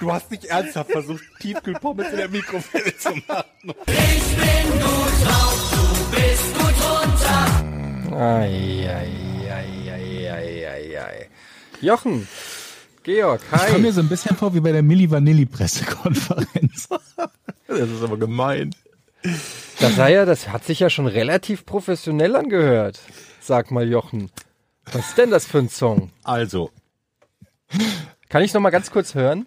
Du hast nicht ernsthaft versucht, Tiefkühlpommes in der Mikrowelle zu machen. Eieieiei. Jochen, Georg, Ich komme hi. mir so ein bisschen vor wie bei der Milli Vanilli Pressekonferenz. Das ist aber gemein. Das sei ja, das hat sich ja schon relativ professionell angehört. Sag mal, Jochen. Was ist denn das für ein Song? Also, Kann ich noch mal ganz kurz hören?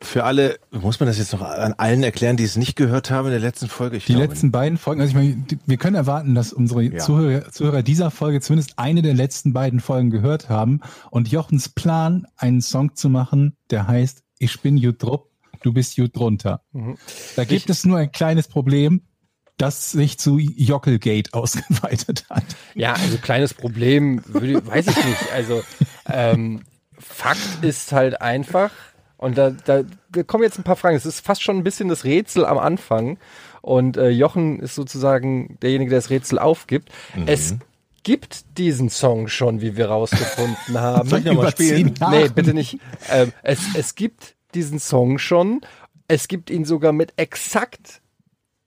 Für alle, muss man das jetzt noch an allen erklären, die es nicht gehört haben in der letzten Folge? Ich Die glaube letzten beiden Folgen, also ich meine, wir können erwarten, dass unsere Zuhörer, Zuhörer dieser Folge zumindest eine der letzten beiden Folgen gehört haben und Jochens Plan, einen Song zu machen, der heißt Ich bin Jut Drupp, du bist Jut drunter. Da gibt es nur ein kleines Problem, das sich zu Jockelgate ausgeweitet hat. Ja, also kleines Problem, würde, weiß ich nicht. Also ähm, Fakt ist halt einfach, und da, da, da kommen jetzt ein paar Fragen. Es ist fast schon ein bisschen das Rätsel am Anfang. Und äh, Jochen ist sozusagen derjenige, der das Rätsel aufgibt. Es gibt diesen Song schon, wie wir rausgefunden haben. Soll ich noch mal Über spielen? Nee, bitte nicht. Ähm, es, es gibt diesen Song schon. Es gibt ihn sogar mit exakt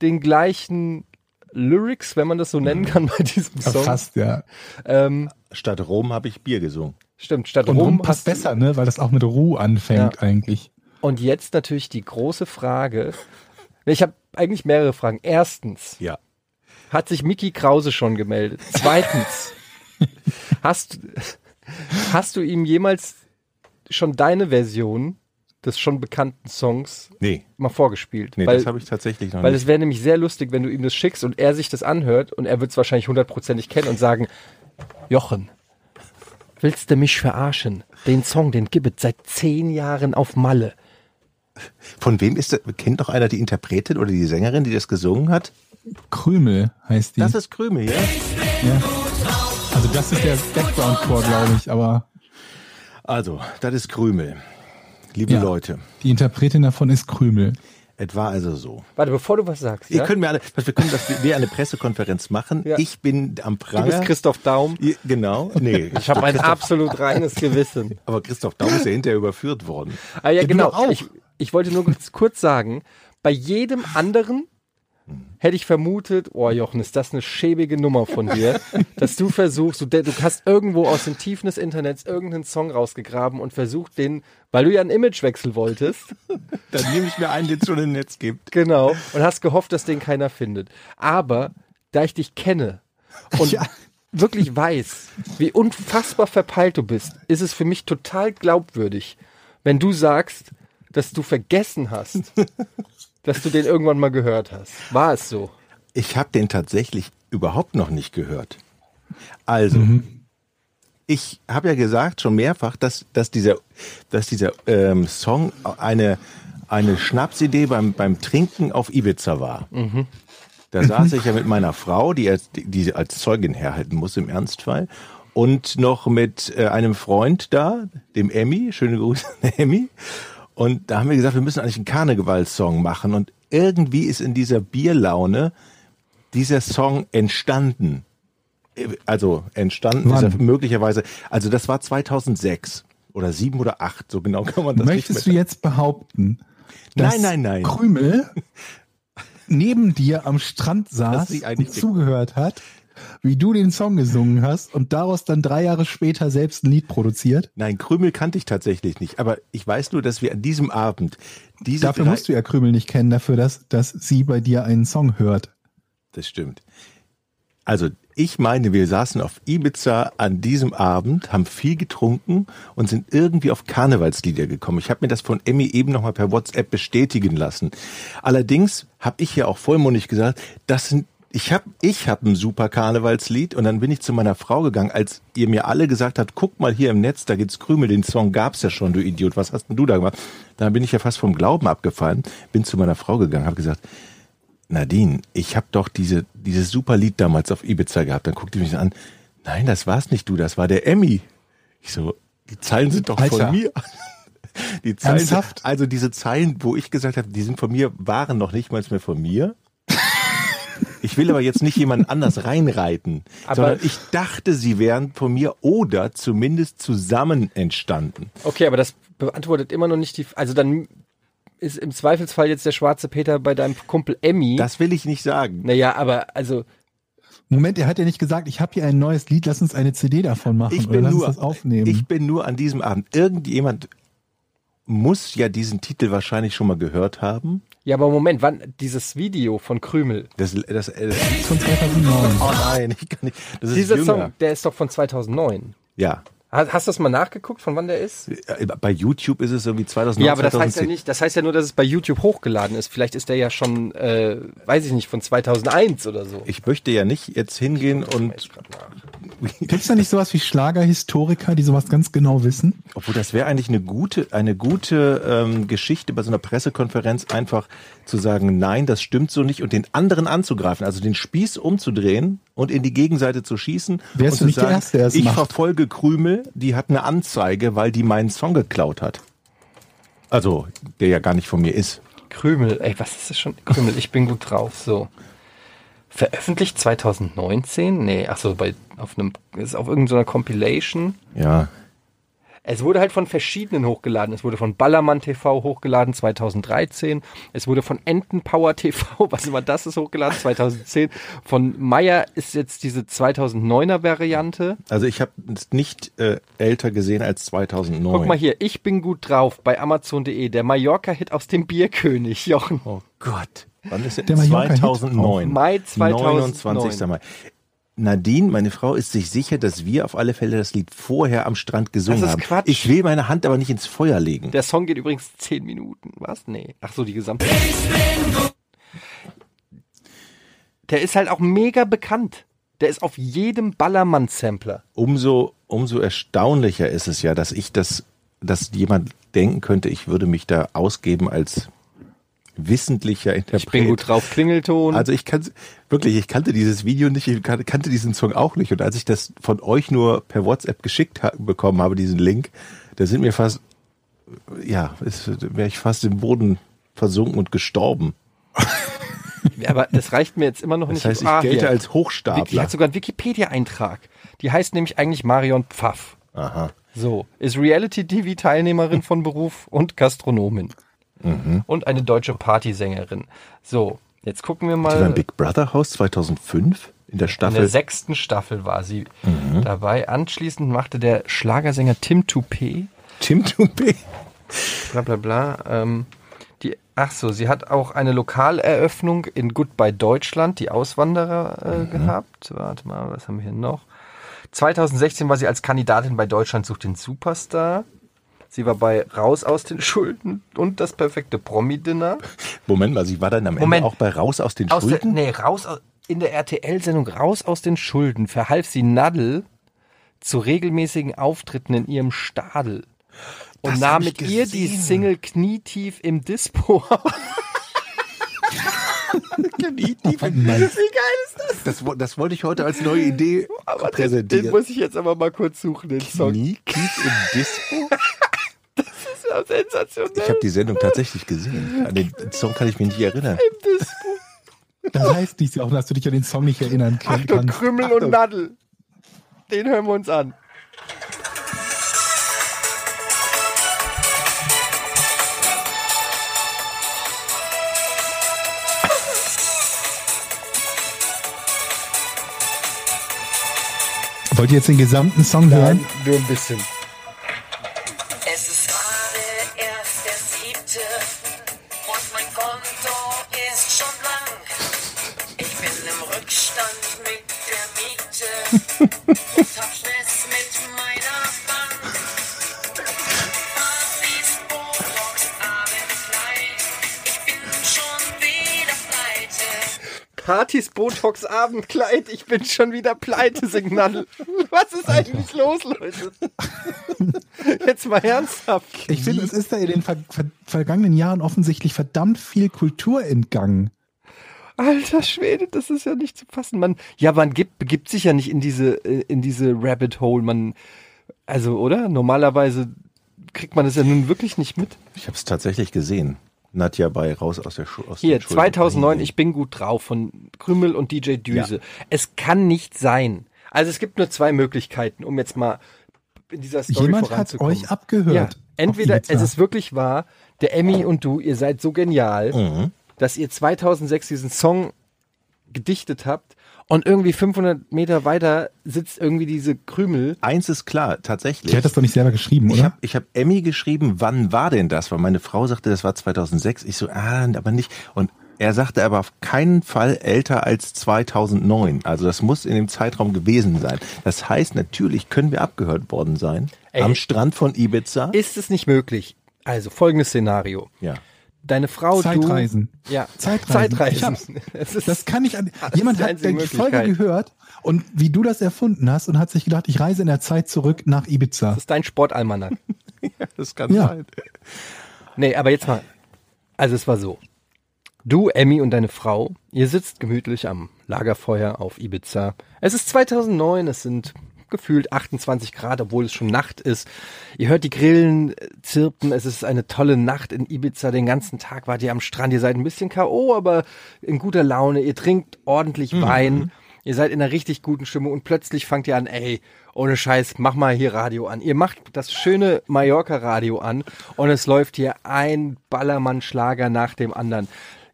den gleichen Lyrics, wenn man das so nennen kann bei diesem Ja, Song. Fast, ja. Ähm, Statt Rom habe ich Bier gesungen. Stimmt, statt Und Rum passt besser, ne? Weil das auch mit Ruhe anfängt Ja. eigentlich. Und jetzt natürlich die große Frage. Ich habe eigentlich mehrere Fragen. Erstens, Ja. hat sich Mickey Krause schon gemeldet? Zweitens, hast, hast du ihm jemals schon deine Version des schon bekannten Songs Nee, mal vorgespielt? nee, weil das habe ich tatsächlich noch weil nicht. es wäre nämlich sehr lustig, wenn du ihm das schickst und er sich das anhört und er wird es wahrscheinlich hundertprozentig kennen und sagen, Jochen, willst du mich verarschen? Den Song, den gibt es seit zehn Jahren auf Malle. Von wem ist das? Kennt doch einer die Interpretin oder die Sängerin, die das gesungen hat? Krümel heißt die. Das ist Krümel, ja? ja. Also das ist der Background-Chor, glaube ich, aber Also, das ist Krümel. Liebe Ja. Leute, die Interpretin davon ist Krümel. Es war also so. Warte, bevor du was sagst, Ihr ja? könnt mir alle, was wir können, dass wir eine Pressekonferenz machen. Ja. Ich bin am du Pranger. bist Christoph Daum. Ihr- Genau. Nee, Ich habe ein absolut reines Gewissen. aber Christoph Daum ist ja hinterher überführt worden. Ah ja, du genau. auch. Ich, ich wollte nur kurz sagen, bei jedem anderen hätte ich vermutet, oh Jochen, ist das eine schäbige Nummer von dir, dass du versuchst, du, du hast irgendwo aus den Tiefen des Internets irgendeinen Song rausgegraben und versucht den, weil du ja einen Imagewechsel wolltest, Dann nehme ich mir einen, den es schon im Netz gibt. genau, und hast gehofft, dass den keiner findet. Aber da ich dich kenne und Ja. wirklich weiß, wie unfassbar verpeilt du bist, ist es für mich total glaubwürdig, wenn du sagst, dass du vergessen hast, dass du den irgendwann mal gehört hast. War es so? Ich habe den tatsächlich überhaupt noch nicht gehört. Also, ich habe ja gesagt schon mehrfach, dass, dass dieser, dass dieser ähm, Song eine, eine Schnapsidee beim, beim Trinken auf Ibiza war. Da saß ich ja mit meiner Frau, die als, die als Zeugin herhalten muss im Ernstfall, und noch mit äh, einem Freund da, dem Emmy, schöne Grüße an Emmy. Und da haben wir gesagt, wir müssen eigentlich einen Karnevalssong machen. Und irgendwie ist in dieser Bierlaune dieser Song entstanden. Also entstanden ist er möglicherweise, also das war 2006 oder sieben oder acht, so genau kann man das Möchtest du jetzt behaupten, dass Nein, nein, nein. Krümel neben dir am Strand saß und zugehört hat, wie du den Song gesungen hast und daraus dann drei Jahre später selbst ein Lied produziert? Nein, Krümel kannte ich tatsächlich nicht, aber ich weiß nur, dass wir an diesem Abend diese Dafür musst du ja Krümel nicht kennen, dafür, dass, dass sie bei dir einen Song hört. das stimmt. Also ich meine, wir saßen auf Ibiza an diesem Abend, haben viel getrunken und sind irgendwie auf Karnevalslieder gekommen. Ich habe mir das von Emmy eben nochmal per WhatsApp bestätigen lassen. Allerdings habe ich ja auch vollmundig gesagt, das sind ich habe ich hab ein super Karnevalslied und dann bin ich zu meiner Frau gegangen, als ihr mir alle gesagt habt, guck mal hier im Netz, da gibt's Krümel, den Song gab's ja schon, du Idiot, was hast denn du da gemacht? Dann bin ich ja fast vom Glauben abgefallen, bin zu meiner Frau gegangen, habe gesagt, Nadine, ich habe doch diese dieses super Lied damals auf Ibiza gehabt. Dann guckte die mich an, nein, das war's nicht du, das war der Emmy. Ich so, die Zeilen sind doch Alter. von mir. Die Zeilen, Ernsthaft? also diese Zeilen, wo ich gesagt habe, die sind von mir, waren noch nicht mal mehr von mir. Ich will aber jetzt nicht jemanden anders reinreiten, Aber- sondern ich dachte, sie wären von mir oder zumindest zusammen entstanden. Okay, aber das beantwortet immer noch nicht die. Also dann ist im Zweifelsfall jetzt der schwarze Peter bei deinem Kumpel Emmy. Das will ich nicht sagen. naja, aber also Moment, er hat ja nicht gesagt, ich habe hier ein neues Lied, lass uns eine CD davon machen Ich oder bin lass nur, uns das aufnehmen. ich bin nur an diesem Abend. Irgendjemand muss ja diesen Titel wahrscheinlich schon mal gehört haben. Ja, aber Moment, wann dieses Video von Krümel? Das, das, äh, von 2009. oh nein, ich kann nicht. Das ist Dieser jünger. Song, der ist doch von 2009. Ja. Hast, du das mal nachgeguckt, von wann der ist? Äh, Bei YouTube ist es irgendwie 2009. Ja, aber das heißt ja 2010. nicht, das heißt ja nur, dass es bei YouTube hochgeladen ist. Vielleicht ist der ja schon, äh, weiß ich nicht, von 2001 oder so. Ich möchte ja nicht jetzt hingehen und. Gibt's da nicht sowas wie Schlagerhistoriker, die sowas ganz genau wissen? obwohl das wäre eigentlich eine gute, eine gute ähm, Geschichte bei so einer Pressekonferenz einfach zu sagen, nein, das stimmt so nicht und den anderen anzugreifen, also den Spieß umzudrehen und in die Gegenseite zu schießen Wärst und du nicht der sagen, Erste, der es ich macht? verfolge Krümel, die hat eine Anzeige, weil die meinen Song geklaut hat. Also, der ja gar nicht von mir ist. Krümel, ey, was ist das schon? Krümel, ich bin gut drauf, so. Veröffentlicht 2019? Nee, ach so, bei, auf einem, ist auf irgendeiner Compilation. Ja. Es wurde halt von verschiedenen hochgeladen. Es wurde von Ballermann TV hochgeladen 2013. Es wurde von Entenpower TV, was immer das ist, hochgeladen 2010. Von Meyer ist jetzt diese 2009er Variante. Also ich habe es nicht äh, älter gesehen als 2009. Guck mal hier, ich bin gut drauf bei Amazon.de. Der Mallorca-Hit aus dem Bierkönig, Jochen. Oh Gott. Wann ist Der der Mallorca-Hit 2009. Mai 2009. 29. Mai. Nadine, meine Frau, ist sich sicher, dass wir auf alle Fälle das Lied vorher am Strand gesungen Das ist haben. Quatsch. Ich will meine Hand aber nicht ins Feuer legen. Der Song geht übrigens 10 Minuten. Was? Nee. Ach so, die gesamte. Der ist halt auch mega bekannt. Der ist auf jedem Ballermann-Sampler. Umso, umso erstaunlicher ist es ja, dass ich das, dass jemand denken könnte, ich würde mich da ausgeben als wissentlicher Interpret. Ich bin gut drauf, Klingelton. Also ich kann wirklich, ich kannte dieses Video nicht, ich kan- kannte diesen Song auch nicht. Und als ich das von euch nur per WhatsApp geschickt ha bekommen habe, diesen Link, da sind mir fast, ja, wäre ich fast im Boden versunken und gestorben. aber das reicht mir jetzt immer noch Das nicht. heißt, ich Ah, gelte als Wiki- Die Hochstapler. hat sogar einen Wikipedia-Eintrag. Die heißt nämlich eigentlich Marion Pfaff. Aha. So, ist Reality-TV-Teilnehmerin von Beruf und Gastronomin. Mhm. Und eine deutsche Partysängerin. So, jetzt gucken wir Die war mal. im Big Brother Haus 2005 in der In Staffel. der sechsten Staffel war sie Mhm. dabei. Anschließend machte der Schlagersänger Tim Toupé, Tim Toupé. bla bla bla, ähm, die, ach so, sie hat auch eine Lokaleröffnung in Goodbye Deutschland, die Auswanderer, äh, gehabt. Warte mal, was haben wir hier noch? 2016 war sie als Kandidatin bei Deutschland sucht den Superstar. Sie war bei Raus aus den Schulden und das perfekte Promi-Dinner. Moment mal, sie war dann am Moment. Ende auch bei Raus aus den Aus der, Schulden? nee, raus aus, in der RTL-Sendung Raus aus den Schulden verhalf sie Nadel zu regelmäßigen Auftritten in ihrem Stadel und Das nahm mit ihr die. Single Knietief im Dispo auf. Wie geil ist das? Das, das wollte ich heute als neue Idee Aber den, präsentieren. den muss ich jetzt aber mal kurz suchen, den Song. Nie Kies im Dispo? Ja sensationell. Ich habe die Sendung tatsächlich gesehen. An den Song kann ich mich nicht erinnern. Das heißt nicht auch, dass du dich an den Song nicht erinnern kann- Achtung, kannst. Krümmel und Nadel. Den hören wir uns an. Wollt ihr jetzt den gesamten Song hören? nur ein bisschen. Partys, Botox, Abendkleid, ich bin schon wieder pleite, Signal. Was ist eigentlich los, Leute? Jetzt mal ernsthaft. Ich finde, es ist da in den ver ver vergangenen Jahren offensichtlich verdammt viel Kultur entgangen. Alter Schwede, das ist ja nicht zu fassen. Man, ja, man gibt, begibt sich ja nicht in diese, äh, in diese Rabbit Hole. Man, also, oder? Normalerweise kriegt man das ja nun wirklich nicht mit. Ich habe es tatsächlich gesehen. Nadja bei raus aus der Schule. Hier, 2009, ich bin gut drauf von Krümel und DJ Düse. Ja. Es kann nicht sein. Also es gibt nur zwei Möglichkeiten, um jetzt mal in dieser Story Jemand hat voranzukommen. euch abgehört. Ja, entweder es ist wirklich wahr, der Emmy und du, ihr seid so genial, Mhm. dass ihr 2006 diesen Song gedichtet habt und irgendwie 500 Meter weiter sitzt irgendwie diese Krümel. Eins ist klar, tatsächlich. Die hat das doch nicht selber geschrieben, Ich oder? habe ich hab Emmy geschrieben, wann war denn das? Weil meine Frau sagte, das war 2006. Ich so, ah, aber nicht. Und er sagte aber auf keinen Fall älter als 2009. Also das muss in dem Zeitraum gewesen sein. Das heißt, natürlich können wir abgehört worden sein. Ey. Am Strand von Ibiza. Ist es nicht möglich? Also folgendes Szenario. Ja. Deine Frau, Zeitreisen. du... Ja, Zeitreisen. Zeitreisen. Ist, Das kann ich an. Jemand hat die Folge gehört und wie du das erfunden hast und hat sich gedacht, ich reise in der Zeit zurück nach Ibiza. das ist dein Sportalmanach. Das kann Ja. sein. Nee, aber jetzt mal. Also es war so. Du, Emmy und deine Frau, ihr sitzt gemütlich am Lagerfeuer auf Ibiza. Es ist 2009, es sind gefühlt 28 Grad, obwohl es schon Nacht ist. Ihr hört die Grillen äh, zirpen, es ist eine tolle Nacht in Ibiza. Den ganzen Tag wart ihr am Strand, ihr seid ein bisschen K.O., aber in guter Laune. Ihr trinkt ordentlich Wein. Ihr seid in einer richtig guten Stimmung und plötzlich fangt ihr an, ey, ohne Scheiß, mach mal hier Radio an. Ihr macht das schöne Mallorca-Radio an und es läuft hier ein Ballermann-Schlager nach dem anderen.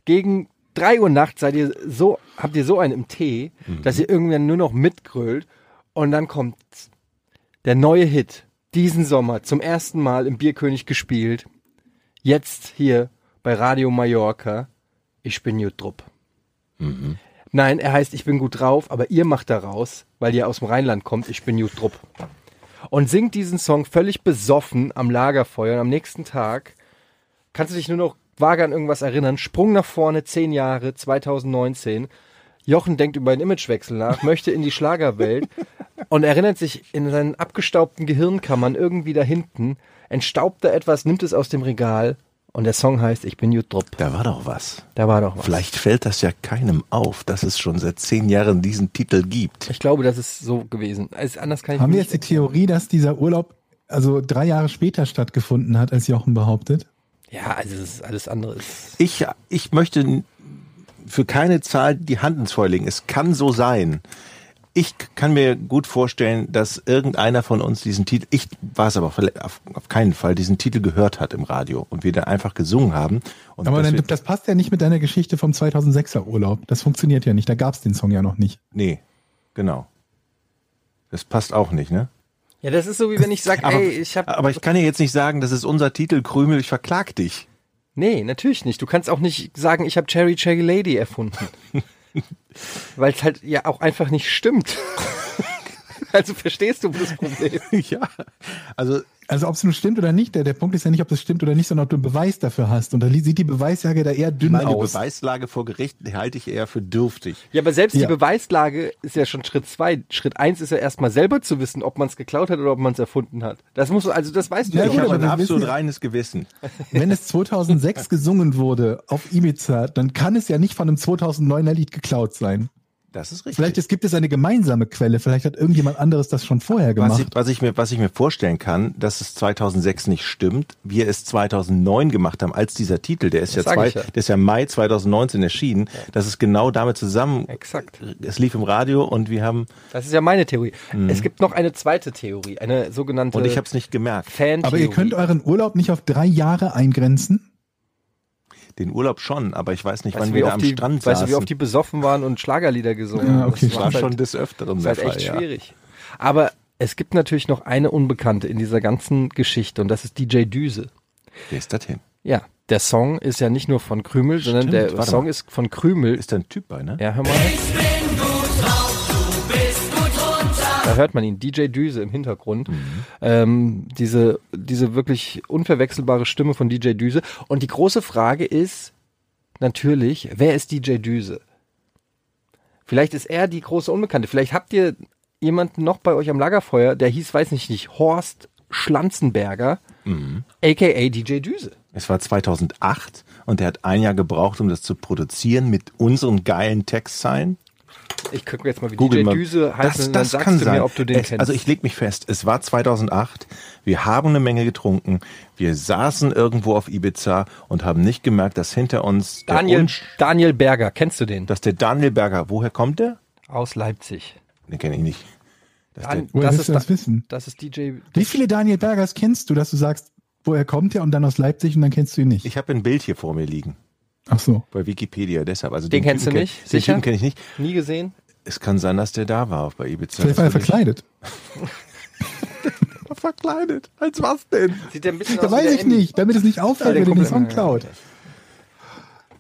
Gegen drei Uhr nachts seid ihr so, habt ihr so einen im Tee, dass ihr irgendwann nur noch mitgrölt und dann kommt der neue Hit diesen Sommer zum ersten Mal im Bierkönig gespielt. Jetzt hier bei Radio Mallorca. Ich bin Jutrup. Nein, er heißt Ich bin gut drauf, aber ihr macht daraus, weil ihr aus dem Rheinland kommt, Ich bin Jutrup. Und singt diesen Song völlig besoffen am Lagerfeuer und am nächsten Tag kannst du dich nur noch vage an irgendwas erinnern. Sprung nach vorne, zehn Jahre, 2019. Jochen denkt über einen Imagewechsel nach, möchte in die Schlagerwelt und erinnert sich in seinen abgestaubten Gehirnkammern irgendwie da hinten, entstaubt da etwas, nimmt es aus dem Regal und der Song heißt Ich bin Jutrup. Da war doch was. Da war doch was. Vielleicht fällt das ja keinem auf, dass es schon seit zehn Jahren diesen Titel gibt. Ich glaube, das ist so gewesen. Also anders kann ich Haben wir jetzt die Theorie, dass dieser Urlaub also drei Jahre später stattgefunden hat, als Jochen behauptet? Ja, also das ist alles andere. Ist, Ich, ich möchte für keine Zahl die Hand ins Feuer legen. Es kann so sein. Ich kann mir gut vorstellen, dass irgendeiner von uns diesen Titel, ich war es aber auf, auf, keinen Fall, diesen Titel gehört hat im Radio und wir da einfach gesungen haben. Und Aber dann, das passt ja nicht mit deiner Geschichte vom 2006er Urlaub. Das funktioniert ja nicht. Da gab's den Song ja noch nicht. nee, genau. Das passt auch nicht, ne? ja, das ist so wie wenn ich sage, Aber, ey, ich habe aber ich kann ja jetzt nicht sagen, das ist unser Titel, Krümel, ich verklag dich. Nee, natürlich nicht. Du kannst auch nicht sagen, ich habe Cherry Cherry Lady erfunden. Weil es halt ja auch einfach nicht stimmt. Also verstehst du das Problem? ja. Also Also ob es nun stimmt oder nicht, der, der Punkt ist ja nicht, ob es stimmt oder nicht, sondern ob du einen Beweis dafür hast. Und da sieht die Beweisjage da eher dünn meine aus. Beweislage vor Gericht halte ich eher für dürftig. Ja, aber selbst Ja. die Beweislage ist ja schon Schritt zwei. Schritt eins ist ja erstmal selber zu wissen, ob man es geklaut hat oder ob man es erfunden hat. Das muss, also das weißt du Ja, ja, Ich habe aber ein wissen absolut ja- reines Gewissen. Wenn es 2006 gesungen wurde auf Ibiza, dann kann es ja nicht von einem 2009er Lied geklaut sein. Das ist richtig. Vielleicht es gibt es eine gemeinsame Quelle. Vielleicht hat irgendjemand anderes das schon vorher was gemacht. ich, was, ich mir, was ich mir vorstellen kann, dass es 2006 nicht stimmt, wir es 2009 gemacht haben, als dieser Titel, der ist, ja, Das zwei, ja. der ist ja Mai 2019 erschienen, dass es genau damit zusammen, Exakt. es lief im Radio und wir haben, Das ist ja meine Theorie. Es gibt noch eine zweite Theorie, eine sogenannte Mhm. und ich habe es nicht gemerkt. fan Aber ihr könnt euren Urlaub nicht auf drei Jahre eingrenzen. Den Urlaub schon, aber ich weiß nicht, weißt wann wir wie da oft am die, Strand weißt du, saßen. wie oft die besoffen waren und Schlagerlieder gesungen Ja, haben? okay, das war schon halt, des Öfteren das der ist halt Fall, echt ja. schwierig. Aber es gibt natürlich noch eine Unbekannte in dieser ganzen Geschichte und das ist DJ Düse. Wer ist das hin? Ja, der Song ist ja nicht nur von Krümel, sondern Stimmt, der warte Song mal. ist von Krümel. Ist da ein Typ bei, ne? Ja, hör mal. Da hört man ihn, DJ Düse im Hintergrund. Ähm, diese, diese wirklich unverwechselbare Stimme von DJ Düse. Und die große Frage ist natürlich, wer ist DJ Düse? Vielleicht ist er die große Unbekannte. Vielleicht habt ihr jemanden noch bei euch am Lagerfeuer, der hieß, weiß nicht, nicht, Horst Schlanzenberger, aka DJ Düse. Es war 2008 und er hat ein Jahr gebraucht, um das zu produzieren mit unseren geilen Textzeilen. Ich gucke jetzt mal, wie Google DJ mal. Düse heißt, das, dann das sagst kann du sein. mir, ob du den es, kennst. Also ich leg mich fest, es war 2008, wir haben eine Menge getrunken, wir saßen irgendwo auf Ibiza und haben nicht gemerkt, dass hinter uns der, Daniel, Unsch- Daniel Berger, kennst du den? dass der Daniel Berger, woher kommt der? Aus Leipzig. Den kenne ich nicht. Dass der, Dan, Woher das, ist du das da- wissen? das ist DJ. Wie viele Daniel Bergers kennst du, dass du sagst, woher kommt er und dann aus Leipzig und dann kennst du ihn nicht? ich habe ein Bild hier vor mir liegen Ach so. bei Wikipedia, deshalb. Also Den kennst Typen du kenn- nicht? Den Sicher? Typen kenne ich nicht. Nie gesehen? Es kann sein, dass der da war bei Ibiza. Vielleicht war er verkleidet. Verkleidet? Als was denn? Sieht der ein bisschen Da aus wie weiß der ich nicht, damit es nicht auffällt, der wenn er den Song klaut.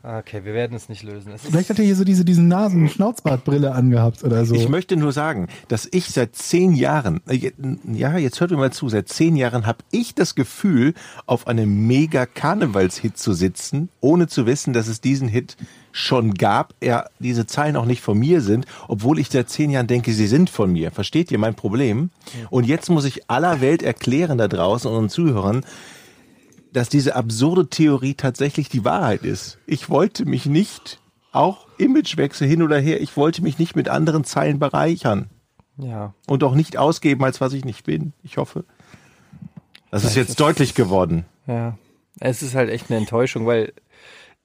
Okay, wir werden es nicht lösen. Es ist, Vielleicht hat er hier so diese diesen Nasen-Schnauzbartbrille angehabt oder so. Ich möchte nur sagen, dass ich seit zehn Jahren, äh, ja, jetzt hört mir mal zu, seit zehn Jahren habe ich das Gefühl, auf einem mega Karnevalshit zu sitzen, ohne zu wissen, dass es diesen Hit schon gab, er diese Zeilen auch nicht von mir sind, obwohl ich seit zehn Jahren denke, sie sind von mir. Versteht ihr mein Problem? Und jetzt muss ich aller Welt erklären da draußen und unseren Zuhörern, dass diese absurde Theorie tatsächlich die Wahrheit ist. Ich wollte mich nicht, auch Imagewechsel hin oder her, ich wollte mich nicht mit anderen Zeilen bereichern ja. und auch nicht ausgeben, als was ich nicht bin. Ich hoffe. Das ist jetzt deutlich geworden. Ja, es ist halt echt eine Enttäuschung, weil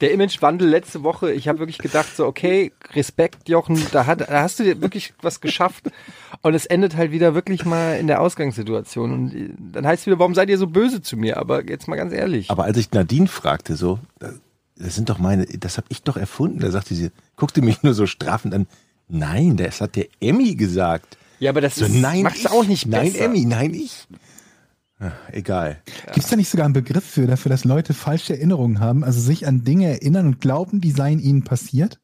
der Imagewandel letzte Woche, ich habe wirklich gedacht, so, okay, Respekt, Jochen, da, hat, da hast du dir wirklich was geschafft. Und es endet halt wieder wirklich mal in der Ausgangssituation. Und äh, dann heißt es wieder, warum seid ihr so böse zu mir? Aber jetzt mal ganz ehrlich. Aber als ich Nadine fragte, so, das sind doch meine, das habe ich doch erfunden, da sagte sie, guckte mich nur so straffend an. Nein, das hat der Emmy gesagt. ja, aber das So, ist, nein, macht's ich, auch nicht Nein, besser. Emmy, nein, ich. Egal. Gibt es da nicht sogar einen Begriff für dafür, dass Leute falsche Erinnerungen haben, also sich an Dinge erinnern und glauben, die seien ihnen passiert?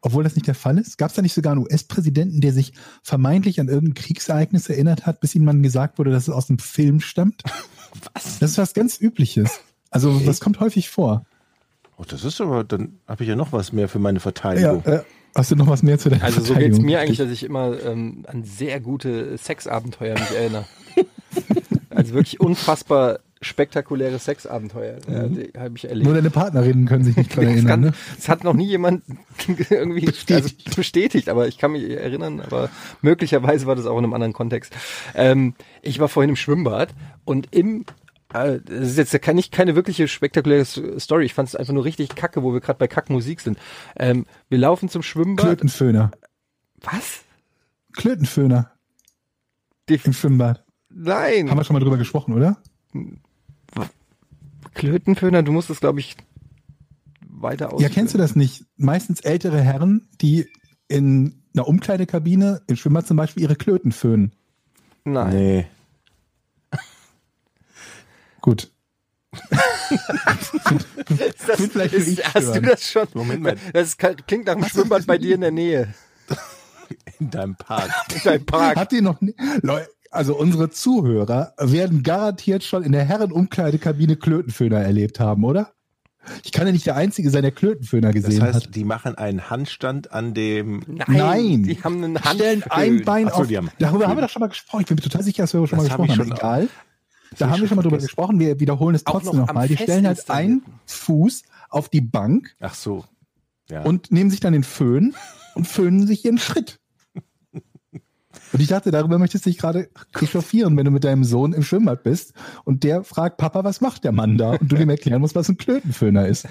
Obwohl das nicht der Fall ist? Gab es da nicht sogar einen US-Präsidenten, der sich vermeintlich an irgendein Kriegsereignis erinnert hat, bis ihm dann gesagt wurde, dass es aus einem Film stammt? Was? Das ist was ganz Übliches. Also das kommt häufig vor. Oh, das ist aber, dann habe ich ja noch was mehr für meine Ja, Verteidigung. äh, hast du noch was mehr zu der Also so geht's Verteidigung? mir eigentlich, dass ich immer ähm, an sehr gute Sexabenteuer mich erinnere. Also wirklich unfassbar spektakuläre Sexabenteuer, ja, die habe ich erlebt. Nur deine Partnerinnen können sich nicht dran erinnern. kann, Ne? es hat noch nie jemand irgendwie Bestätigt. Also bestätigt, aber ich kann mich erinnern, aber möglicherweise war das auch in einem anderen Kontext. Ähm, ich war vorhin im Schwimmbad und im äh, das ist jetzt keine, keine wirkliche spektakuläre Story. Ich fand es einfach nur richtig kacke, wo wir gerade bei Kackmusik sind. Ähm, wir laufen zum Schwimmbad. Klötenföhner. Was? Klötenföhner im Schwimmbad. Nein. Haben wir schon mal drüber gesprochen, oder? Klötenföhner, du musst es, glaube ich, weiter aus. Ja, kennst du das nicht? Meistens ältere Herren, die in einer Umkleidekabine, im Schwimmbad zum Beispiel, ihre Klöten föhnen. Nein. Nee. Gut. Das vielleicht nur ist, hast du das schon? Moment mal. Das klingt nach einem Schwimmbad bei dir in der Nähe. In deinem Park. In deinem Park. Habt ihr noch, nie- Leute, also unsere Zuhörer werden garantiert schon in der Herrenumkleidekabine Klötenföhner erlebt haben, oder? Ich kann ja nicht der Einzige sein, der Klötenföhner Das gesehen heißt, hat. die machen einen Handstand an dem. Nein, Nein. Die haben einen Stellen Handföhn. ein Bein Ach so, auf. die haben- darüber haben wir doch schon mal gesprochen. Ich bin mir total sicher, dass wir schon Das mal gesprochen haben. schon- Egal. Da haben wir schon mal drüber gesprochen. Wir wiederholen es trotzdem noch nochmal. Die Fest stellen halt einen. Fuß auf die Bank Ach so. Ja. und nehmen sich dann den Föhn und föhnen sich ihren Schritt. Und ich dachte, darüber möchtest du dich gerade echauffieren, wenn du mit deinem Sohn im Schwimmbad bist und der fragt, Papa, was macht der Mann da? Und du ihm erklären musst, was ein Klötenföhner ist.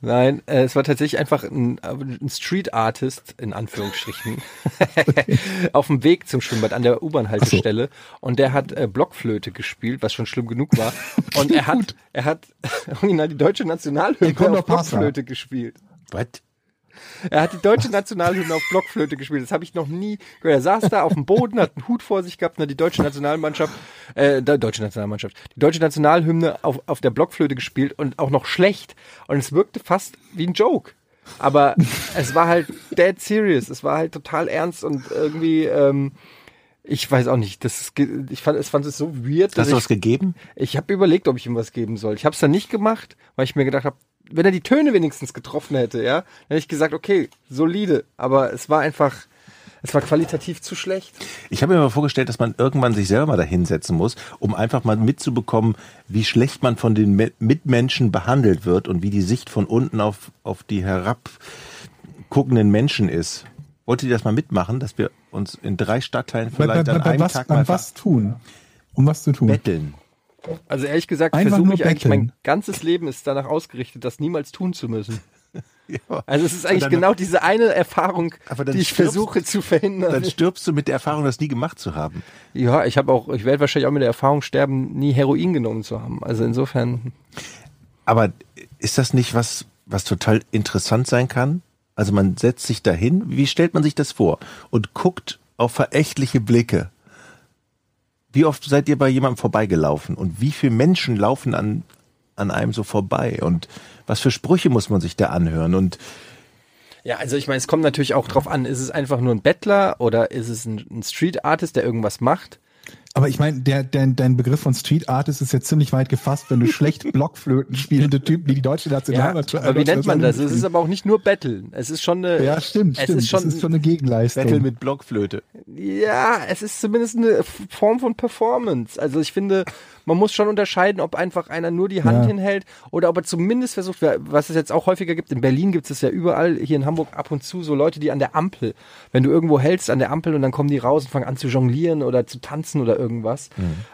Nein, äh, es war tatsächlich einfach ein, ein Street Artist, in Anführungsstrichen, auf dem Weg zum Schwimmbad an der U-Bahn-Haltestelle. Und der hat äh, Blockflöte gespielt, was schon schlimm genug war. Und er hat, er hat original die deutsche Nationalhymne auf. Blockflöte gespielt. Was? Er hat die deutsche Nationalhymne auf Blockflöte gespielt. Das habe ich noch nie gehört. Er saß da auf dem Boden, hat einen Hut vor sich gehabt und hat die deutsche Nationalmannschaft, äh, die deutsche Nationalmannschaft, die deutsche Nationalhymne auf, auf der Blockflöte gespielt und auch noch schlecht. Und es wirkte fast wie ein Joke. Aber es war halt dead serious. Es war halt total ernst und irgendwie, ähm, Ich weiß auch nicht. Das ist, ich fand, es fand es so weird, Hast du ich, was gegeben? ich habe überlegt, ob ich ihm was geben soll. Ich habe es dann nicht gemacht, weil ich mir gedacht habe, wenn er die Töne wenigstens getroffen hätte, ja, dann hätte ich gesagt, okay, solide. Aber es war einfach, es war qualitativ zu schlecht. Ich habe mir mal vorgestellt, dass man irgendwann sich selber mal da hinsetzen muss, um einfach mal mitzubekommen, wie schlecht man von den Me- Mitmenschen behandelt wird und wie die Sicht von unten auf, auf die herabguckenden Menschen ist. Wolltet ihr das mal mitmachen, dass wir uns in drei Stadtteilen Bei, bei, vielleicht bei, an bei einem was, Tag bei mal was tun? Um was zu tun? betteln? Also ehrlich gesagt, versuche ich eigentlich, mein ganzes Leben ist danach ausgerichtet, das niemals tun zu müssen. Ja. Also es ist eigentlich dann- genau diese eine Erfahrung, Aber dann die ich stirbst- versuche zu verhindern. Dann stirbst du mit der Erfahrung, das nie gemacht zu haben. Ja, ich habe auch, ich werde wahrscheinlich auch mit der Erfahrung sterben, nie Heroin genommen zu haben. Also insofern, Aber ist das nicht was, was total interessant sein kann? Also man setzt sich dahin, wie stellt man sich das vor? Und guckt auf verächtliche Blicke. Wie oft seid ihr bei jemandem vorbeigelaufen? Und wie viele Menschen laufen an, an einem so vorbei? Und was für Sprüche muss man sich da anhören? Und ja, also ich meine, es kommt natürlich auch drauf an, ist es einfach nur ein Bettler oder ist es ein, ein Street Artist, der irgendwas macht? Aber ich meine, der, der, dein Begriff von Street Artist ist jetzt ziemlich weit gefasst, wenn du schlecht Blockflöten spielende Typen, die die deutsche Ja, Nationalmannschaft. aber wie nennt man das? Es ist aber auch nicht nur Betteln. Es ist schon eine, ja, stimmt, es stimmt. ist schon, das ist schon eine Gegenleistung. Battle mit Blockflöte. ja, es ist zumindest eine Form von Performance. Also ich finde, man muss schon unterscheiden, ob einfach einer nur die Hand Ja. hinhält oder ob er zumindest versucht, was es jetzt auch häufiger gibt. In Berlin gibt es ja überall, hier in Hamburg ab und zu so Leute, die an der Ampel, wenn du irgendwo hältst an der Ampel und dann kommen die raus und fangen an zu jonglieren oder zu tanzen oder irgendwas.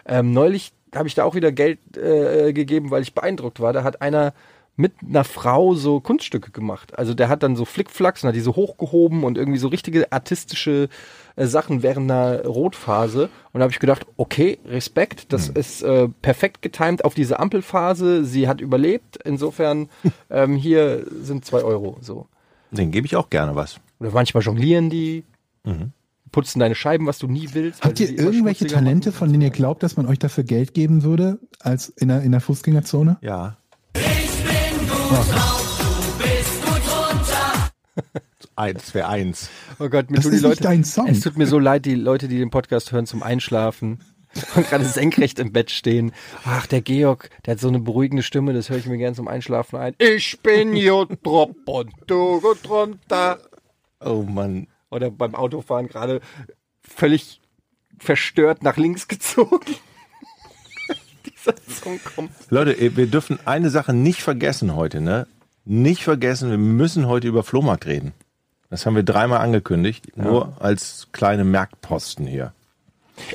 Ähm, neulich habe ich da auch wieder Geld äh, gegeben, weil ich beeindruckt war. Da hat einer mit einer Frau so Kunststücke gemacht. Also der hat dann so Flickflacks und hat die so hochgehoben und irgendwie so richtige artistische äh, Sachen während einer Rotphase. Und da habe ich gedacht, okay, Respekt, das ist äh, perfekt getimt auf diese Ampelphase. Sie hat überlebt. Insofern, ähm, hier sind zwei Euro. So. Den gebe ich auch gerne was. Oder manchmal jonglieren die, putzen deine Scheiben, was du nie willst. Habt ihr irgendwelche Talente, machen. von denen ihr glaubt, dass man euch dafür Geld geben würde, als in der, in der Fußgängerzone? Ja. Ein, das wäre eins. Oh Gott, mir Das die ist nicht Leute. dein Song. Es tut mir so leid, die Leute, die den Podcast hören zum Einschlafen und gerade senkrecht im Bett stehen. Ach, der Georg, der hat so eine beruhigende Stimme, das höre ich mir gern zum Einschlafen ein. Ich bin Jotrop und du geht runter. Oh Mann. Oder beim Autofahren gerade völlig verstört nach links gezogen. Dieser Song kommt. Leute, wir dürfen eine Sache nicht vergessen heute, ne? Nicht vergessen, wir müssen heute über Flohmarkt reden. Das haben wir dreimal angekündigt, nur als kleine Merkposten hier.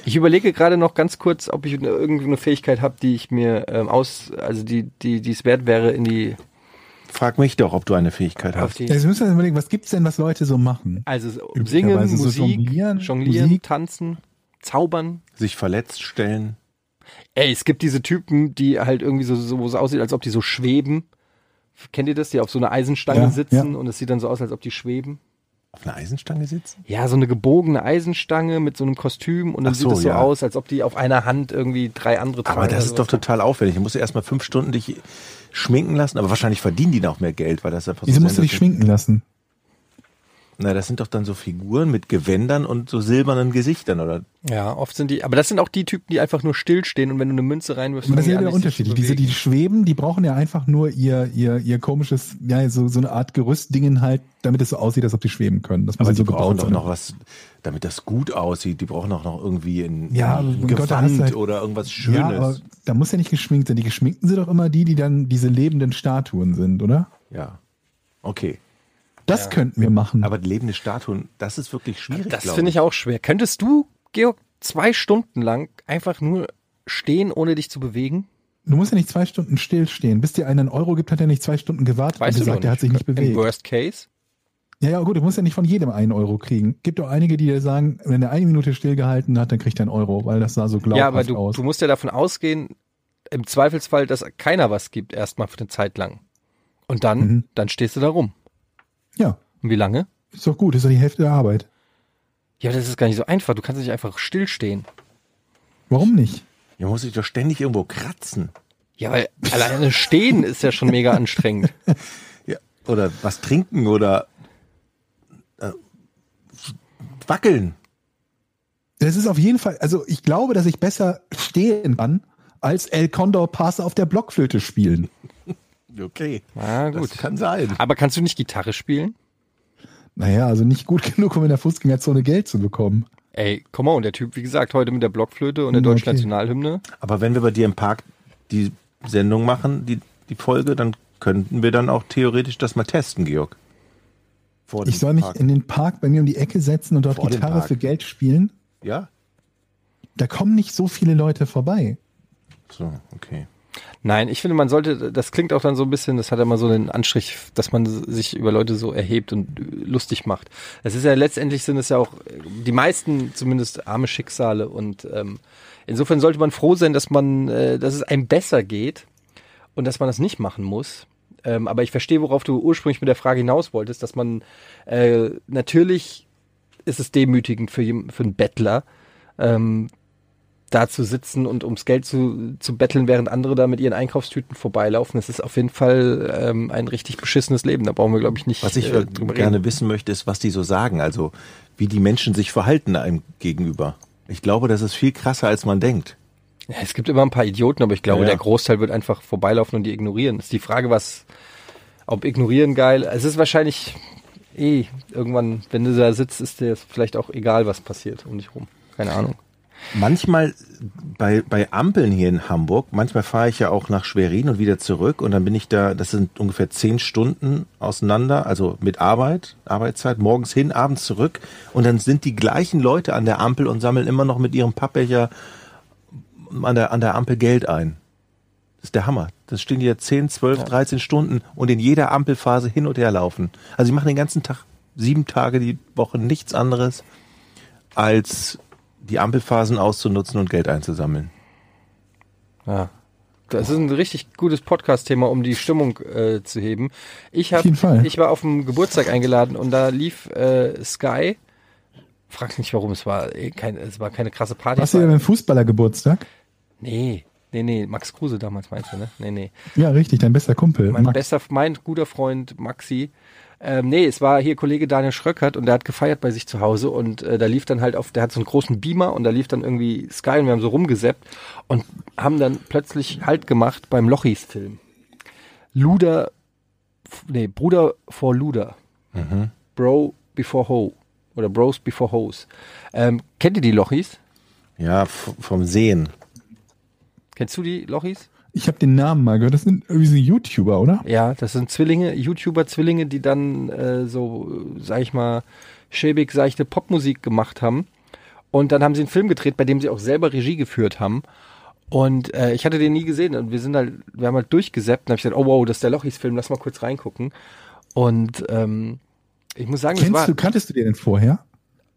Ich überlege gerade noch ganz kurz, ob ich eine, irgendeine Fähigkeit habe, die ich mir ähm, aus, also die, die, die es wert wäre, in die, Frag mich doch, ob du eine Fähigkeit hast. die Jetzt müssen wir überlegen, was gibt's denn, was Leute so machen? Also singen, so Musik, jonglieren, jonglieren, Musik. tanzen, zaubern. Sich verletzt stellen. Ey, es gibt diese Typen, die halt irgendwie so, so wo es aussieht, als ob die so schweben. Kennt ihr das? Die auf so einer Eisenstange Ja, sitzen ja. und es sieht dann so aus, als ob die schweben. Auf einer Eisenstange sitzen? Ja, so eine gebogene Eisenstange mit so einem Kostüm und dann so, sieht es so ja. aus, als ob die auf einer Hand irgendwie drei andere tragen. Aber das ist doch total aufwendig. Du musst erst mal fünf Stunden dich schminken lassen, aber wahrscheinlich verdienen die noch mehr Geld, weil das einfach Wieso so musst du dich schminken lassen? Na, das sind doch dann so Figuren mit Gewändern und so silbernen Gesichtern, oder? Ja, oft sind die, aber das sind auch die Typen, die einfach nur stillstehen und wenn du eine Münze reinwirfst, Aber das ist fangen ja unterschiedlich. Diese, die schweben, die brauchen ja einfach nur ihr, ihr, ihr komisches, ja, so, so eine Art Gerüstdingen halt, damit es so aussieht, als ob die schweben können. Das muss Aber ja die so brauchen gebaut doch noch was, damit das gut aussieht. Die brauchen auch noch irgendwie ein, Ja, ein Gewand halt- oder irgendwas Ja, aber Schönes. da muss ja nicht geschminkt sein. Die geschminkten sind doch immer die, die dann diese lebenden Statuen sind, oder? Ja. Okay. Das könnten wir machen. Aber lebende Statuen, das ist wirklich schwierig. Das finde ich auch schwer. Könntest du, Georg, zwei Stunden lang einfach nur stehen, ohne dich zu bewegen? du musst ja nicht zwei Stunden stillstehen. Bis dir einer einen Euro gibt, hat er nicht zwei Stunden gewartet Weißt und gesagt, der hat sich nicht Im bewegt. Worst Case? Ja, ja, gut, du musst ja nicht von jedem einen Euro kriegen. Gibt doch einige, die dir sagen, wenn er eine Minute stillgehalten hat, dann kriegt er einen Euro, weil das sah so glaubhaft Ja, aber du, aus. du musst ja davon ausgehen, im Zweifelsfall, dass keiner was gibt, erstmal für eine Zeit lang. Und dann, Mhm. dann stehst du da rum. ja, Und wie lange? ist doch gut, ist doch die Hälfte der Arbeit. Ja, aber das ist gar nicht so einfach. Du kannst nicht einfach stillstehen. Warum nicht? Ihr muss sich doch ständig irgendwo kratzen. Ja, weil alleine stehen ist ja schon mega anstrengend. Ja. Oder was trinken oder wackeln. Das ist auf jeden Fall, also ich glaube, dass ich besser stehen kann, als El Condor Pass auf der Blockflöte spielen. Okay. Ah, gut. Das kann sein. Aber kannst du nicht Gitarre spielen? Naja, also nicht gut genug, um in der Fußgängerzone Geld zu bekommen. Ey, komm on, der Typ, wie gesagt, heute mit der Blockflöte und der Ja, deutschen okay. Nationalhymne. Aber wenn wir bei dir im Park die Sendung machen, die, die Folge, dann könnten wir dann auch theoretisch das mal testen, Georg. Vor Ich soll mich Park. in den Park bei mir um die Ecke setzen und dort Vor Gitarre für Geld spielen. Ja? Da kommen nicht so viele Leute vorbei. So, okay. Nein, ich finde, man sollte, das klingt auch dann so ein bisschen, das hat immer so den Anstrich, dass man sich über Leute so erhebt und lustig macht. Es ist ja letztendlich sind es ja auch die meisten zumindest arme Schicksale und ähm, insofern sollte man froh sein, dass man, äh, dass es einem besser geht und dass man das nicht machen muss. Ähm, aber ich verstehe, worauf du ursprünglich mit der Frage hinaus wolltest, dass man äh, natürlich ist es demütigend für, für einen Bettler, ähm, da zu sitzen und ums Geld zu, zu betteln, während andere da mit ihren Einkaufstüten vorbeilaufen. Das ist auf jeden Fall ähm, ein richtig beschissenes Leben. Da brauchen wir, glaube ich, nicht Was ich äh, drüber gerne reden. wissen möchte, ist, was die so sagen. Also, wie die Menschen sich verhalten einem gegenüber. Ich glaube, das ist viel krasser, als man denkt. Ja, es gibt immer ein paar Idioten, aber ich glaube, Ja, der Großteil wird einfach vorbeilaufen und die ignorieren. Ist die Frage, was, ob ignorieren geil. Es ist wahrscheinlich eh irgendwann, wenn du da sitzt, ist dir vielleicht auch egal, was passiert um dich rum. Keine Ahnung. Manchmal bei, bei Ampeln hier in Hamburg, manchmal fahre ich ja auch nach Schwerin und wieder zurück und dann bin ich da, das sind ungefähr zehn Stunden auseinander, also mit Arbeit, Arbeitszeit, morgens hin, abends zurück und dann sind die gleichen Leute an der Ampel und sammeln immer noch mit ihrem Pappbecher an der, an der Ampel Geld ein. Das ist der Hammer. Das stehen die ja 10, 12, 13 Stunden und in jeder Ampelphase hin und her laufen. Also die machen den ganzen Tag, sieben Tage die Woche nichts anderes, als die Ampelphasen auszunutzen und Geld einzusammeln. Ja. Das ist ein richtig gutes Podcast-Thema, um die Stimmung äh, zu heben. Ich hab, Auf jeden Fall. ich war auf dem Geburtstag eingeladen und da lief äh, Sky. Frag nicht, warum es war. eh Kein, es war keine krasse Party. Was Es war- ihr beim Fußballergeburtstag? Nee, nee, nee, Max Kruse damals meinst du, ne? Nee, nee. Ja, richtig, dein bester Kumpel. Mein Max. bester, mein guter Freund Maxi. Ähm, nee, es war hier Kollege Daniel Schröckert und der hat gefeiert bei sich zu Hause und äh, da lief dann halt auf, der hat so einen großen Beamer und da lief dann irgendwie Sky und wir haben so rumgeseppt und haben dann plötzlich Halt gemacht beim Lochis-Film. Luder, nee, Bruder vor Luder. Bro before Ho. Oder Bros before Hoes. Ähm, kennt ihr die Lochis? Ja, vom Sehen. Kennst du die Lochis? Ich habe den Namen mal gehört. Das sind irgendwie so YouTuber, oder? Ja, das sind Zwillinge, YouTuber-Zwillinge, die dann äh, so, sag ich mal, schäbig seichte Popmusik gemacht haben. Und dann haben sie einen Film gedreht, bei dem sie auch selber Regie geführt haben. Und äh, ich hatte den nie gesehen und wir sind halt, wir haben halt durchgesäppt und habe ich gesagt, oh wow, das ist der Lochis-Film, lass mal kurz reingucken. Und ähm, ich muss sagen, das Kennst war du, kanntest du den denn vorher?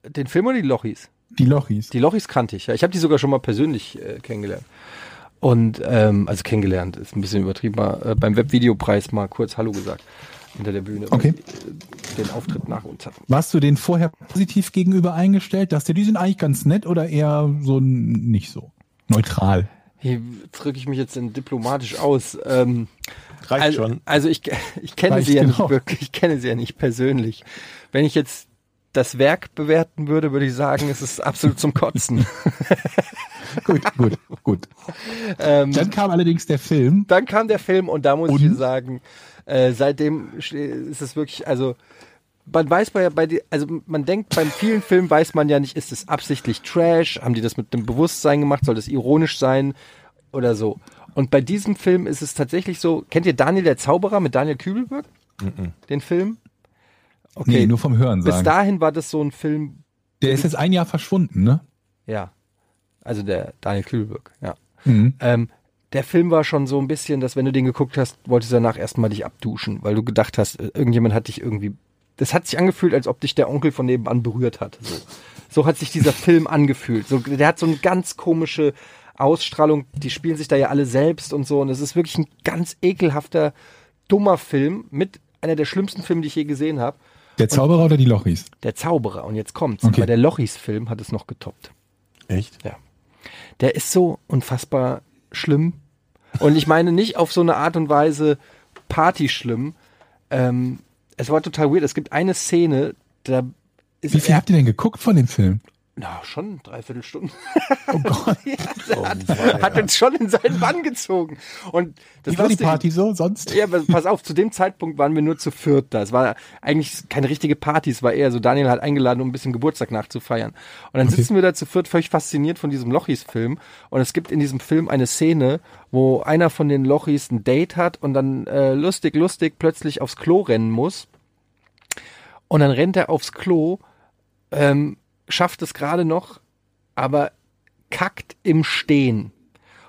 den Film oder die Lochis? Die Lochis. Die Lochis kannte ich, ja. Ich habe die sogar schon mal persönlich äh, kennengelernt. Und, ähm, also kennengelernt, ist ein bisschen übertrieben, mal, äh, beim Webvideopreis mal kurz Hallo gesagt. Hinter der Bühne. Okay. die, äh, Den Auftritt nach uns hatten. Warst du denen vorher positiv gegenüber eingestellt, dass die, die sind eigentlich ganz nett oder eher so nicht so? Neutral. Hier drücke ich mich jetzt in diplomatisch aus. Ähm, Reicht also, schon. also ich, ich kenne Reicht sie ja nicht genau. wirklich, ich kenne sie ja nicht persönlich. Wenn ich jetzt das Werk bewerten würde, würde ich sagen, es ist absolut zum Kotzen. Gut, gut, gut. ähm, Dann kam allerdings der Film. dann kam der Film und da muss ich Und? dir sagen, äh, seitdem ist es wirklich, also man weiß bei, bei die, also man denkt beim vielen Filmen weiß man ja nicht, ist es absichtlich Trash, haben die das mit dem Bewusstsein gemacht, soll das ironisch sein oder so. Und bei diesem Film ist es tatsächlich so, kennt ihr Daniel der Zauberer mit Daniel Kübelberg? Den Film? Okay, Nee, nur vom Hören bis sagen. dahin war das so ein Film, Der ist jetzt ein Jahr verschwunden, ne? ja. Also der Daniel Kübelberg, ja. Mhm. Ähm, der Film war schon so ein bisschen, dass wenn du den geguckt hast, wolltest du danach erstmal dich abduschen, weil du gedacht hast, äh, irgendjemand hat dich irgendwie. Das hat sich angefühlt, als ob dich der Onkel von nebenan berührt hat. So, so hat sich dieser Film angefühlt. So, der hat so eine ganz komische Ausstrahlung. Die spielen sich da ja alle selbst und so. Und es ist wirklich ein ganz ekelhafter, dummer Film mit einer der schlimmsten Filme, die ich je gesehen habe. Der Zauberer oder die Lochis? Der Zauberer. Und jetzt kommt's. Okay. Aber der Lochis-Film hat es noch getoppt. Echt? Ja. Der ist so unfassbar schlimm. Und ich meine nicht auf so eine Art und Weise Party schlimm. Ähm, es war total weird. Es gibt eine Szene, da ist Wie viel habt ihr denn geguckt von dem Film? Na, schon dreiviertel Stunden. Oh Gott. hat, hat uns schon in seinen Bann gezogen. Und das Wie war die Party so sonst? Ja, aber pass auf, zu dem Zeitpunkt waren wir nur zu viert da. Es war eigentlich keine richtige Party, es war eher so, Daniel hat eingeladen, um ein bisschen Geburtstag nachzufeiern. Und dann sitzen wir da zu viert völlig fasziniert von diesem Lochis-Film. Und es gibt in diesem Film eine Szene, wo einer von den Lochis ein Date hat und dann äh, lustig, lustig plötzlich aufs Klo rennen muss. Und dann rennt er aufs Klo, ähm, schafft es gerade noch, aber kackt im Stehen.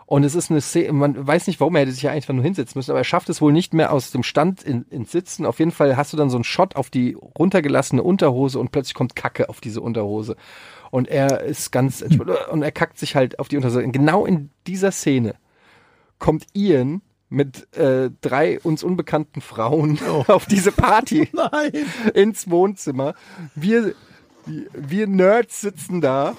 Und es ist eine Szene, man weiß nicht, warum er hätte sich ja einfach nur hinsetzen müssen, aber er schafft es wohl nicht mehr aus dem Stand in, ins Sitzen. Auf jeden Fall hast du dann so einen Shot auf die runtergelassene Unterhose und plötzlich kommt Kacke auf diese Unterhose. Und er ist ganz, und er kackt sich halt auf die Unterhose. Und genau in dieser Szene kommt Ian mit äh, drei uns unbekannten Frauen auf diese Party Nein. ins Wohnzimmer. Wir, wir Nerds sitzen da,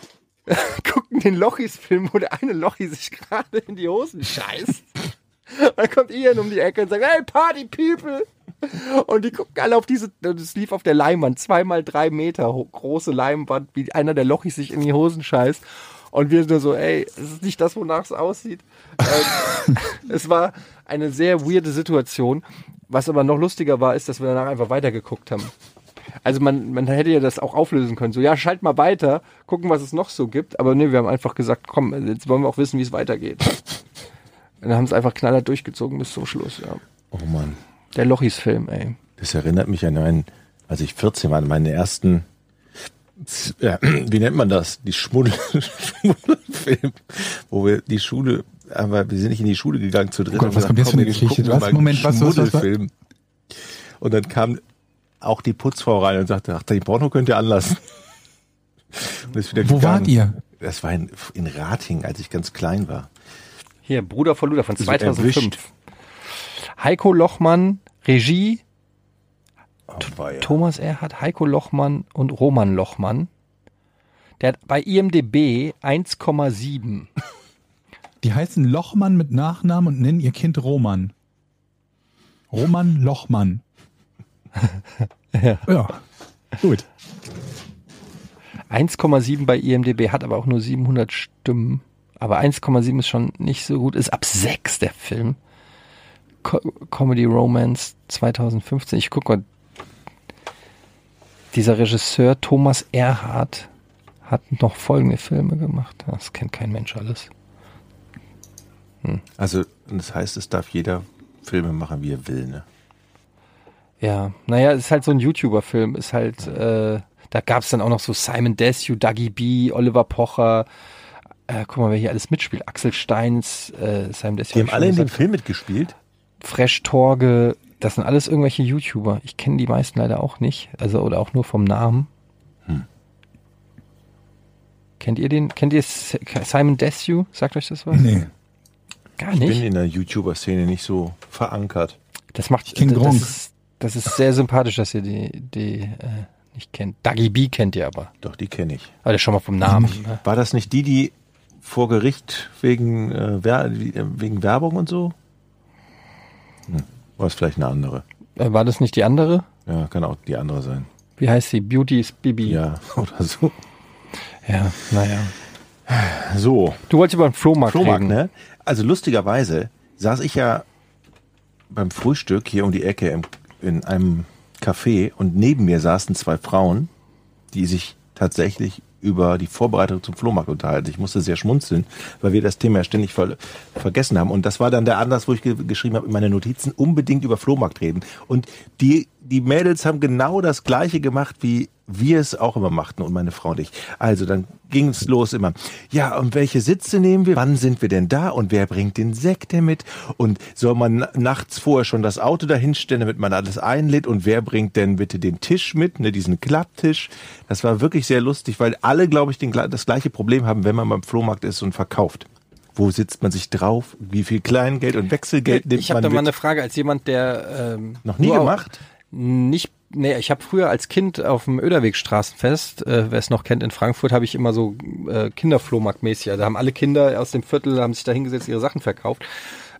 gucken den Lochis-Film, wo der eine Lochi sich gerade in die Hosen scheißt. Dann kommt Ian um die Ecke und sagt, hey, Party People! Und die gucken alle auf diese, das lief auf der Leinwand, zweimal drei Meter große Leinwand, wie einer der Lochis sich in die Hosen scheißt. Und wir nur so, ey, es ist nicht das, wonach es aussieht. ähm, es war eine sehr weirde Situation. Was aber noch lustiger war, ist, dass wir danach einfach weitergeguckt haben. Also man, man hätte ja das auch auflösen können. So, ja, schalt mal weiter, gucken, was es noch so gibt. Aber nee, wir haben einfach gesagt, komm, jetzt wollen wir auch wissen, wie es weitergeht. Und dann haben es einfach knallhart durchgezogen bis zum Schluss, ja. Oh Mann. Der Lochis-Film, ey. Das erinnert mich an einen, als ich 14 war, an meine ersten, ja, wie nennt man das? Die Schmuddel, Schmuddelfilm, wo wir die Schule, aber wir sind nicht in die Schule gegangen zu dritt. Oh Gott, was kommt jetzt für eine Geschichte? Was? Moment, was, was, was, was? Schmuddelfilm. Und dann kam auch die Putzfrau rein und sagte, ach, den Porno könnt ihr anlassen. Und ist wieder Wo wart ihr? Das war in, in Rating, als ich ganz klein war. Hier, Bruder von Luder von So 2005. erwischt. Heiko Lochmann, Regie, Oh. Thomas Erhardt, Heiko Lochmann und Roman Lochmann. Der hat bei IMDB 1,7. Die heißen Lochmann mit Nachnamen und nennen ihr Kind Roman. Roman Lochmann. Ja. Ja. Gut. 1,7 bei IMDB, hat aber auch nur 700 Stimmen. Aber 1,7 ist schon nicht so gut. Ist ab 6 der Film. Co Comedy Romance 2015. Ich guck mal. Dieser Regisseur Thomas Erhardt hat noch folgende Filme gemacht. Das kennt kein Mensch alles. Also, das heißt, es darf jeder Filme machen, wie er will, ne? Ja, naja, es ist halt so ein YouTuber-Film. Ist halt, äh, da gab es dann auch noch so Simon Desue, Dougie B, Oliver Pocher. Äh, guck mal, wer hier alles mitspielt. Axel Steins, äh, Simon Desue. Die hab haben ich alle in dem. Film mitgespielt. Fresh Torge. Das sind alles irgendwelche YouTuber. Ich kenne die meisten leider auch nicht. Also, oder auch nur vom Namen. Kennt ihr den? Kennt ihr Simon Desue? Sagt euch das was? Nee. Gar Ich bin nicht. in der YouTuber-Szene nicht so verankert. Das macht, kenn das, Gronk. ist, das ist sehr sympathisch, dass ihr die, die äh, nicht kennt. Dougie B kennt ihr aber. Doch, die kenne ich. Das schon mal vom Namen. Ne? War das nicht die, die vor Gericht wegen, äh, Wer äh, wegen Werbung und so? Hm. War es vielleicht eine andere? Äh, War das nicht die andere? Ja, kann auch die andere sein. Wie heißt sie? Beauty is Bibi. Ja, oder so. ja naja. So, Du wolltest über den Flohmarkt, Flohmarkt, reden. ne? Also lustigerweise saß ich ja beim Frühstück hier um die Ecke im, in einem Café und neben mir saßen zwei Frauen, die sich tatsächlich über die Vorbereitung zum Flohmarkt unterhalten. Ich musste sehr schmunzeln, weil wir das Thema ja ständig ver vergessen haben. Und das war dann der Anlass, wo ich ge geschrieben habe in meine Notizen, unbedingt über Flohmarkt reden. Und die, die Mädels haben genau das Gleiche gemacht, wie wir es auch immer machten und meine Frau und ich. Also dann ging es los immer. Ja, und welche Sitze nehmen wir? Wann sind wir denn da? Und wer bringt den Sekt denn mit? Und soll man na- nachts vorher schon das Auto dahinstellen, damit man alles einlädt? Und wer bringt denn bitte den Tisch mit, ne, diesen Klapptisch? Das war wirklich sehr lustig, weil alle, glaube ich, den, das gleiche Problem haben, wenn man beim Flohmarkt ist und verkauft. Wo sitzt man sich drauf? Wie viel Kleingeld und Wechselgeld nimmt Ich habe man da mit? mal eine Frage als jemand, der ähm, Noch nie gemacht? Nicht, nee, ich habe früher als Kind auf dem Öderwegstraßenfest, äh, wer es noch kennt in Frankfurt, habe ich immer so äh, Kinderflohmarktmäßig. Also haben alle Kinder aus dem Viertel haben sich da hingesetzt, ihre Sachen verkauft.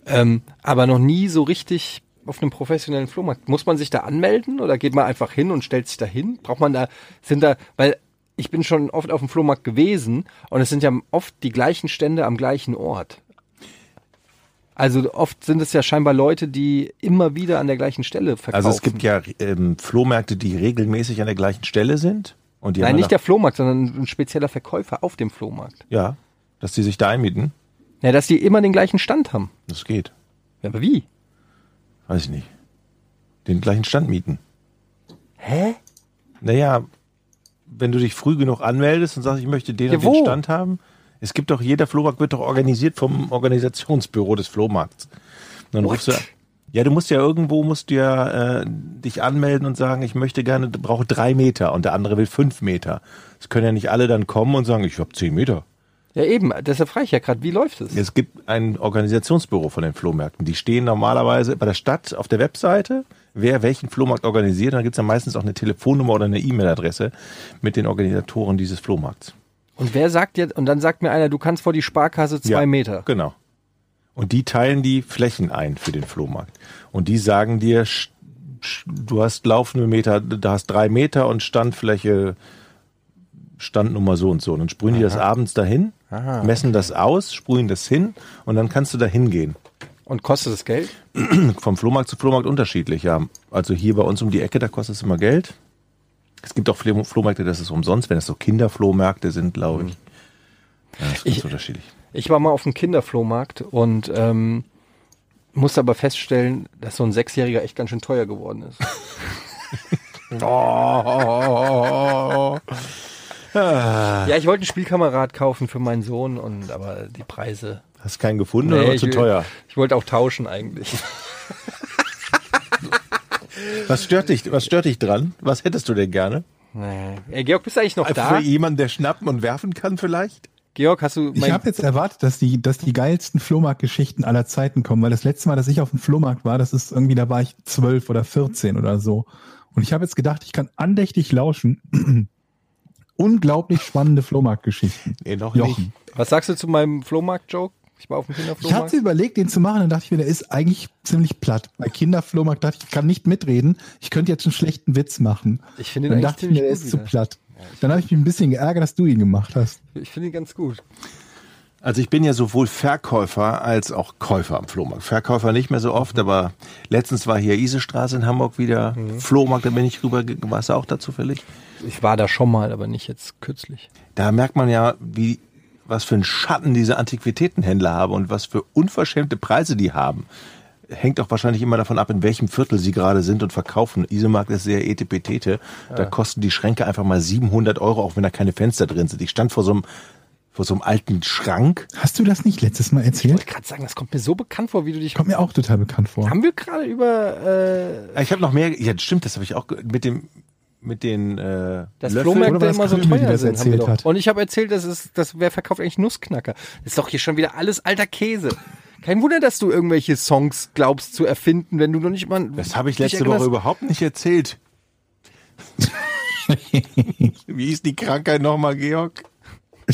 Ähm, aber noch nie so richtig auf einem professionellen Flohmarkt. Muss man sich da anmelden oder geht man einfach hin und stellt sich da hin? Braucht man da, sind da, weil ich bin schon oft auf dem Flohmarkt gewesen und es sind ja oft die gleichen Stände am gleichen Ort. Also oft sind es ja scheinbar Leute, die immer wieder an der gleichen Stelle verkaufen. Also es gibt ja ähm, Flohmärkte, die regelmäßig an der gleichen Stelle sind. Und die Nein, nicht der Flohmarkt, sondern ein spezieller Verkäufer auf dem Flohmarkt. Ja, dass die sich da einmieten. Ja, dass die immer den gleichen Stand haben. Das geht. Ja, aber wie? Weiß ich nicht. Den gleichen Stand mieten. Hä? Naja, wenn du dich früh genug anmeldest und sagst, ich möchte den Ja, und den? Stand haben. Es gibt doch, jeder Flohmarkt wird doch organisiert vom Organisationsbüro des Flohmarkts. Und dann rufst du, ja, du musst ja irgendwo, musst du ja äh, dich anmelden und sagen, ich möchte gerne, brauche drei Meter und der andere will fünf Meter. Es können ja nicht alle dann kommen und sagen, ich habe zehn Meter. Ja, eben. Deshalb frage ich ja gerade, wie läuft es? Es gibt ein Organisationsbüro von den Flohmärkten. Die stehen normalerweise bei der Stadt auf der Webseite, wer welchen Flohmarkt organisiert. Und dann gibt es ja meistens auch eine Telefonnummer oder eine E-Mail-Adresse mit den Organisatoren dieses Flohmarkts. Und wer sagt jetzt, und dann sagt mir einer, du kannst vor die Sparkasse zwei Ja, Meter. Genau. Und die teilen die Flächen ein für den Flohmarkt. Und die sagen dir, du hast laufende Meter, da hast drei Meter und Standfläche, Standnummer so und so. Und dann sprühen die das abends dahin, messen das aus, sprühen das hin und dann kannst du da hingehen. Und kostet es Geld? Vom Flohmarkt zu Flohmarkt unterschiedlich, ja. Also hier bei uns um die Ecke, da kostet es immer Geld. Es gibt auch Flo- Flohmärkte, das ist umsonst, wenn es so Kinderflohmärkte sind, glaube ich. Ja, das ist ganz Ich- unterschiedlich. Ich war mal auf dem Kinderflohmarkt und ähm, musste aber feststellen, dass so ein Sechsjähriger echt ganz schön teuer geworden ist. ja, ich wollte einen Spielkamerad kaufen für meinen Sohn und aber die Preise. Hast keinen gefunden Nee, oder zu teuer? Ich wollte auch tauschen eigentlich. Was stört dich, was stört dich dran? Was hättest du denn gerne? Nee. Ey, Georg, bist du eigentlich noch Für da? jemanden, der schnappen und werfen kann vielleicht? Georg, hast du Ich mein, habe jetzt erwartet, dass die, dass die geilsten Flohmarktgeschichten aller Zeiten kommen, weil das letzte Mal, dass ich auf dem Flohmarkt war, das ist irgendwie, da war ich zwölf oder 14 oder so. Und ich habe jetzt gedacht, ich kann andächtig lauschen. Unglaublich spannende Flohmarktgeschichten. Nee, noch Jochen. was sagst du zu meinem Flohmarkt-Joke? Ich war auf dem Ich hatte Kinderflohmarkt. überlegt, den zu machen, dann dachte ich mir, der ist eigentlich ziemlich platt. Bei Kinderflohmarkt dachte ich, ich kann nicht mitreden. Ich könnte jetzt einen schlechten Witz machen. Ich finde Dann dachte ich mir, der ist zu platt. Dann habe ich mich ein bisschen geärgert, dass du ihn gemacht hast. Ich finde ihn ganz gut. Also ich bin ja sowohl Verkäufer als auch Käufer am Flohmarkt. Verkäufer nicht mehr so oft, aber letztens war hier Isestraße in Hamburg wieder Flohmarkt, da bin ich rüber, warst du auch da zufällig? Ich war da schon mal, aber nicht jetzt kürzlich. Da merkt man ja, wie, was für einen Schatten diese Antiquitätenhändler haben und was für unverschämte Preise die haben. Hängt auch wahrscheinlich immer davon ab, in welchem Viertel sie gerade sind und verkaufen. Isemarkt ist sehr etepetete. Da kosten die Schränke einfach mal 700 Euro, auch wenn da keine Fenster drin sind. Ich stand vor so einem, vor so einem alten Schrank. Hast du das nicht letztes Mal Ich erzählt? wollte gerade sagen, das kommt mir so bekannt vor, wie du dich. Kommt mir auch total bekannt vor. Haben wir gerade über äh, Ich habe noch mehr, ja stimmt, das habe ich auch ge- mit dem, mit den äh, das Löffeln. Flohmärkte immer so Krümel, teuer sind? Haben wir erzählt doch. hat? Und ich habe erzählt, das ist, das wer verkauft eigentlich Nussknacker? Das ist doch hier schon wieder alles alter Käse. Kein Wunder, dass du irgendwelche Songs glaubst zu erfinden, wenn du noch nicht mal. Das habe ich letzte. Woche überhaupt nicht erzählt. Wie ist die Krankheit nochmal, Georg?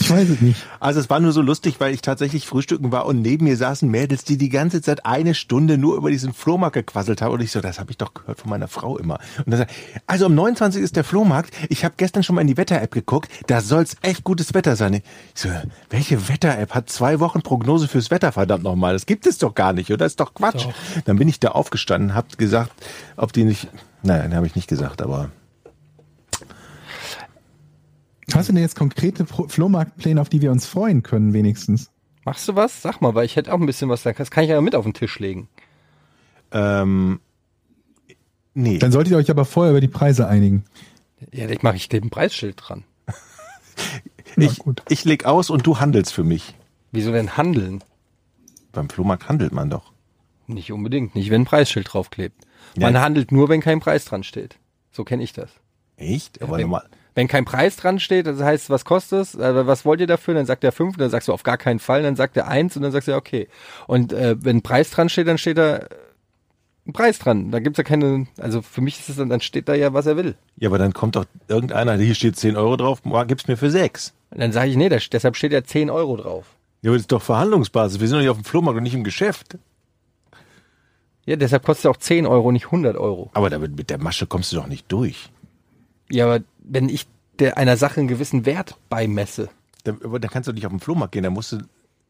Ich weiß es nicht. Also es war nur so lustig, weil ich tatsächlich frühstücken war und neben mir saßen Mädels, die die ganze Zeit eine Stunde nur über diesen Flohmarkt gequasselt haben. Und ich so, das habe ich doch gehört von meiner Frau immer. Und dann sagt, also um 29 ist der Flohmarkt. Ich habe gestern schon mal in die Wetter-App geguckt. Da soll's echt gutes Wetter sein. Ich so, welche Wetter-App hat zwei Wochen Prognose fürs Wetter, verdammt nochmal? Das gibt es doch gar nicht, oder? Das ist doch Quatsch. Dann bin ich da aufgestanden, hab gesagt, ob die nicht... Nein, habe ich nicht gesagt, aber... Hast du denn jetzt konkrete Flohmarktpläne, auf die wir uns freuen können, wenigstens? Machst du was? Sag mal, weil ich hätte auch ein bisschen was da. Das kann ich ja mit auf den Tisch legen. Ähm, nee. Dann solltet ihr euch aber vorher über die Preise einigen. Ja, ich mache ich ein Preisschild dran. Ich, gut. ich leg aus und du handelst für mich. Wieso denn handeln? Beim Flohmarkt handelt man doch. Nicht unbedingt, nicht wenn ein Preisschild draufklebt. Ja. Man handelt nur, wenn kein Preis dran steht. So kenne ich das. Echt? Aber wenn, normal. Wenn kein Preis dran steht, das heißt, was kostet es? Äh, was wollt ihr dafür? Dann sagt er fünf, dann sagst du auf gar keinen Fall, dann sagt er eins und dann sagst du ja okay. Und äh, wenn ein Preis dran steht, dann steht da äh, ein Preis dran. Da gibt's ja keine, also für mich ist es dann, dann steht da ja, was er will. Ja, aber dann kommt doch irgendeiner, hier steht 10 Euro drauf, gib's mir für 6. Und dann sage ich, nee, da, deshalb steht ja 10 Euro drauf. Ja, aber das ist doch Verhandlungsbasis. Wir sind doch nicht auf dem Flohmarkt und nicht im Geschäft. Ja, deshalb kostet er auch 10 Euro, nicht 100 Euro. Aber damit, mit der Masche kommst du doch nicht durch. Ja, aber wenn ich der einer Sache einen gewissen Wert beimesse. Da, aber da kannst du nicht auf den Flohmarkt gehen, da musst du,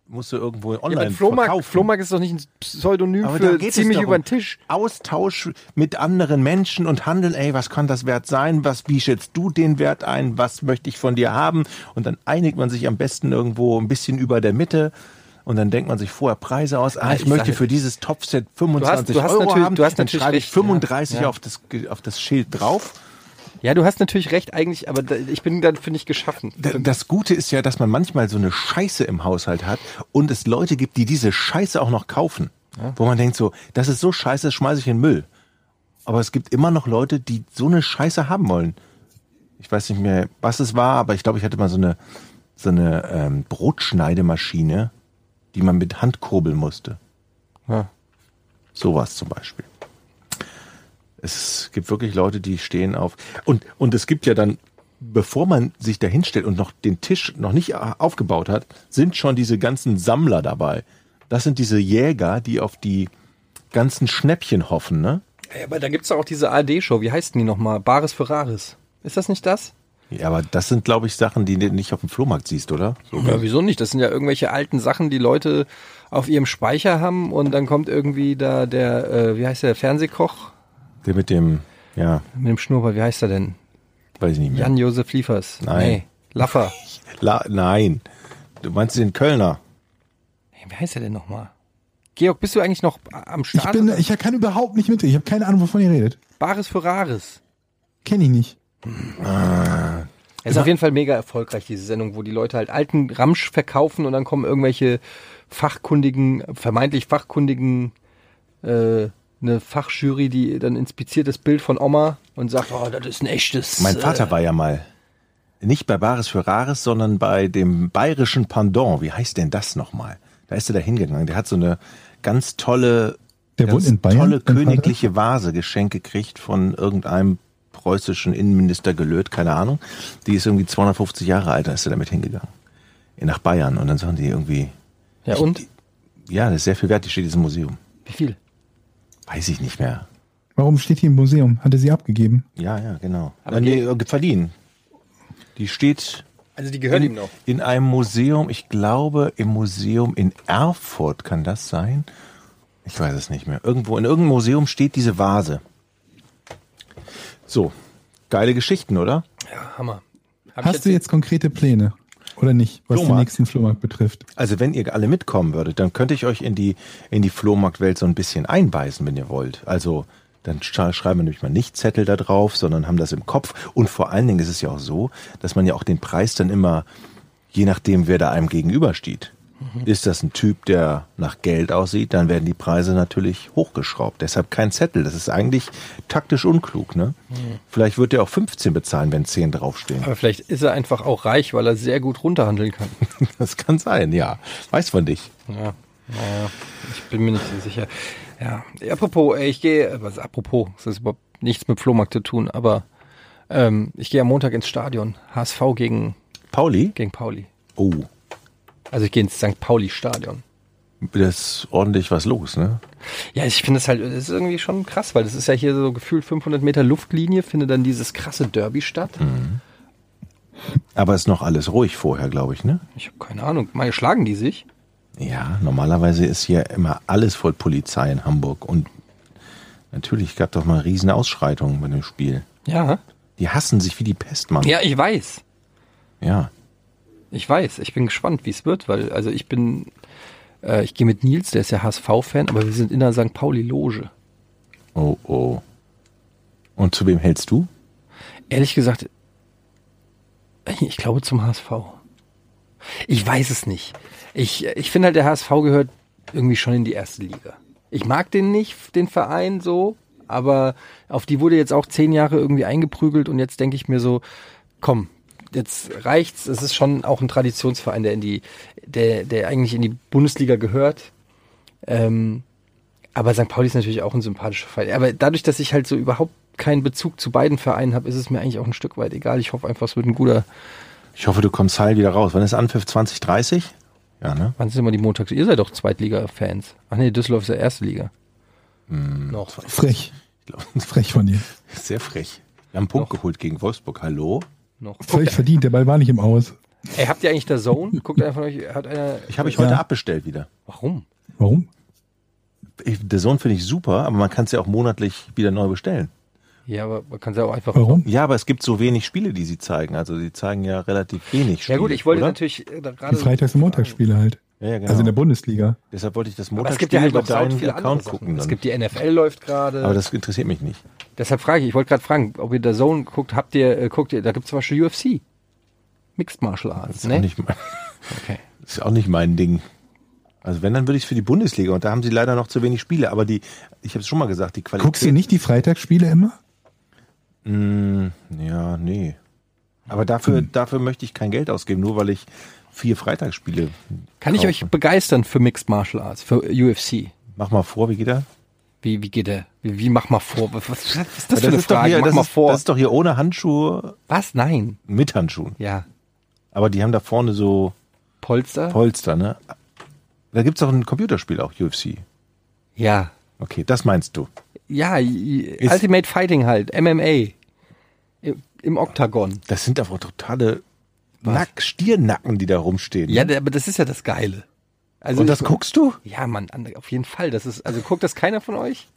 musst du irgendwo Ja, online aber Flohmarkt, verkaufen. Flohmarkt ist doch nicht ein Pseudonym Aber für ziemlich über den Tisch. Austausch mit anderen Menschen und handeln, ey, was kann das Wert sein? Was, wie schätzt du den Wert ein? Was möchte ich von dir haben? Und dann einigt man sich am besten irgendwo ein bisschen über der Mitte. Und dann denkt man sich vorher Preise aus. Ah, ich, ich möchte für dieses Topset 25 du hast Euro natürlich- haben. du hast dann schreibe ich recht, 35 ja, ja. Auf, das, auf das Schild drauf. Ja, du hast natürlich recht eigentlich, aber ich bin dafür nicht geschaffen. Da- Das Gute ist ja, dass man manchmal so eine Scheiße im Haushalt hat und es Leute gibt, die diese Scheiße auch noch kaufen. Wo man denkt so, das ist so scheiße, das schmeiße ich in den Müll. Aber es gibt immer noch Leute, die so eine Scheiße haben wollen. Ich weiß nicht mehr, was es war, aber ich glaube, ich hatte mal so eine, so eine ähm, Brotschneidemaschine, die man mit Hand kurbeln musste. Ja. Sowas zum Beispiel. Es gibt wirklich Leute, die stehen auf. Und, und es gibt ja dann, bevor man sich da hinstellt und noch den Tisch noch nicht aufgebaut hat, sind schon diese ganzen Sammler dabei. Das sind diese Jäger, die auf die ganzen Schnäppchen hoffen, ne? Ja, aber da gibt's doch auch diese ARD-Show, wie heißt denn die nochmal? Bares für Rares. Ist das nicht das? Ja, aber das sind, glaube ich, Sachen, die du nicht auf dem Flohmarkt siehst, oder? Ja, wieso nicht? Das sind ja irgendwelche alten Sachen, die Leute auf ihrem Speicher haben und dann kommt irgendwie da der, äh, wie heißt der, Fernsehkoch Der mit dem, ja, mit dem Schnurrbart, wie heißt er denn? weiß ich nicht mehr. Jan-Josef Liefers. Nein. Nee, Laffer. La nein. Du meinst den Kölner? Hey, wie heißt er denn nochmal? Georg, bist du eigentlich noch am Ich Start? bin, ich kann überhaupt nicht mit. Ich habe keine Ahnung, wovon ihr redet. Bares für Rares. Kenne ich nicht. Es ist auf jeden Fall mega erfolgreich, diese Sendung, wo die Leute halt alten Ramsch verkaufen und dann kommen irgendwelche fachkundigen, vermeintlich fachkundigen, äh, eine Fachjury, die dann inspiziert das Bild von Oma und sagt, oh, das ist ein echtes. Mein Vater war ja mal nicht bei Bares für Rares, sondern bei dem bayerischen Pendant. Wie heißt denn das nochmal? Da ist er da hingegangen. Der hat so eine ganz tolle, Der ganz Bayern, tolle königliche Vase geschenkt gekriegt von irgendeinem preußischen Innenminister gelöt, keine Ahnung. Die ist irgendwie 250 Jahre alt, da ist er damit hingegangen. Nach Bayern. Und dann sagen die irgendwie, äh, Ja, und? ja, das ist sehr viel wert, die steht in diesem Museum. Wie viel? Weiß ich nicht mehr. Warum steht die im Museum? Hat er sie abgegeben? Ja, ja, genau. Aber nee, äh, verliehen. Die steht Also die gehören in, in einem Museum, ich glaube im Museum in Erfurt kann das sein. Ich weiß es nicht mehr. Irgendwo in irgendeinem Museum steht diese Vase. So, geile Geschichten, oder? Ja, Hammer. Hab Hast du jetzt konkrete Pläne? Oder nicht, was den Flohmarkt. nächsten Flohmarkt betrifft? Also wenn ihr alle mitkommen würdet, dann könnte ich euch in die in die Flohmarktwelt so ein bisschen einweisen, wenn ihr wollt. Also dann sch- schreiben wir nämlich mal nicht Zettel da drauf, sondern haben das im Kopf. Und vor allen Dingen ist es ja auch so, dass man ja auch den Preis dann immer, je nachdem, wer da einem gegenübersteht. Ist das ein Typ, der nach Geld aussieht, dann werden die Preise natürlich hochgeschraubt. Deshalb kein Zettel. Das ist eigentlich taktisch unklug. Ne? Vielleicht wird er auch 15 bezahlen, wenn 10 draufstehen. Aber vielleicht ist er einfach auch reich, weil er sehr gut runterhandeln kann. Das kann sein, ja. Weiß von dich. Ja, naja, ich bin mir nicht so sicher. Ja, apropos, ey, ich gehe, äh, was apropos, das ist überhaupt nichts mit Flohmarkt zu tun, aber ähm, ich gehe am Montag ins Stadion. HSV gegen, Pauli? gegen Pauli. Oh, Also ich gehe ins St. Pauli-Stadion. da ist ordentlich was los, ne? Ja, ich finde es halt, das ist irgendwie schon krass, weil das ist ja hier so gefühlt 500 Meter Luftlinie, findet dann dieses krasse Derby statt. Aber ist noch alles ruhig vorher, glaube ich, ne? Ich habe keine Ahnung, mal schlagen die sich? Ja, normalerweise ist hier immer alles voll Polizei in Hamburg und natürlich gab doch mal riesen Ausschreitungen bei dem Spiel. Ja. Die hassen sich wie die Pest, Mann. Ja, ich weiß. Ja. Ich weiß, ich bin gespannt, wie es wird, weil, also ich bin, äh, ich gehe mit Nils, der ist ja HSV-Fan, aber wir sind in der St. Pauli-Loge. Oh, oh. Und zu wem hältst du? Ehrlich gesagt, ich glaube zum HSV. Ich weiß es nicht. Ich, ich finde halt, der HSV gehört irgendwie schon in die erste Liga. Ich mag den nicht, den Verein so, aber auf die wurde jetzt auch zehn Jahre irgendwie eingeprügelt und jetzt denke ich mir so, komm, jetzt reicht's. Es ist schon auch ein Traditionsverein, der in die, der, der eigentlich in die Bundesliga gehört. Ähm, aber St. Pauli ist natürlich auch ein sympathischer Verein. Aber dadurch, dass ich halt so überhaupt keinen Bezug zu beiden Vereinen habe, ist es mir eigentlich auch ein Stück weit egal. Ich hoffe einfach, es wird ein guter. Ich hoffe, du kommst heil wieder raus. Wann ist Anpfiff 2030? Ja, ne? Wann sind immer die Montags? Ihr seid doch Zweitliga-Fans. Ach nee, Düsseldorf ist ja erste Liga. Noch. Frech. Ich glaub, Frech von dir. Sehr frech. Wir haben einen Punkt geholt gegen Wolfsburg. Hallo? Noch. Völlig verdient, der Ball war nicht im Aus. Ey, habt ihr eigentlich der Zone? Guckt einer von euch, hat einer, Ich habe ich heute Ja. abbestellt wieder. warum? Warum? Der Sohn finde ich super, aber man kann es ja auch monatlich wieder neu bestellen. Ja, aber man kann es ja auch einfach. Warum? Ja, aber es gibt so wenig Spiele, die sie zeigen. Also sie zeigen ja relativ wenig Spiele. Ja gut, ich wollte oder? natürlich äh, Die gerade. Freitags- und Montagsspiele halt. Ja, ja, genau. Also in der Bundesliga. Deshalb wollte ich das Aber es gibt ja Montagsspiel halt noch sau deinem viele Account gucken. Es Dann. gibt die NFL läuft gerade. Aber das interessiert mich nicht. Deshalb frage ich, ich wollte gerade fragen, ob ihr der Zone guckt, habt ihr, äh, guckt ihr, da gibt es zum Beispiel UFC. Mixed Martial Arts, Das ist, auch ne? nicht mein, Okay. das ist auch nicht mein Ding. Also wenn, dann würde ich es für die Bundesliga und da haben sie leider noch zu wenig Spiele. Aber die, ich habe es schon mal gesagt, die Qualität. Guckst du nicht die Freitagsspiele immer? Mm, ja, nee. Aber dafür, Hm. dafür möchte ich kein Geld ausgeben, nur weil ich vier Freitagsspiele. Kann ich kaufe. euch begeistern für Mixed Martial Arts, für UFC? Mach mal vor, wie geht er? Wie, wie geht der? Wie, wie mach mal vor? Was, was, ist das Ja, für eine ist doch Frage? hier, mach das, mal ist, vor. das ist doch hier ohne Handschuhe, was? Nein. mit Handschuhen. Ja. Aber die haben da vorne so Polster? Polster, ne? Da gibt's doch ein Computerspiel auch, UFC. ja. Okay, das meinst du. Ja, i- Ultimate Fighting halt, MMA. Im, im Oktagon. Das sind aber totale Nack Stiernacken, die da rumstehen. Ja, der- aber das ist ja das Geile. Also Und das ich- guckst du? Ja, Mann, an- auf jeden Fall. Das ist, also guckt das keiner von euch?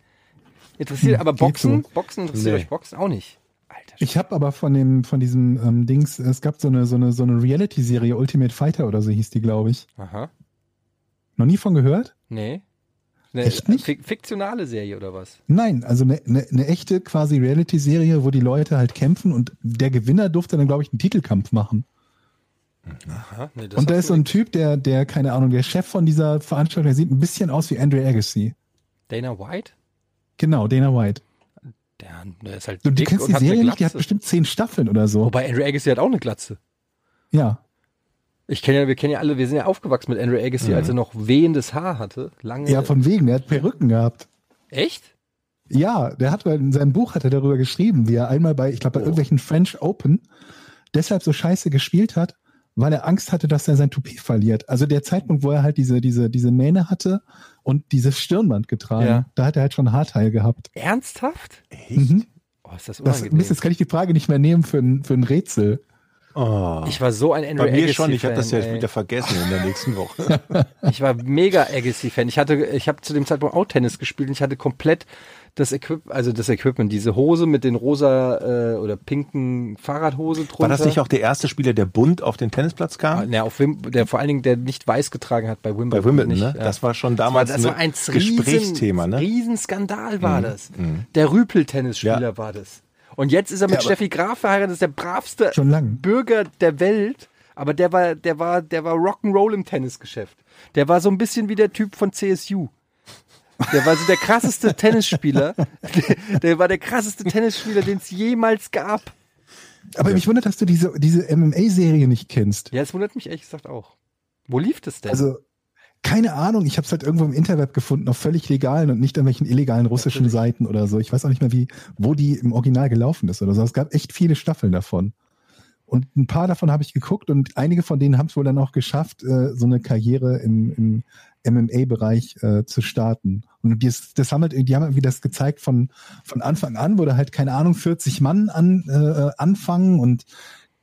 Interessiert, aber geht Boxen? Boxen interessiert Nee. euch Boxen auch nicht. Alter. Ich habe aber von dem, von diesem ähm, Dings, es gab so eine, so eine, so eine Reality-Serie, Ultimate Fighter oder so hieß die, glaube ich. Aha. Noch nie von gehört? Nee. Eine Echt nicht? Fik fiktionale Serie oder was? Nein, also eine, eine, eine echte quasi Reality-Serie, wo die Leute halt kämpfen und der Gewinner durfte dann, glaube ich, einen Titelkampf machen. Aha. Nee, und da ist so ein. Typ, der, der, keine Ahnung, der Chef von dieser Veranstaltung, der sieht ein bisschen aus wie Andre Agassi. Dana White? Genau, Dana White. Der, der ist halt Du, du kennst die Serie nicht? Die hat bestimmt zehn Staffeln oder so. Wobei Andrew Agassi hat auch eine Glatze. Ja. Ich kenne ja, wir kennen ja alle, wir sind ja aufgewachsen mit Andrew Agassi, als er noch wehendes Haar hatte. Lange. Ja, von wegen, der hat Perücken gehabt. Echt? Ja, der hat in seinem Buch hat er darüber geschrieben, wie er einmal bei, ich glaube, bei irgendwelchen French Open deshalb so scheiße gespielt hat, weil er Angst hatte, dass er sein Toupet verliert. Also der Zeitpunkt, wo er halt diese, diese, diese Mähne hatte und dieses Stirnband getragen, Ja. da hat er halt schon Haarteil gehabt. Ernsthaft? Mhm. Oh, ist das Das, unangenehm. Mist, jetzt kann ich die Frage nicht mehr nehmen für ein, für ein Rätsel. Oh. ich war so ein Andrew Bei mir Agassi schon, ich habe das ja ey. wieder vergessen in der nächsten Woche. Ich war mega Agassi-Fan. Ich hatte, ich habe zu dem Zeitpunkt auch Tennis gespielt und ich hatte komplett das Equip, also das Equipment, diese Hose mit den rosa äh, oder pinken Fahrradhose drunter. War das nicht auch der erste Spieler, der bunt auf den Tennisplatz Ah, kam? Ne, auf Wim der vor allen Dingen, der nicht weiß getragen hat bei Wimbledon. Bei Wimbledon, nicht, ne? ja. Das war schon das war, damals das war ein Gesprächsthema, riesen, ne? Riesenskandal war das. Der Rüpel-Tennisspieler Ja. war das. Und jetzt ist er mit Ja, Steffi Graf verheiratet, das ist der bravste Schon lang. Bürger der Welt. Aber der war, der war, der war Rock'n'Roll im Tennisgeschäft. Der war so ein bisschen wie der Typ von CSU. Der war so der krasseste Tennisspieler. Der, der war der krasseste Tennisspieler, den es jemals gab. Aber mich wundert, dass du diese, diese MMA-Serie nicht kennst. Ja, es wundert mich ehrlich gesagt auch. Wo lief das denn? Also, keine Ahnung, ich habe es halt irgendwo im Internet gefunden, auf völlig legalen und nicht an welchen illegalen russischen Seiten oder so. Ich weiß auch nicht mehr, wie, wo die im Original gelaufen ist oder so. Es gab echt viele Staffeln davon. Und ein paar davon habe ich geguckt und einige von denen haben es wohl dann auch geschafft, äh, so eine Karriere im, im MMA-Bereich äh, zu starten. Und die, das haben halt, die haben irgendwie das gezeigt von, von Anfang an, wo da halt, keine Ahnung, 40 Mann an, äh, anfangen und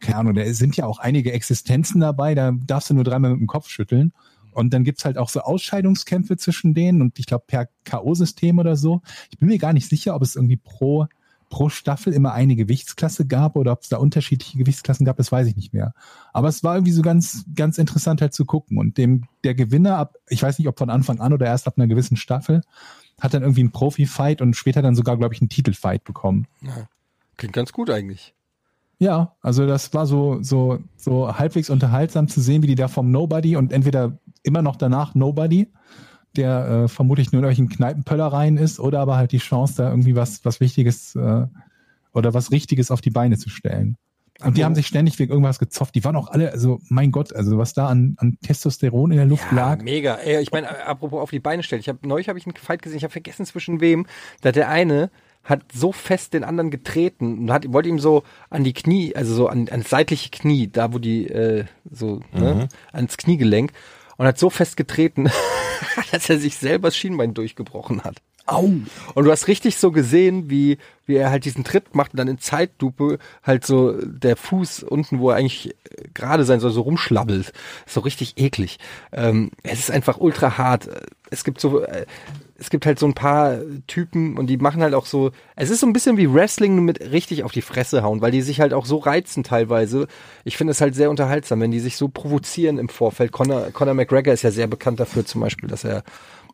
keine Ahnung, da sind ja auch einige Existenzen dabei, da darfst du nur dreimal mit dem Kopf schütteln. Und dann gibt's halt auch so Ausscheidungskämpfe zwischen denen und ich glaube per K.O.-System oder so. Ich bin mir gar nicht sicher, ob es irgendwie pro, pro Staffel immer eine Gewichtsklasse gab oder ob es da unterschiedliche Gewichtsklassen gab, das weiß ich nicht mehr. Aber es war irgendwie so ganz, ganz interessant halt zu gucken. Und dem, der Gewinner ab, ich weiß nicht, ob von Anfang an oder erst ab einer gewissen Staffel, hat dann irgendwie einen Profi-Fight und später dann sogar, glaube ich, einen Titelfight bekommen. Klingt ganz gut eigentlich. Ja, also das war so, so, so halbwegs unterhaltsam zu sehen, wie die da vom Nobody und entweder immer noch danach Nobody, der äh, vermutlich nur in irgendwelchen Kneipenpöllereien ist, oder aber halt die Chance, da irgendwie was, was Wichtiges äh, oder was Richtiges auf die Beine zu stellen. Und die haben sich ständig wegen irgendwas gezofft. Die waren auch alle, also mein Gott, also was da an, an Testosteron in der Luft Ja, lag. mega. Ey, ich meine, apropos auf die Beine stellen. Ich habe neulich habe ich einen Fight gesehen. Ich habe vergessen zwischen wem. Da der eine hat so fest den anderen getreten und hat wollte ihm so an die Knie, also so an ans seitliche Knie, da wo die äh, so ne, ans Kniegelenk und hat so fest getreten, dass er sich selber das Schienbein durchgebrochen hat. Au! Und du hast richtig so gesehen, wie, wie er halt diesen Tritt macht und dann in Zeitlupe halt so der Fuß unten, wo er eigentlich äh, gerade sein soll, so rumschlabbelt. So richtig eklig. Ähm, es ist einfach ultra hart. Es gibt so, äh, es gibt halt so ein paar Typen und die machen halt auch so, es ist so ein bisschen wie Wrestling mit richtig auf die Fresse hauen, weil die sich halt auch so reizen teilweise. Ich finde es halt sehr unterhaltsam, wenn die sich so provozieren im Vorfeld. Conor, Conor McGregor ist ja sehr bekannt dafür zum Beispiel, dass er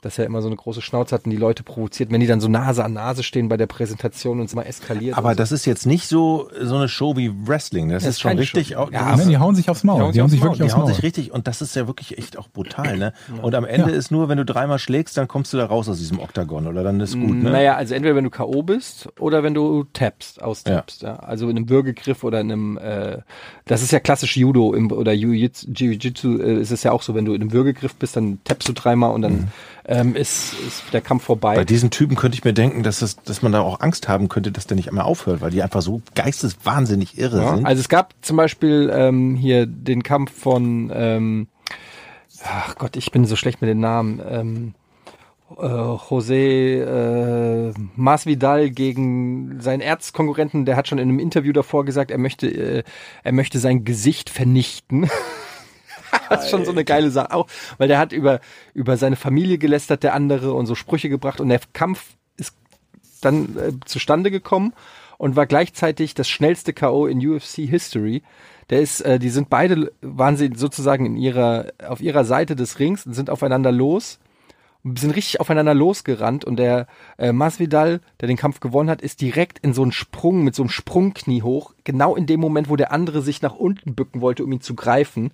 dass er immer so eine große Schnauze hat und die Leute provoziert, wenn die dann so Nase an Nase stehen bei der Präsentation und es mal eskaliert. Aber und so. das ist jetzt nicht so so eine Show wie Wrestling. Das, Das ist ist schon richtig. Ja, das Nein, die hauen sich aufs Maul. Die hauen sich wirklich die aufs hauen Maul. sich richtig und das ist ja wirklich echt auch brutal, ne? Und am Ende Ja. ist nur, wenn du dreimal schlägst, dann kommst du da raus aus diesem Oktagon oder dann ist gut, ne? Naja, also entweder wenn du K.O. bist oder wenn du tappst, austappst. Ja. Also in einem Würgegriff oder in einem, äh, das ist ja klassisch Judo im, oder Jiu-Jitsu Jiu-Jitsu, äh, ist es ja auch so, wenn du in einem Würgegriff bist, dann tappst du dreimal und dann ähm, ist, ist der Kampf vorbei. Bei diesen Typen könnte ich mir denken, dass, es, dass man da auch Angst haben könnte, dass der nicht einmal aufhört, weil die einfach so geisteswahnsinnig irre Ja, sind. also es gab zum Beispiel ähm, hier den Kampf von, ähm, ach Gott, ich bin so schlecht mit den Namen. Ähm, äh, José äh, Masvidal gegen seinen Erzkonkurrenten, der hat schon in einem Interview davor gesagt, er möchte, äh, er möchte sein Gesicht vernichten. das ist schon so eine geile Sache auch, weil der hat über über seine Familie gelästert, der andere und so Sprüche gebracht und der Kampf ist dann äh, zustande gekommen und war gleichzeitig das schnellste KO in UFC History. Der ist, äh, die sind beide, waren sie sozusagen in ihrer, auf ihrer Seite des Rings und sind aufeinander los sind richtig aufeinander losgerannt und der äh, Masvidal, der den Kampf gewonnen hat, ist direkt in so einen Sprung mit so einem Sprungknie hoch, genau in dem Moment, wo der andere sich nach unten bücken wollte, um ihn zu greifen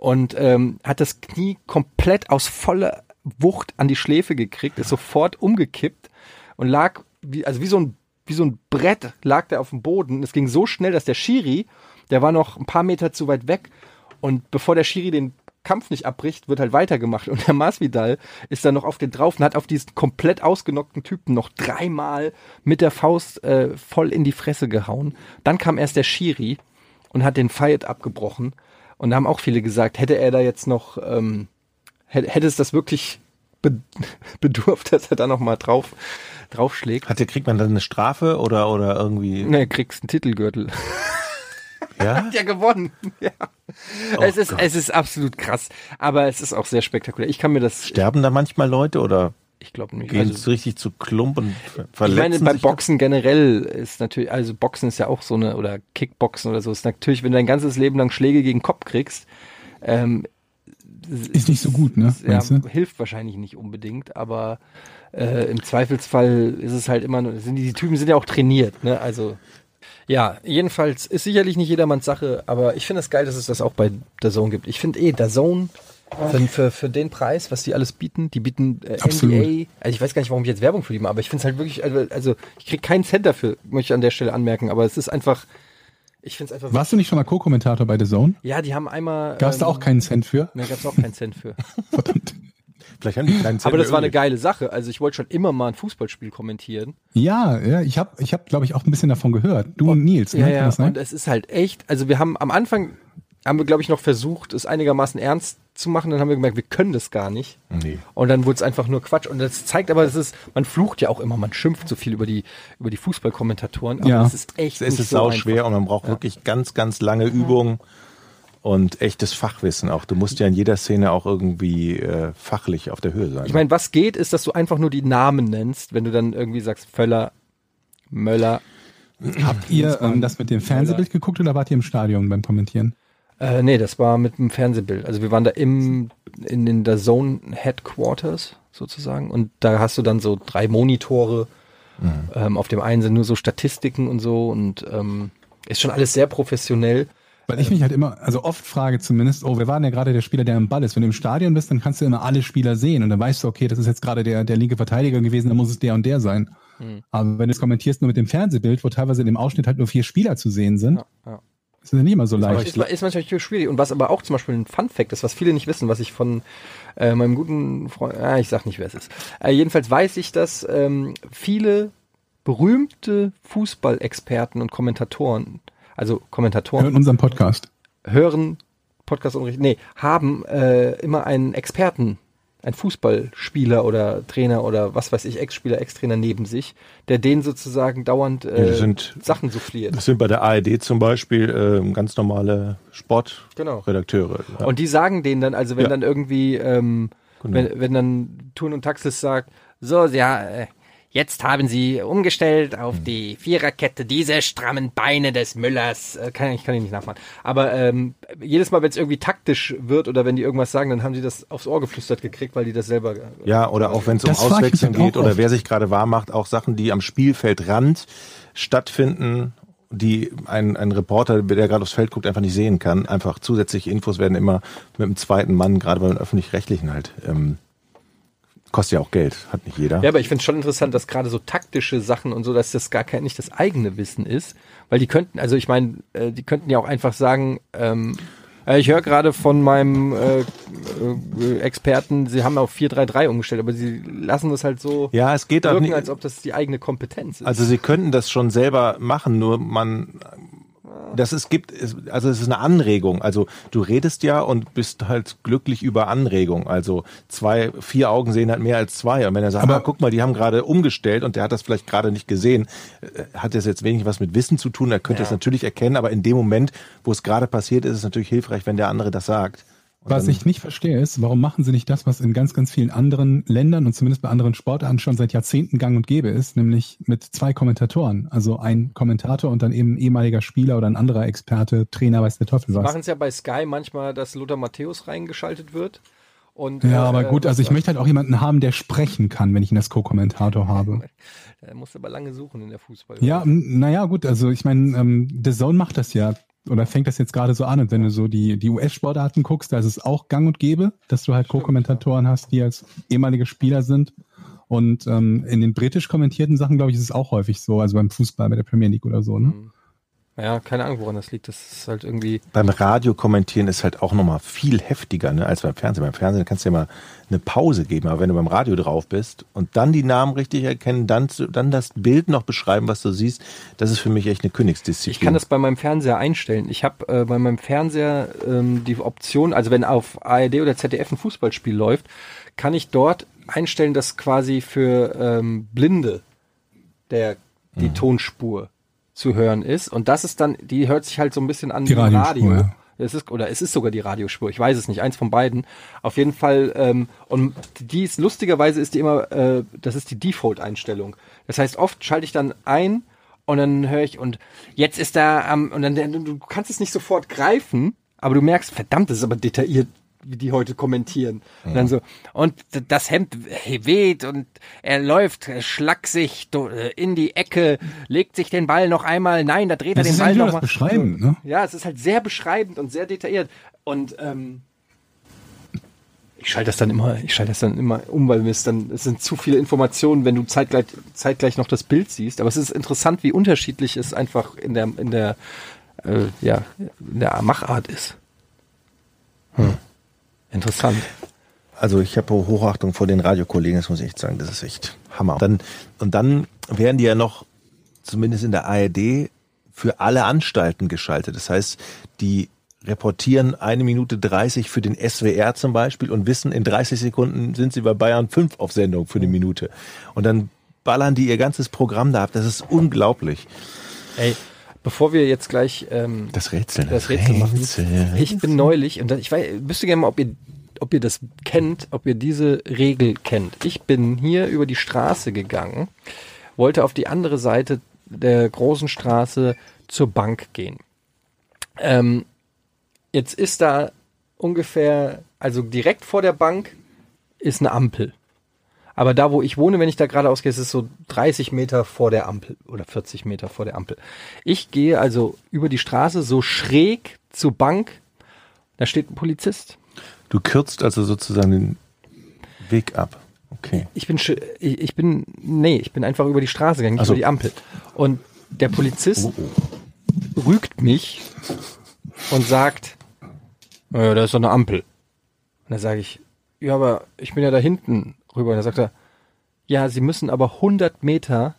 und ähm, hat das Knie komplett aus voller Wucht an die Schläfe gekriegt, ist sofort umgekippt und lag wie also wie so ein wie so ein Brett lag der auf dem Boden. Es ging so schnell, dass der Schiri, der war noch ein paar Meter zu weit weg und bevor der Schiri den Kampf nicht abbricht, wird halt weitergemacht und der Masvidal ist dann noch auf den drauf und hat auf diesen komplett ausgenockten Typen noch dreimal mit der Faust äh, voll in die Fresse gehauen. Dann kam erst der Schiri und hat den Fight abgebrochen und da haben auch viele gesagt, hätte er da jetzt noch ähm, hätte, hätte es das wirklich be bedurft, dass er da noch mal drauf draufschlägt. Hat kriegt man dann eine Strafe oder, oder irgendwie, Ne, kriegst einen Titelgürtel. ja? Hat ja gewonnen. Ja. Oh es ist Gott. es ist absolut krass, aber es ist auch sehr spektakulär. Ich kann mir das Sterben da manchmal Leute oder ich glaube nicht. gehen Also, es richtig zu Klump und ver- ich verletzen meine, beim? Boxen generell ist natürlich, also Boxen ist ja auch so eine, oder Kickboxen oder so, ist natürlich, wenn du dein ganzes Leben lang Schläge gegen den Kopf kriegst, ähm, Ist nicht so gut, ne? ja, hilft wahrscheinlich nicht unbedingt, aber äh, im Zweifelsfall ist es halt immer, nur- sind die, die Typen sind ja auch trainiert, ne? Also ja, jedenfalls ist sicherlich nicht jedermanns Sache, aber ich finde es geil, dass es das auch bei der Zone gibt. Ich finde eh, der Zone für, für, für den Preis, was die alles bieten, die bieten äh, Absolut. NBA, also ich weiß gar nicht, warum ich jetzt Werbung für die mache, aber ich finde es halt wirklich, also, also ich krieg keinen Cent dafür, möchte ich an der Stelle anmerken, aber es ist einfach, ich finde es einfach, Warst du nicht schon mal Co-Kommentator bei The Zone? ja, die haben einmal, Gab es da ähm, auch keinen Cent für? Ne, gab's auch keinen Cent für. Verdammt. Vielleicht haben die keinen Cent Aber das war eine geile Sache. Also ich wollte schon immer mal ein Fußballspiel kommentieren. Ja, ja, ich habe, ich hab, glaube ich, auch ein bisschen davon gehört. Du und Nils, ne? Ja, ja. Und es ist halt echt, also wir haben am Anfang, haben wir glaube ich noch versucht, es einigermaßen ernst zu machen. Dann haben wir gemerkt, wir können das gar nicht. Nee. Und dann wurde es einfach nur Quatsch. Und das zeigt aber, das ist, man flucht ja auch immer, man schimpft so viel über die, über die Fußballkommentatoren. Aber Ja. es ist echt Es nicht ist so sau schwer und man braucht wirklich ganz, ganz lange Übungen und echtes Fachwissen auch. Du musst ja in jeder Szene auch irgendwie äh, fachlich auf der Höhe sein. Ich meine, was geht, ist, dass du einfach nur die Namen nennst, wenn du dann irgendwie sagst, Völler, Möller. Habt ihr ähm, das mit dem Fernsehbild geguckt oder wart ihr im Stadion beim Kommentieren? Äh, nee, das war mit dem Fernsehbild. Also wir waren da im, in den der Zone Headquarters sozusagen und da hast du dann so drei Monitore. Ähm, auf dem einen sind nur so Statistiken und so und ähm, ist schon alles sehr professionell. Weil ich mich halt immer, also oft frage zumindest, oh, wer war denn ja gerade der Spieler, der am Ball ist? Wenn du im Stadion bist, dann kannst du immer alle Spieler sehen und dann weißt du, okay, das ist jetzt gerade der, der linke Verteidiger gewesen, dann muss es der und der sein. Hm. Aber wenn du es kommentierst nur mit dem Fernsehbild, wo teilweise in dem Ausschnitt halt nur vier Spieler zu sehen sind, Ja, ja. Ist das nicht immer so leicht. ist, ist manchmal schwierig. Und was aber auch zum Beispiel ein Fun-Fact ist, was viele nicht wissen, was ich von äh, meinem guten Freund, ah, ich sag nicht, wer es ist. Äh, jedenfalls weiß ich, dass ähm, viele berühmte Fußballexperten und Kommentatoren, also Kommentatoren, in unserem Podcast. hören Podcast und nee, haben äh, immer einen Experten ein Fußballspieler oder Trainer oder was weiß ich, Ex-Spieler, Ex-Trainer neben sich, der denen sozusagen dauernd äh, das sind- Sachen souffliert. Das sind bei der ARD zum Beispiel ähm, ganz normale Sportredakteure. Genau. Ja. Und die sagen denen dann, also wenn Ja. dann irgendwie, ähm, Genau. wenn, wenn dann Thun und Taxis sagt, so, ja, äh, jetzt haben sie umgestellt auf Hm. die Viererkette, diese strammen Beine des Müllers, äh, kann, ich kann ich nicht nachmachen. Aber ähm, jedes Mal, wenn es irgendwie taktisch wird oder wenn die irgendwas sagen, dann haben sie das aufs Ohr geflüstert gekriegt, weil die das selber. äh, Ja, oder auch wenn es um auch geht oder wer sich gerade warm macht, auch Sachen, die am Spielfeldrand stattfinden, die ein, ein Reporter, der gerade aufs Feld guckt, einfach nicht sehen kann. Einfach zusätzliche Infos werden immer mit dem zweiten Mann, gerade bei den öffentlich-rechtlichen halt, ähm, kostet ja auch Geld, hat nicht jeder. Ja, aber ich finde es schon interessant, dass gerade so taktische Sachen und so, dass das gar kein nicht das eigene Wissen ist, weil die könnten, also ich meine, äh, die könnten ja auch einfach sagen, ähm, äh, ich höre gerade von meinem äh, äh, Experten, sie haben auf 4-3-3 umgestellt, aber sie lassen das halt so Ja, es geht auch wirken, nicht. als ob das die eigene Kompetenz ist. Also sie könnten das schon selber machen, nur man das es gibt also es ist eine Anregung. Also du redest ja und bist halt glücklich über Anregung. Also zwei, vier Augen sehen halt mehr als zwei. Und wenn er sagt, Aber- ah, guck mal, die haben gerade umgestellt und der hat das vielleicht gerade nicht gesehen, äh, hat das jetzt wenig was mit Wissen zu tun. Er könnte es natürlich erkennen, aber in dem Moment, wo es gerade passiert, ist es natürlich hilfreich, wenn der andere das sagt. Und Was ich nicht verstehe, ist, warum machen sie nicht das, was in ganz, ganz vielen anderen Ländern und zumindest bei anderen Sportarten schon seit Jahrzehnten gang und gäbe ist, nämlich mit zwei Kommentatoren. Also ein Kommentator und dann eben ein ehemaliger Spieler oder ein anderer Experte, Trainer, weiß der Teufel was. machen es ja bei Sky manchmal, dass Lothar Matthäus reingeschaltet wird. Und, Ja, äh, aber gut, äh, also ich möchte halt auch jemanden haben, der sprechen kann, wenn ich ihn als Co-Kommentator habe. Da musst du aber lange suchen in der Fußball. Ja, naja, gut, also ich meine, ähm, The Zone macht das ja oder fängt das jetzt gerade so an. Und wenn du so die, die US-Sportarten guckst, da ist es auch gang und gäbe, dass du halt Co-Kommentatoren hast, die als ehemalige Spieler sind. Und ähm, in den britisch kommentierten Sachen, glaube ich, ist es auch häufig so, also beim Fußball, bei der Premier League oder so. Ne? Ja, keine Ahnung, woran das liegt. Das ist halt irgendwie. beim Radio kommentieren ist halt auch nochmal viel heftiger ne, als beim Fernsehen. Beim Fernsehen kannst du ja mal eine Pause geben, aber wenn du beim Radio drauf bist und dann die Namen richtig erkennen, dann, dann das Bild noch beschreiben, was du siehst, das ist für mich echt eine Königsdisziplin. Ich kann das bei meinem Fernseher einstellen. Ich habe äh, bei meinem Fernseher ähm, die Option, also wenn auf ARD oder ZDF ein Fußballspiel läuft, kann ich dort einstellen, dass quasi für ähm, Blinde der die Mhm. Tonspur zu hören ist. Und das ist dann, die hört sich halt so ein bisschen an Die wie Radiospur, Radio. ja. Es ist, oder es ist sogar die Radiospur, ich weiß es nicht, eins von beiden. Auf jeden Fall, ähm, und die ist lustigerweise ist die immer, äh, das ist die Default-Einstellung. Das heißt, oft schalte ich dann ein und dann höre ich, und jetzt ist da am, und dann, du kannst es nicht sofort greifen, aber du merkst, verdammt, das ist aber detailliert, wie die heute kommentieren. Und dann so, und das Hemd weht und er läuft schlaksig do- äh, in die Ecke, legt sich den Ball noch einmal, nein, da dreht er Das den ist ja Ball nicht nur noch das mal. Beschreiben, ne? Ja, es ist halt sehr beschreibend und sehr detailliert. Und ähm, ich schalte das dann immer, ich schalte das dann immer um, weil es dann, es sind zu viele Informationen, wenn du zeitgleich, zeitgleich noch das Bild siehst. Aber es ist interessant, wie unterschiedlich es einfach in der, in der, äh, ja, in der Machart ist. Hm. Interessant. Also ich habe Hochachtung vor den Radiokollegen, das muss ich echt sagen, das ist echt Hammer. Dann, und dann werden die ja noch, zumindest in der ARD, für alle Anstalten geschaltet. Das heißt, die reportieren eine Minute 30 für den SWR zum Beispiel und wissen, in 30 Sekunden sind sie bei Bayern 5 auf Sendung für eine Minute. Und dann ballern die ihr ganzes Programm da ab. Das ist unglaublich. Ey, bevor wir jetzt gleich ähm, Das Rätsel. das Rätsel machen. Ich bin neulich, und ich weiß, wüsste gerne mal, ob ihr, ob ihr das kennt, ob ihr diese Regel kennt. Ich bin hier über die Straße gegangen, wollte auf die andere Seite der großen Straße zur Bank gehen. Ähm, jetzt ist da ungefähr, also direkt vor der Bank ist eine Ampel. Aber da, wo ich wohne, wenn ich da geradeaus gehe, ist es so 30 Meter vor der Ampel oder 40 Meter vor der Ampel. Ich gehe also über die Straße so schräg zur Bank. Da steht ein Polizist. Du kürzt also sozusagen den Weg ab. Okay. Ich bin, ich, bin, nee, ich bin einfach über die Straße gegangen, nicht so. über die Ampel. Und der Polizist rügt mich und sagt, naja, da ist so eine Ampel. Und da sage ich, ja, aber ich bin ja da hinten rüber. Und da sagt er, ja, Sie müssen aber 100 Meter,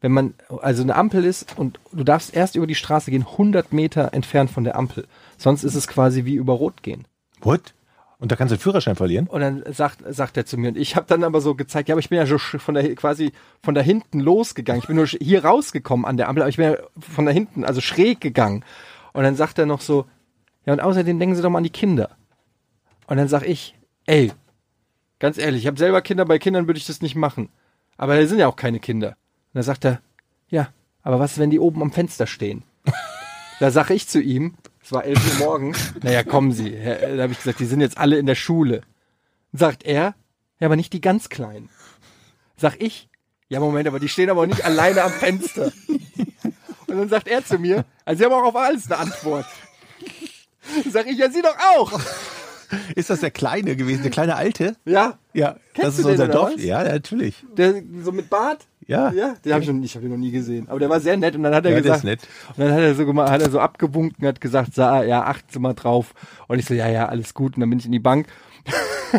wenn man, also eine Ampel ist und du darfst erst über die Straße gehen, 100 Meter entfernt von der Ampel. Sonst ist es quasi wie über Rot gehen. What? Und da kannst du den Führerschein verlieren? Und dann sagt, sagt er zu mir, und ich habe dann aber so gezeigt, ja, aber ich bin ja schon sch- von der quasi von da hinten losgegangen. Ich bin nur hier rausgekommen an der Ampel, aber ich bin ja von da hinten, also schräg gegangen. Und dann sagt er noch so, ja, und außerdem denken Sie doch mal an die Kinder. Und dann sag ich, ey, ganz ehrlich, ich habe selber Kinder, bei Kindern würde ich das nicht machen. Aber da sind ja auch keine Kinder. Und dann sagt er, ja, aber was, wenn die oben am Fenster stehen? Da sag ich zu ihm, es war 11 Uhr morgens, naja, kommen Sie. Herr- Da habe ich gesagt, die sind jetzt alle in der Schule. Sagt er, ja, aber nicht die ganz Kleinen. Sag ich, ja, Moment, aber die stehen aber nicht alleine am Fenster. Und dann sagt er zu mir, also Sie haben auch auf alles eine Antwort. Sag ich, ja, Sie doch auch. Ist das der Kleine gewesen, der kleine Alte? Ja, Ja, Kennst das ist den, unser Dorf. Ja, natürlich. der so mit Bart. Ja. Ja, den habe ich noch ich habe ihn noch nie gesehen. Aber der war sehr nett und dann hat er Ja, der gesagt, ist nett. und dann hat er so gemacht, hat er so abgewunken, hat gesagt, sa, ja, achten Sie mal drauf. Und ich so, ja, ja, alles gut. Und dann bin ich in die Bank.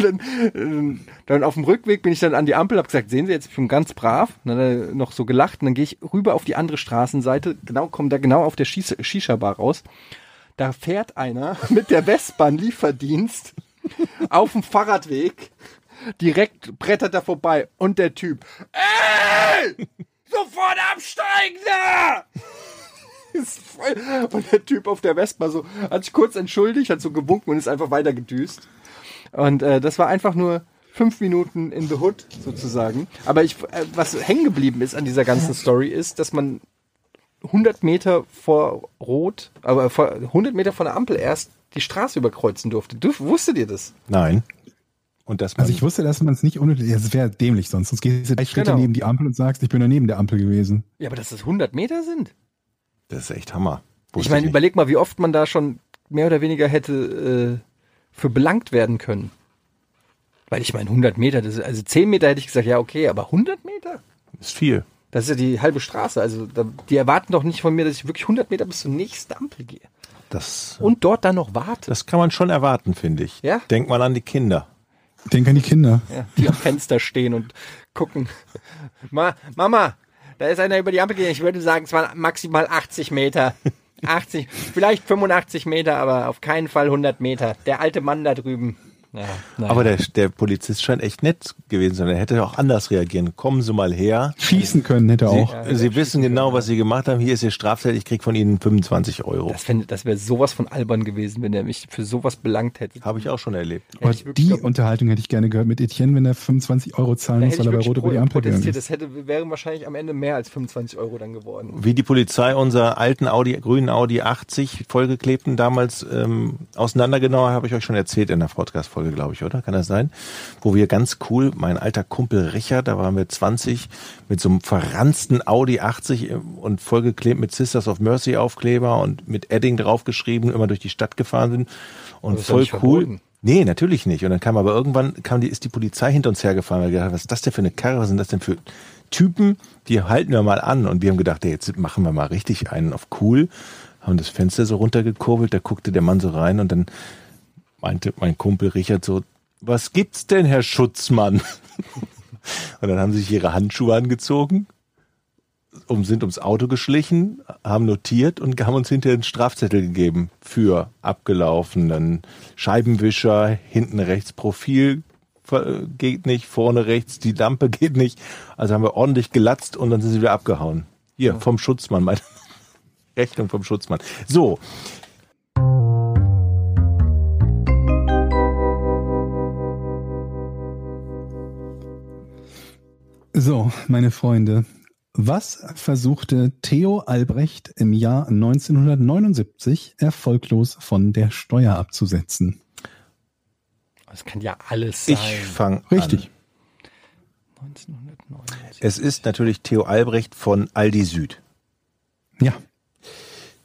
Dann, dann auf dem Rückweg bin ich dann an die Ampel, habe gesagt, sehen Sie jetzt, ich bin ganz brav. Und dann hat er noch so gelacht und dann gehe ich rüber auf die andere Straßenseite, genau, komme da genau auf der Shisha-Bar raus. Da fährt einer mit der Westbahn Lieferdienst auf dem Fahrradweg direkt brettert er vorbei und der Typ, ey, sofort absteigen da! Ist voll. Und der Typ auf der Vespa so, hat sich kurz entschuldigt, hat so gewunken und ist einfach weiter gedüst. Und äh, das war einfach nur fünf Minuten in the Hood sozusagen. Aber ich, äh, was hängen geblieben ist an dieser ganzen Story ist, dass man 100 Meter vor Rot, aber vor 100 Meter von der Ampel erst die Straße überkreuzen durfte. Dürf, wusstet ihr das? Nein. Und das man, Also ich wusste, dass man es nicht unnötig, es wäre dämlich sonst. Sonst gehst du drei Schritte Genau. neben die Ampel und sagst, ich bin ja neben der Ampel gewesen. Ja, aber dass das 100 Meter sind? das ist echt Hammer. Ich Wusste meine, nicht. überleg mal, wie oft man da schon mehr oder weniger hätte äh, für belangt werden können. Weil ich meine, 100 Meter, das ist, also 10 Meter hätte ich gesagt, ja, okay, aber 100 Meter? ist viel. Das ist ja die halbe Straße. Also da, die erwarten doch nicht von mir, dass ich wirklich 100 Meter bis zur nächsten Ampel gehe. Das, Und dort dann noch warte. das kann man schon erwarten, finde ich. Ja? Denk mal an die Kinder. Denk an die Kinder. Ja, die am Fenster stehen und gucken. Ma, Mama, da ist einer über die Ampel gegangen. Ich würde sagen, es waren maximal 80 Meter. 80, vielleicht 85 Meter, aber auf keinen Fall 100 Meter. Der alte Mann da drüben. Ja. Aber der, der Polizist scheint echt nett gewesen zu sein. Er hätte auch anders reagieren. Kommen Sie mal her. Schießen können hätte er Sie, auch. Sie wissen genau, was Sie gemacht haben. Hier ist Ihr Straftat. Ich krieg von Ihnen 25 Euro. Das, fänd- das wäre sowas von albern gewesen, wenn er mich für sowas belangt hätte. Habe ich auch schon erlebt. Aber die glaub- Unterhaltung hätte ich gerne gehört mit Etienne, wenn er 25 Euro zahlen muss, weil er bei Rot über die Ampel gegangen ist. Das hätte, wären wahrscheinlich am Ende mehr als 25 Euro dann geworden. Wie die Polizei unser alten Audi, grünen Audi 80 vollgeklebten damals ähm, auseinandergenommen, habe ich euch schon erzählt in der Podcast-Folge, glaube ich, oder? Kann das sein? Wo wir ganz cool, mein alter Kumpel Richard, da waren wir 20, mit so einem verranzten Audi 80 und vollgeklebt mit Sisters of Mercy Aufkleber und mit Edding draufgeschrieben, immer durch die Stadt gefahren sind. Und voll cool. verboten. Nee, natürlich nicht. Und dann kam aber irgendwann, kam die, ist die Polizei hinter uns hergefahren. Wir haben gedacht, was ist das denn für eine Karre? Was sind das denn für Typen? Die halten wir mal an. Und wir haben gedacht, ey, jetzt machen wir mal richtig einen auf cool. Haben das Fenster so runtergekurbelt. Da guckte der Mann so rein und dann meinte mein Kumpel Richard so, was gibt's denn, Herr Schutzmann? Und dann haben sie sich ihre Handschuhe angezogen, um, sind ums Auto geschlichen, haben notiert und haben uns hinterher einen Strafzettel gegeben für abgelaufenen Scheibenwischer, hinten rechts Profil geht nicht, vorne rechts die Lampe geht nicht. Also haben wir ordentlich gelatzt und dann sind sie wieder abgehauen. Hier, vom Schutzmann, meine Rechnung vom Schutzmann. So, So, meine Freunde, was versuchte Theo Albrecht im Jahr 1979 erfolglos von der Steuer abzusetzen? Das kann ja alles sein. ich fange Richtig. 1999. Es ist natürlich Theo Albrecht von Aldi Süd. Ja.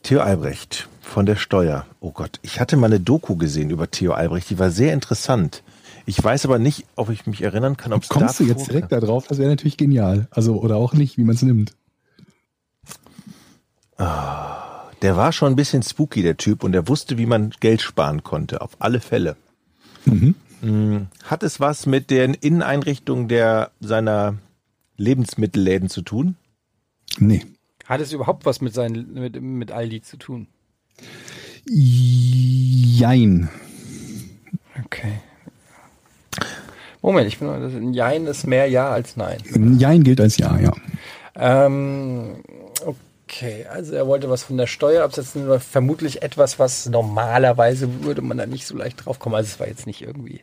Theo Albrecht von der Steuer. Oh Gott, ich hatte mal eine Doku gesehen über Theo Albrecht, die war sehr interessant. Ich weiß aber nicht, ob ich mich erinnern kann, ob es Kommst du jetzt direkt da drauf? Das wäre natürlich genial. Also, oder auch nicht, wie man es nimmt. Der war schon ein bisschen spooky, der Typ, und er wusste, wie man Geld sparen konnte, auf alle Fälle. Mhm. Mm, Hat es was mit den Inneneinrichtungen der seiner Lebensmittelläden zu tun? Nee. Hat es überhaupt was mit, seinen, mit, mit Aldi zu tun? Jein. Okay. Moment, ich bin das ein Jein ist mehr Ja als Nein. Jein gilt als Ja, ja. Ähm, okay, also er wollte was von der Steuer absetzen, vermutlich etwas, was normalerweise würde man da nicht so leicht drauf kommen. Also es war jetzt nicht irgendwie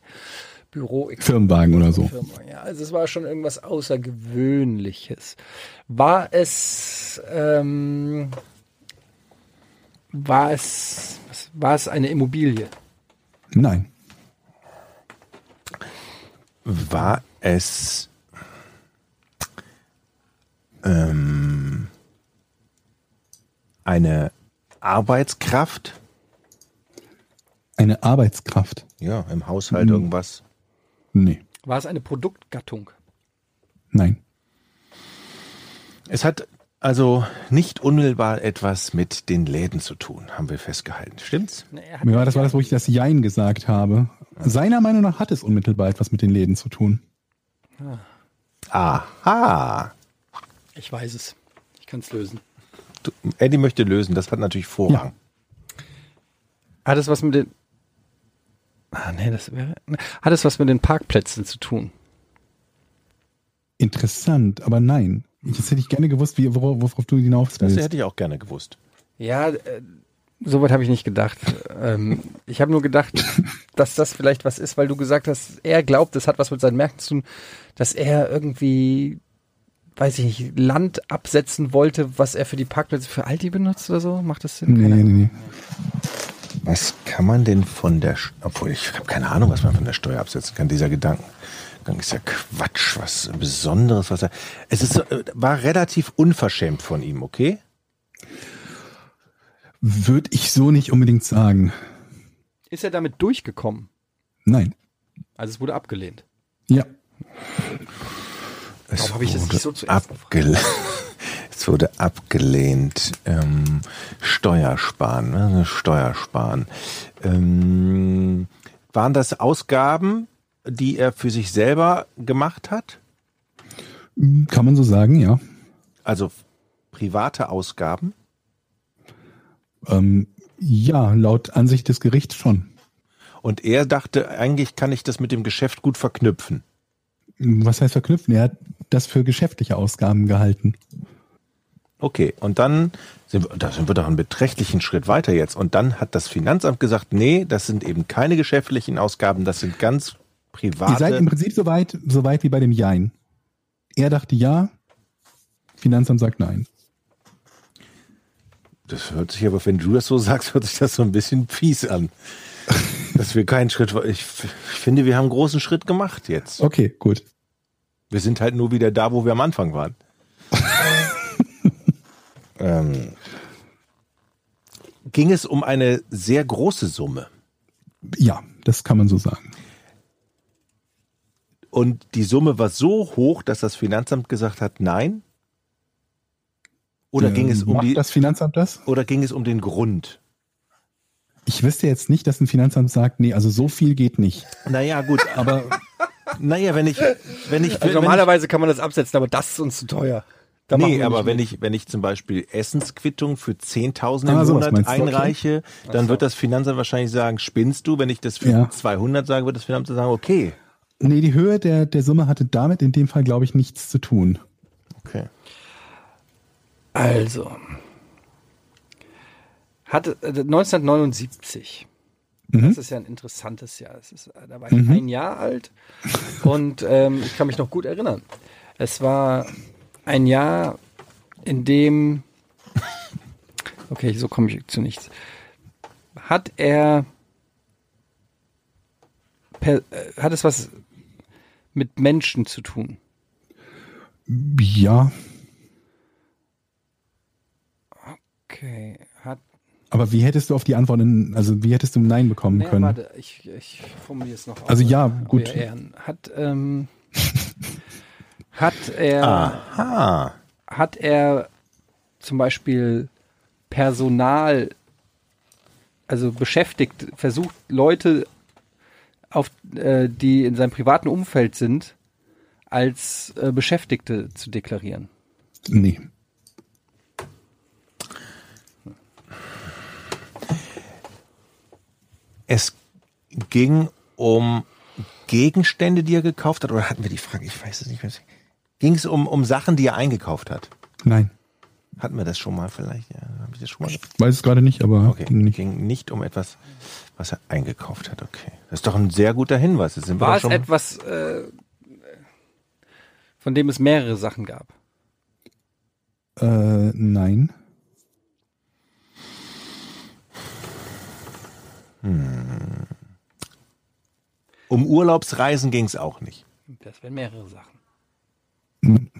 Büro. Firmenwagen oder so. Firma, ja. Also es war schon irgendwas Außergewöhnliches. War es, ähm, war es, war es eine Immobilie? Nein. War es ähm, eine Arbeitskraft? Eine Arbeitskraft? Ja, im Haushalt irgendwas. Nee. War es eine Produktgattung? Nein. Es hat also nicht unmittelbar etwas mit den Läden zu tun, haben wir festgehalten. Stimmt's? Mir war das war das, wo ich das Jein gesagt habe. Seiner Meinung nach hat es unmittelbar etwas mit den Läden zu tun. Aha. Ich weiß es. Ich kann es lösen. Du, Eddie möchte lösen, das hat natürlich Vorrang. Hat es was mit den. Ah, nee, das wäre. Hat es was mit den Parkplätzen zu tun? Interessant, aber nein. Jetzt hätte ich gerne gewusst, wie, worauf, worauf du hinaus Das willst. hätte ich auch gerne gewusst. Ja, äh, soweit habe ich nicht gedacht. ähm, ich habe nur gedacht, dass das vielleicht was ist, weil du gesagt hast, er glaubt, es hat was mit seinen Märkten zu tun, dass er irgendwie, weiß ich nicht, Land absetzen wollte, was er für die Parkplätze für Aldi benutzt oder so. Macht das Sinn? Nee, Keine nee, Ahnung. nee. Was kann man denn von der, obwohl ich habe keine Ahnung, was man von der Steuer absetzen kann. Dieser Gedankengang ist ja Quatsch, was Besonderes, was er, es ist, äh, war relativ unverschämt von ihm, okay? Würde ich so nicht unbedingt sagen. Ist er damit durchgekommen? Nein. Also es wurde abgelehnt. Ja. Es Warum habe ich das wurde nicht so zuerst abgele Es wurde abgelehnt. Ähm, Steuersparen, ne? Steuersparen. Ähm, waren das Ausgaben, die er für sich selber gemacht hat? Kann man so sagen, ja. Also private Ausgaben? Ähm, ja, laut Ansicht des Gerichts schon. Und er dachte, eigentlich kann ich das mit dem Geschäft gut verknüpfen. Was heißt verknüpfen? Er hat das für geschäftliche Ausgaben gehalten. Okay, und dann sind wir, da sind wir doch einen beträchtlichen Schritt weiter jetzt. Und dann hat das Finanzamt gesagt, nee, das sind eben keine geschäftlichen Ausgaben, das sind ganz private. Ihr seid im Prinzip so weit, so weit wie bei dem Jein. Er dachte ja, Finanzamt sagt nein. Das hört sich aber, wenn du das so sagst, hört sich das so ein bisschen fies an. Dass wir keinen Schritt, ich, ich finde, wir haben einen großen Schritt gemacht jetzt. Okay, gut. Wir sind halt nur wieder da, wo wir am Anfang waren. ähm, ging es um eine sehr große Summe. Ja, das kann man so sagen. Und die Summe war so hoch, dass das Finanzamt gesagt hat, nein? Oder Äh, ging es um macht die, das Finanzamt das? oder ging es um den Grund? Ich wüsste jetzt nicht, dass ein Finanzamt sagt, nee, also so viel geht nicht. Naja, gut, aber naja, wenn ich, wenn ich, Also wenn normalerweise kann man das absetzen, aber das ist uns zu teuer. Da Nee, aber wenn ich, wenn ich zum Beispiel Essensquittung für 10.000 Ah, im sowas Monat du, okay. einreiche, dann wird das Finanzamt wahrscheinlich sagen, spinnst du? Wenn ich das für Ja. 200 sage, wird das Finanzamt sagen, okay. Nee, die Höhe der, der Summe hatte damit in dem Fall, glaube ich, nichts zu tun. Okay. Also. Hat, äh, 1979. Das ist ja ein interessantes Jahr. Ist, äh, da war ich ein Jahr alt und ähm, ich kann mich noch gut erinnern. Es war ein Jahr, in dem. Okay, so komme ich zu nichts. Hat er. Per, äh, hat es was mit Menschen zu tun? Ja, Okay. Hat aber wie hättest du auf die Antwort, in, also wie hättest du ein Nein bekommen Nee, können? warte, ich, ich formuliere es noch. Also auf, ja, gut. Ehren. Hat, ähm, hat er, Aha. hat er zum Beispiel Personal, also beschäftigt, versucht Leute, auf, äh, die in seinem privaten Umfeld sind, als äh, Beschäftigte zu deklarieren? Nee. Es ging um Gegenstände, die er gekauft hat? Oder hatten wir die Frage? Ich weiß es nicht mehr. Ging es um, um Sachen, die er eingekauft hat? Nein. Hatten wir das schon mal vielleicht? Ja, habe ich das schon mal? Weiß es gerade nicht, aber Okay, ging nicht. ging nicht um etwas, was er eingekauft hat. Okay, das ist doch ein sehr guter Hinweis. Jetzt sind War es etwas, äh, von dem es mehrere Sachen gab? Äh, nein. um Urlaubsreisen ging es auch nicht. Das wären mehrere Sachen.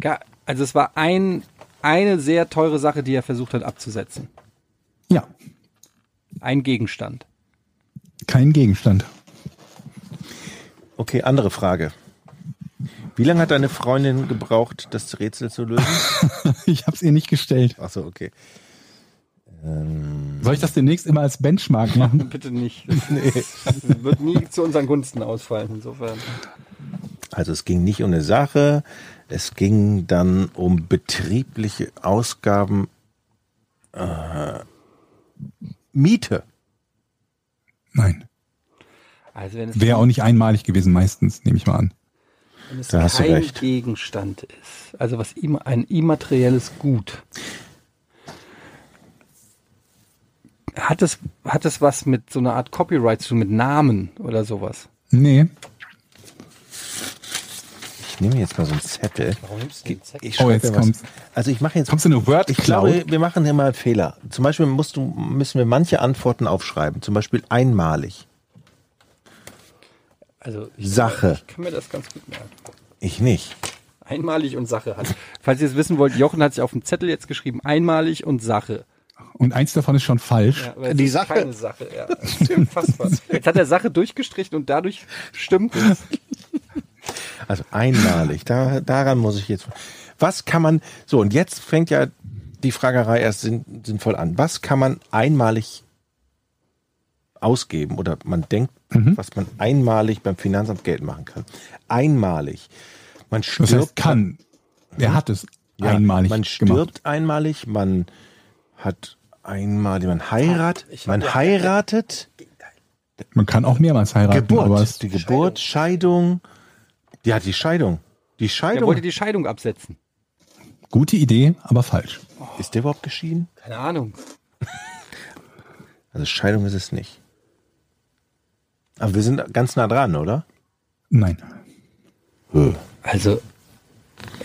Ga- Also es war ein, eine sehr teure Sache, die er versucht hat abzusetzen. Ja, Ein Gegenstand. kein Gegenstand. Okay, andere Frage. Wie lange hat deine Freundin gebraucht, das Rätsel zu lösen? Ich habe es ihr nicht gestellt. Ach so, okay. Soll ich das demnächst immer als Benchmark machen? Bitte nicht. Das wird nie zu unseren Gunsten ausfallen, insofern. Also es ging nicht um eine Sache, es ging dann um betriebliche Ausgaben, äh, Miete. Nein. Also wenn es, Wäre auch nicht einmalig gewesen, meistens, nehme ich mal an. wenn es Da hast du kein recht. Gegenstand ist, also was ihm ein immaterielles Gut, hat es, hat es was mit so einer Art Copyright zu tun, mit Namen oder sowas? Nee. Ich nehme jetzt mal so einen Zettel. Warum nimmst du den Zettel? Ich Oh, jetzt was. kommt's. Also ich mache jetzt. Kommst du in eine Word Ich glaube, wir machen hier mal einen Fehler. Zum Beispiel musst du, müssen wir manche Antworten aufschreiben. Zum Beispiel einmalig. Also ich, Sache. Ich kann mir das ganz gut merken. Ich nicht. Einmalig und Sache hat. Falls ihr es wissen wollt, Jochen hat sich auf dem Zettel jetzt geschrieben, einmalig und Sache. Und eins davon ist schon falsch. Ja, Die ist Sache- Keine Sache, ja. Unfassbar. Jetzt hat er Sache durchgestrichen und dadurch stimmt es. Also einmalig. Da, daran muss ich jetzt. Was kann man. So, und jetzt fängt ja die Fragerei erst sinn, sinnvoll an. Was kann man einmalig ausgeben oder man denkt, was man einmalig beim Finanzamt Geld machen kann? Einmalig. Man Das stirbt. heißt, kann. Er hat es Ja, einmalig Man stirbt gemacht. einmalig, man hat einmalig, man heiratet, man heiratet, Man kann auch mehrmals heiraten, aber Geburt, es, die Geburt, Scheidung. Ja, die Scheidung. Die Er Scheidung. wollte die Scheidung absetzen. gute Idee, aber falsch. Ist der überhaupt geschieden? Keine Ahnung. Also Scheidung ist es nicht. Aber wir sind ganz nah dran, oder? Nein. Also,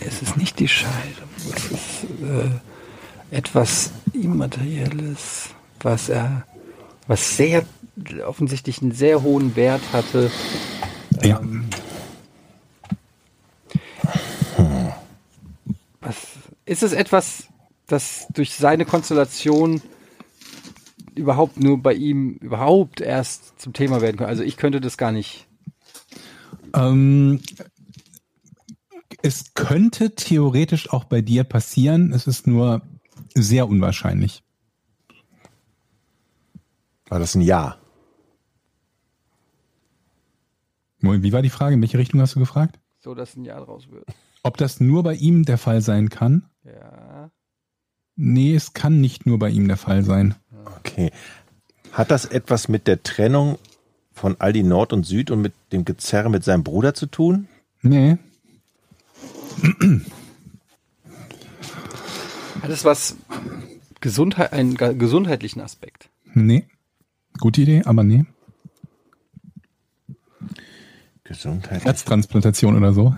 es ist nicht die Scheidung. Es ist äh, etwas Immaterielles, was er, was sehr offensichtlich einen sehr hohen Wert hatte. Ja. Was, ist es etwas, das durch seine Konstellation überhaupt nur bei ihm überhaupt erst zum Thema werden kann? Also ich könnte das gar nicht. Ähm, es könnte theoretisch auch bei dir passieren. Es ist nur sehr unwahrscheinlich. War das ein Ja? Wie war die Frage? In welche Richtung hast du gefragt? So, dass ein Jahr draus wird. Ob das nur bei ihm der Fall sein kann? Ja. Nee, es kann nicht nur bei ihm der Fall sein. Okay. Hat das etwas mit der Trennung von Aldi Nord und Süd und mit dem Gezerre mit seinem Bruder zu tun? Nee. Hat es was Gesundheit, einen ge- gesundheitlichen Aspekt? Nee. Gute Idee, aber nee. Gesundheit. Herztransplantation oder so.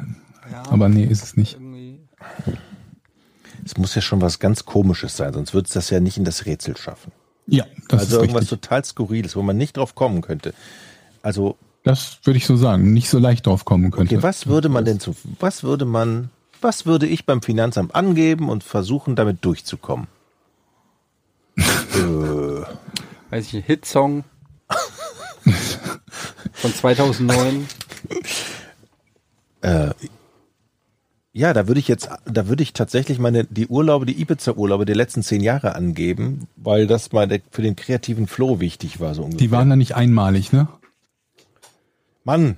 Aber nee, ist es nicht. Es muss ja schon was ganz Komisches sein, sonst würde es das ja nicht in das Rätsel schaffen. Ja, das also ist irgendwas richtig. total Skurriles, wo man nicht drauf kommen könnte. Also, Das würde ich so sagen. Nicht so leicht drauf kommen könnte. okay, was würde man denn zu, was würde man, was würde ich beim Finanzamt angeben und versuchen, damit durchzukommen? äh, Weiß ich, ein Hitsong von 2009. ja, da würde ich jetzt, da würde ich tatsächlich meine, die Urlaube, die Ibiza-Urlaube der letzten zehn Jahre angeben, weil das mal der, für den kreativen Flow wichtig war, so ungefähr. Die waren da nicht einmalig, ne? Mann,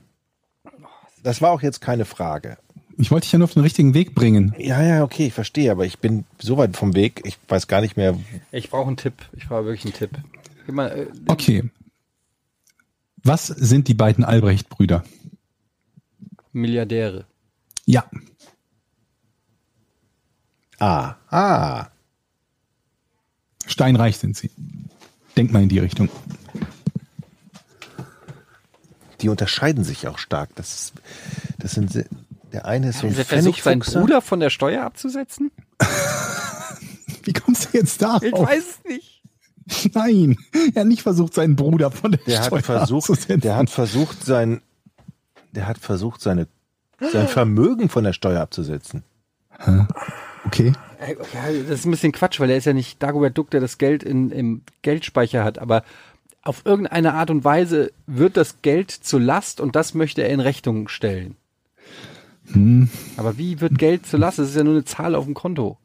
das war auch jetzt keine Frage. Ich wollte dich ja nur auf den richtigen Weg bringen. Ja, ja, okay, ich verstehe, aber ich bin so weit vom Weg, ich weiß gar nicht mehr. Ich brauche einen Tipp. Ich brauche wirklich einen Tipp. Mal, äh, Okay. Was sind die beiden Albrecht-Brüder? Milliardäre. Ja, Ah, ah. steinreich sind sie. Denk mal in die Richtung. Die unterscheiden sich auch stark. Das, ist, das sind, der eine ist so ein Hat er versucht, seinen. Bruder von der Steuer abzusetzen? Wie kommst du jetzt darauf? Ich weiß es nicht. Nein, er hat nicht versucht, seinen Bruder von der Der Steuer hat versucht, abzusetzen. der hat versucht, sein, der hat versucht, seine, sein Vermögen von der Steuer abzusetzen. Okay. Ja, das ist ein bisschen Quatsch, weil er ist ja nicht Dagobert Duck, der das Geld in, im Geldspeicher hat, aber auf irgendeine Art und Weise wird das Geld zur Last und das möchte er in Rechnung stellen. Aber wie wird Geld zur Last? Das ist ja nur eine Zahl auf dem Konto.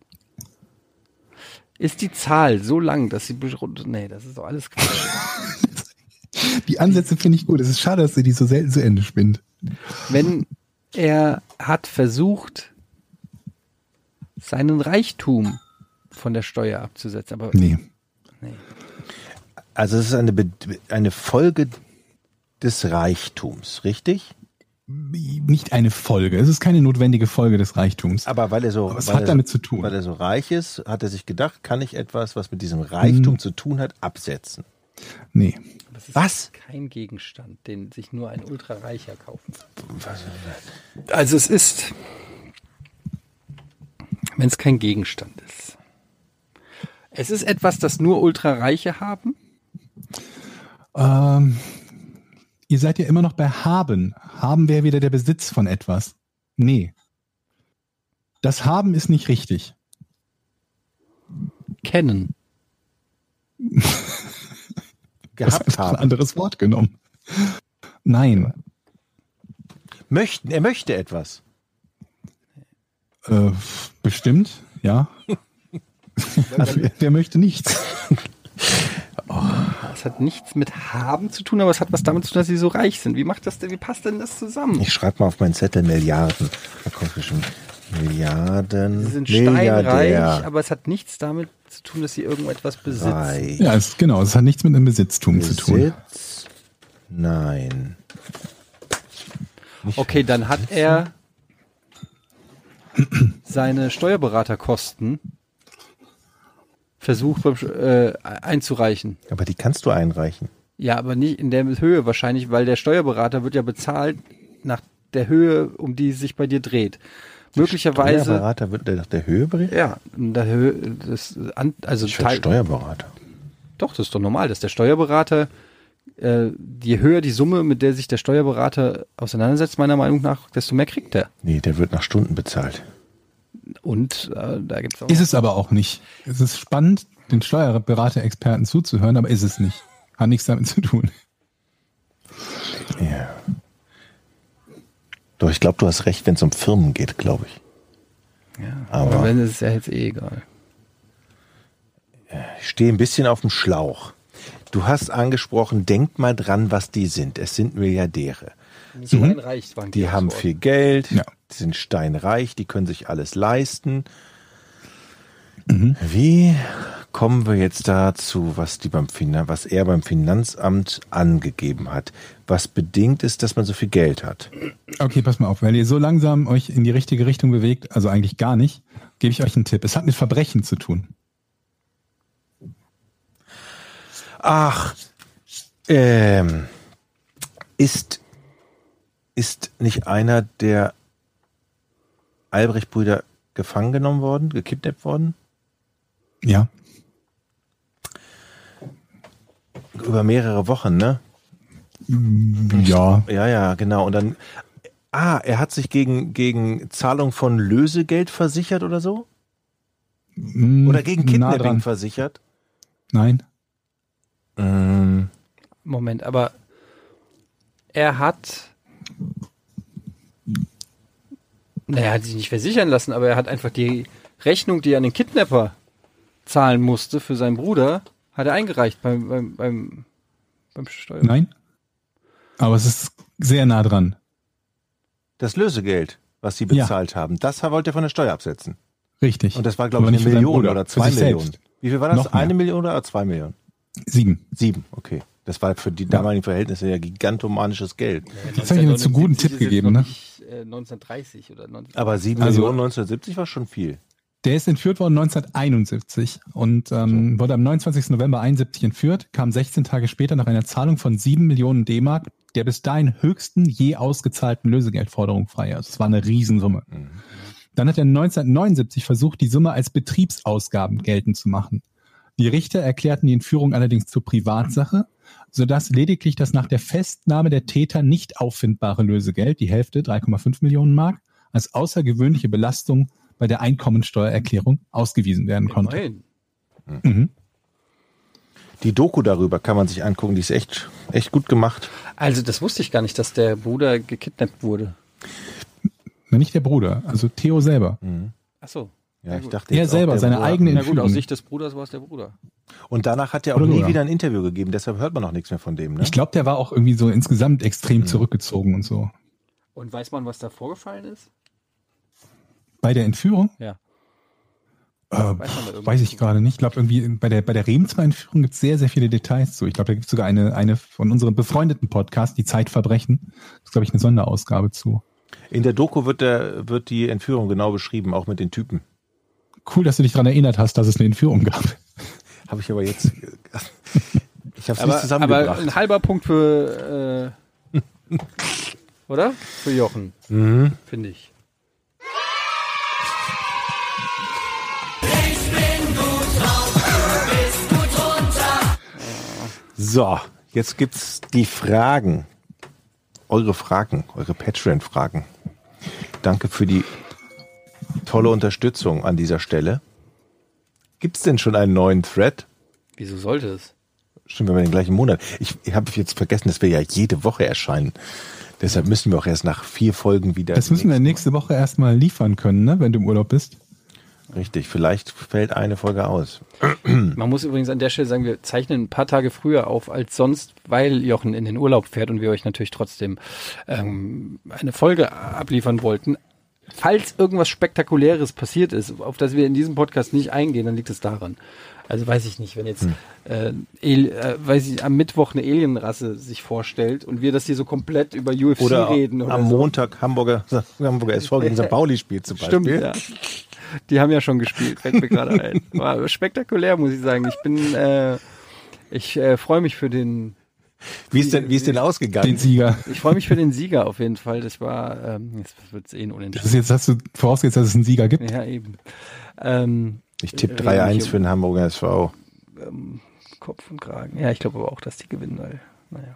Ist die Zahl so lang, dass sie nee, das ist doch alles Quatsch. Die Ansätze finde ich gut. Es ist schade, dass sie die so selten zu Ende spinnt. Wenn er hat versucht, seinen Reichtum von der Steuer abzusetzen, aber Nee. Also es ist eine, Be eine Folge des Reichtums, richtig? Nicht eine Folge. Es ist keine notwendige Folge des Reichtums. Aber weil er so, Aber es weil hat er damit so, zu tun. Weil er so reich ist, hat er sich gedacht, kann ich etwas, was mit diesem Reichtum Hm. zu tun hat, absetzen. Nee. das ist Was? kein Gegenstand, den sich nur ein Ultrareicher kaufen Also es ist, wenn es kein Gegenstand ist. Es ist etwas, das nur Ultrareiche haben. Ähm, ihr seid ja immer noch bei haben. Haben wäre wieder der Besitz von etwas. Nee. Das Haben ist nicht richtig. Kennen. Gehabt einfach ein haben. anderes Wort genommen. Nein. Möchten, er möchte etwas. Äh, bestimmt, ja. also, wer, wer möchte nichts? Es hat nichts mit haben zu tun, aber es hat was damit zu tun, dass sie so reich sind. Wie macht das denn, wie passt denn das zusammen? Ich schreibe mal auf meinen Zettel Milliarden. Da kommt bestimmt Milliarden. Sie sind Milliardär. steinreich, aber es hat nichts damit zu tun, dass sie irgendetwas besitzen. Reich. Ja, es, genau, es hat nichts mit einem Besitztum zu tun. Besitz? Nein. Nicht Okay, dann hat er seine Steuerberaterkosten versucht beim, äh, einzureichen. Aber die kannst du einreichen. Ja, aber nicht in der Höhe wahrscheinlich, weil der Steuerberater wird ja bezahlt nach der Höhe, um die es sich bei dir dreht. Möglicherweise, Steuerberater wird der nach der Höhe berichten? ja, der Höhe, das, also Ich Teil, Steuerberater. doch, das ist doch normal, dass der Steuerberater, äh, je höher die Summe, mit der sich der Steuerberater auseinandersetzt, meiner Meinung nach, desto mehr kriegt er. Nee, der wird nach Stunden bezahlt. Und äh, da gibt's auch Ist es aber auch nicht. Es ist spannend, den Steuerberater-Experten zuzuhören, aber ist es nicht. Hat nichts damit zu tun. Ja. Doch, ich glaube, du hast recht, wenn es um Firmen geht, glaube ich. Ja, Aber- aber wenn es ist ja jetzt eh egal. Ich stehe ein bisschen auf dem Schlauch. Du hast angesprochen, denk mal dran, was die sind. Es sind Milliardäre. So ein Reich waren Die aufs haben viel Geld, Ja. die sind steinreich, die können sich alles leisten. Wie kommen wir jetzt dazu, was, die beim Finan was er beim Finanzamt angegeben hat? Was bedingt ist, dass man so viel Geld hat? Okay, pass mal auf. Weil ihr so langsam euch in die richtige Richtung bewegt, also eigentlich gar nicht, gebe ich euch einen Tipp. Es hat mit Verbrechen zu tun. Ach, ähm, ist, ist nicht einer der Albrecht-Brüder gefangen genommen worden, gekidnappt worden? Ja. Über mehrere Wochen, ne? Ja. Ja, ja, genau. Und dann, ah, er hat sich gegen, gegen Zahlung von Lösegeld versichert oder so? Mm, Oder gegen Kidnapping versichert? Nein. Ähm, Moment, aber er hat. Naja, er hat sich nicht versichern lassen, aber er hat einfach die Rechnung, die er an den Kidnapper zahlen musste für seinen Bruder, hat er eingereicht beim, beim, beim, beim Steuer. Nein. Aber es ist sehr nah dran. das Lösegeld, was sie Ja. bezahlt haben, das wollte er von der Steuer absetzen. Richtig. Und das war, glaube ich, eine Million oder zwei Millionen. selbst. Wie viel war das? Noch mehr. Eine Million oder zwei Millionen? Sieben. Sieben, okay. Das war für die damaligen Verhältnisse ja gigantomanisches Geld. Jetzt habe ich mir zu guten Tipp gegeben, ne? Nicht, äh, 1930 oder 19 Aber 7 Also- Millionen 1970 war schon viel. Der ist entführt worden 1971 und ähm, wurde am 29. November 71 entführt, kam 16 Tage später nach einer Zahlung von 7 Millionen D-Mark der bis dahin höchsten je ausgezahlten Lösegeldforderung frei. Also es war eine Riesensumme. Dann hat er 1979 versucht, die Summe als Betriebsausgaben geltend zu machen. Die Richter erklärten die Entführung allerdings zur Privatsache, sodass lediglich das nach der Festnahme der Täter nicht auffindbare Lösegeld, die Hälfte, 3,5 Millionen Mark, als außergewöhnliche Belastung bei der Einkommensteuererklärung ausgewiesen werden konnte. Immerhin. Mhm. Die Doku darüber kann man sich angucken, die ist echt, echt gut gemacht. Also das wusste ich gar nicht, dass der Bruder gekidnappt wurde. Na, Nicht der Bruder, also Theo selber. Ach so. Ja, ich dachte Er selber, der seine Bruder- eigene Na gut, aus. Sicht des Bruders war es der Bruder. Und danach hat er auch Oder nie Bruder. wieder ein Interview gegeben, deshalb hört man auch nichts mehr von dem. Ne? Ich glaube, der war auch irgendwie so insgesamt extrem zurückgezogen und so. Und weiß man, was da vorgefallen ist? Bei der Entführung? Ja. Äh, man da pff, irgendwas weiß ich gerade nicht. Ich glaube, irgendwie bei der, bei der Remsmar-Entführung gibt es sehr, sehr viele Details zu. Ich glaube, da gibt es sogar eine, eine von unserem befreundeten Podcast, die Zeitverbrechen. Das ist, glaube ich, eine Sonderausgabe zu. In der Doku wird, der, wird die Entführung genau beschrieben, auch mit den Typen. Cool, dass du dich daran erinnert hast, dass es eine Entführung gab. Habe ich aber jetzt. Ich habe es nicht Aber, aber zusammengebracht. ein halber Punkt für, äh, oder? Für Jochen, mhm. finde ich. So, jetzt gibt's die Fragen. Eure Fragen, eure Patreon-Fragen. Danke für die tolle Unterstützung an dieser Stelle. Gibt's denn schon einen neuen Thread? Wieso sollte es? Stimmt, wir haben den gleichen Monat. Ich, ich habe jetzt vergessen, dass wir ja jede Woche erscheinen. Deshalb müssen wir auch erst nach vier Folgen wieder. Das müssen wir nächste Woche erstmal liefern können, ne, wenn du im Urlaub bist. Richtig, vielleicht fällt eine Folge aus. Man muss übrigens an der Stelle sagen, wir zeichnen ein paar Tage früher auf als sonst, weil Jochen in den Urlaub fährt und wir euch natürlich trotzdem ähm, eine Folge abliefern wollten. Falls irgendwas Spektakuläres passiert ist, auf das wir in diesem Podcast nicht eingehen, dann liegt es daran. Also weiß ich nicht, wenn jetzt äh, El, äh, weiß ich, am Mittwoch eine Alienrasse sich vorstellt und wir das hier so komplett über UFC Oder reden oder am so. Montag Hamburger, Hamburger SV gegen St. Pauli spielt zum Beispiel. Stimmt, ja. Die haben ja schon gespielt, fällt mir gerade ein. War spektakulär, muss ich sagen. Ich bin, äh, ich äh, freue mich für den, Wie ist denn, wie ist denn Den ausgegangen? Sieger. ich freue mich für den Sieger auf jeden Fall. Das war, ähm, jetzt wird's eh ein Das ist Unentschieden. jetzt, hast du vorausgesetzt, dass es einen Sieger gibt. Ja, eben. Ähm, Ich tippe Reden wir 3-1 hier für den Hamburger SV. Kopf und Kragen. Ja, ich glaube aber auch, dass die gewinnen, weil, naja.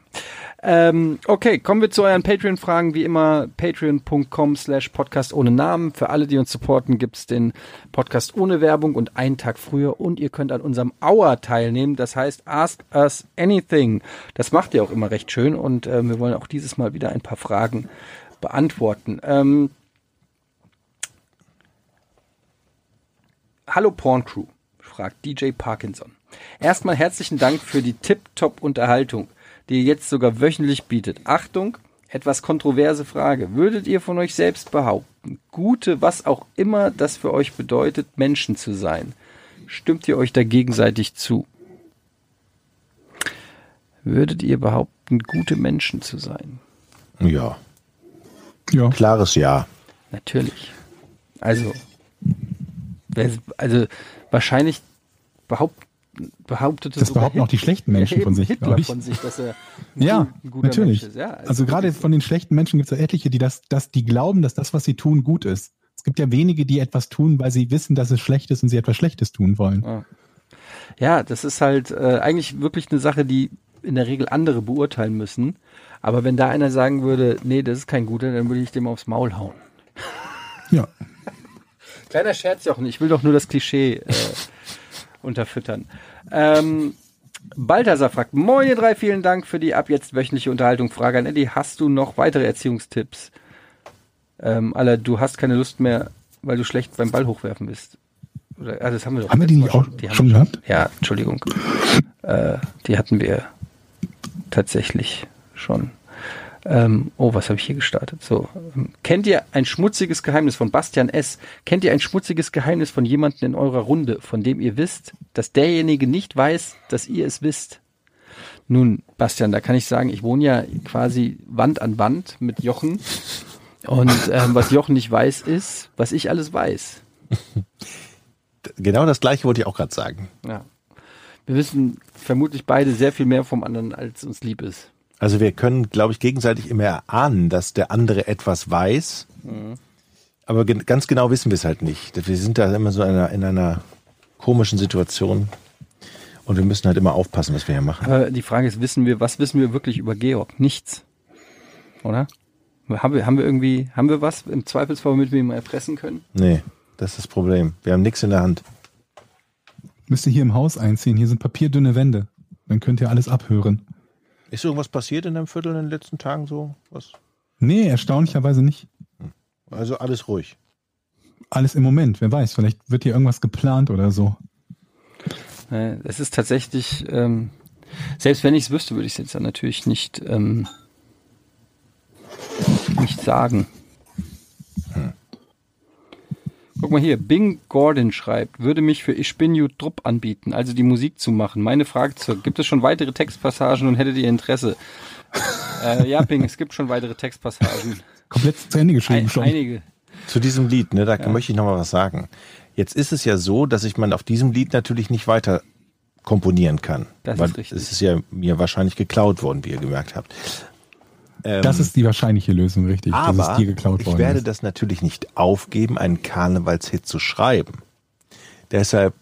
Ähm, okay, kommen wir zu euren Patreon-Fragen. Wie immer, patreon.com slash podcast ohne Namen. Für alle, die uns supporten, gibt's den Podcast ohne Werbung und einen Tag früher. Und ihr könnt an unserem Hour teilnehmen. Das heißt, ask us anything. Das macht ihr auch immer recht schön. Und äh, wir wollen auch dieses Mal wieder ein paar Fragen beantworten. Ähm, Hallo Porn Crew, fragt DJ Parkinson. Erstmal herzlichen Dank für die Tip-Top-Unterhaltung, die ihr jetzt sogar wöchentlich bietet. Achtung, etwas kontroverse Frage. Würdet ihr von euch selbst behaupten, gute, was auch immer das für euch bedeutet, Menschen zu sein? Stimmt ihr euch da gegenseitig zu? Würdet ihr behaupten, gute Menschen zu sein? Ja, Ja. klares Ja. Natürlich. Also, also wahrscheinlich behaupt, behauptete Das behaupten auch die schlechten Menschen Ja, von sich, Hitler ich. von sich, dass er ein, Ja, guter natürlich. Mensch ist. Ja, also gerade von den schlechten Menschen gibt es ja etliche, die das, dass die glauben, dass das, was sie tun, gut ist. Es gibt ja wenige, die etwas tun, weil sie wissen, dass es schlecht ist und sie etwas Schlechtes tun wollen. Ja, das ist halt äh, eigentlich wirklich eine Sache, die in der Regel andere beurteilen müssen. Aber wenn da einer sagen würde, nee, das ist kein guter, dann würde ich dem aufs Maul hauen. Ja. Kleiner Scherz, Jochen, ich will doch nur das Klischee äh, unterfüttern. Ähm, Balthasar fragt, Moin ihr drei, vielen Dank für die ab jetzt wöchentliche Unterhaltung. Frage an Eddie, hast du noch weitere Erziehungstipps? Ähm, Aller, du hast keine Lust mehr, weil du schlecht beim Ball hochwerfen bist. Oder, ah, das haben wir doch Haben wir die Mal auch Die schon gehabt? Ja, Entschuldigung. äh, die hatten wir tatsächlich schon. Ähm, oh, was habe ich hier gestartet? So, ähm, kennt ihr ein schmutziges Geheimnis von Bastian S? Kennt ihr ein schmutziges Geheimnis von jemandem in eurer Runde, von dem ihr wisst, dass derjenige nicht weiß, dass ihr es wisst? Nun, Bastian, da kann ich sagen, ich wohne ja quasi Wand an Wand mit Jochen. Und ähm, was Jochen nicht weiß, ist, was ich alles weiß. Genau das gleiche wollte ich auch gerade sagen. Ja. Wir wissen vermutlich beide sehr viel mehr vom anderen, als uns lieb ist. Also wir können, glaube ich, gegenseitig immer erahnen, dass der andere etwas weiß. Aber gen- ganz genau wissen wir es halt nicht. Wir sind da immer so in einer, in einer komischen Situation. Und wir müssen halt immer aufpassen, was wir hier machen. Aber die Frage ist, wissen wir, was wissen wir wirklich über Georg? Nichts. Oder? Haben wir, haben wir irgendwie, haben wir was im Zweifelsfall, womit wir ihn mal erpressen können? Nee, das ist das Problem. Wir haben nichts in der Hand. Müsst ihr hier im Haus einziehen. Hier sind papierdünne Wände. Dann könnt ihr alles abhören. Ist irgendwas passiert in deinem Viertel in den letzten Tagen so? Was? Nee, erstaunlicherweise nicht. Also alles ruhig. Alles im Moment. Wer weiß, vielleicht wird hier irgendwas geplant oder so. Äh, Es ist tatsächlich, ähm, selbst wenn ich es wüsste, würde ich es jetzt dann natürlich nicht, ähm, nicht sagen. Guck mal hier, Bing Gordon schreibt, würde mich für Ich bin Jut Drupp anbieten, also die Musik zu machen. Meine Frage zur, gibt es schon weitere Textpassagen und hättet ihr Interesse? äh, ja, Bing, es gibt schon weitere Textpassagen. Komplett zu Ende geschrieben Ein, schon. einige. Zu diesem Lied, ne, da möchte ich noch mal was sagen. Jetzt ist es ja so, dass ich man auf diesem Lied natürlich nicht weiter komponieren kann. Das ist weil richtig. Es ist ja mir wahrscheinlich geklaut worden, wie ihr gemerkt habt. Ähm, Das ist die wahrscheinliche Lösung, richtig. dass aber es dir geklaut ich worden werde ist. das natürlich nicht aufgeben, einen Karnevalshit zu schreiben. Deshalb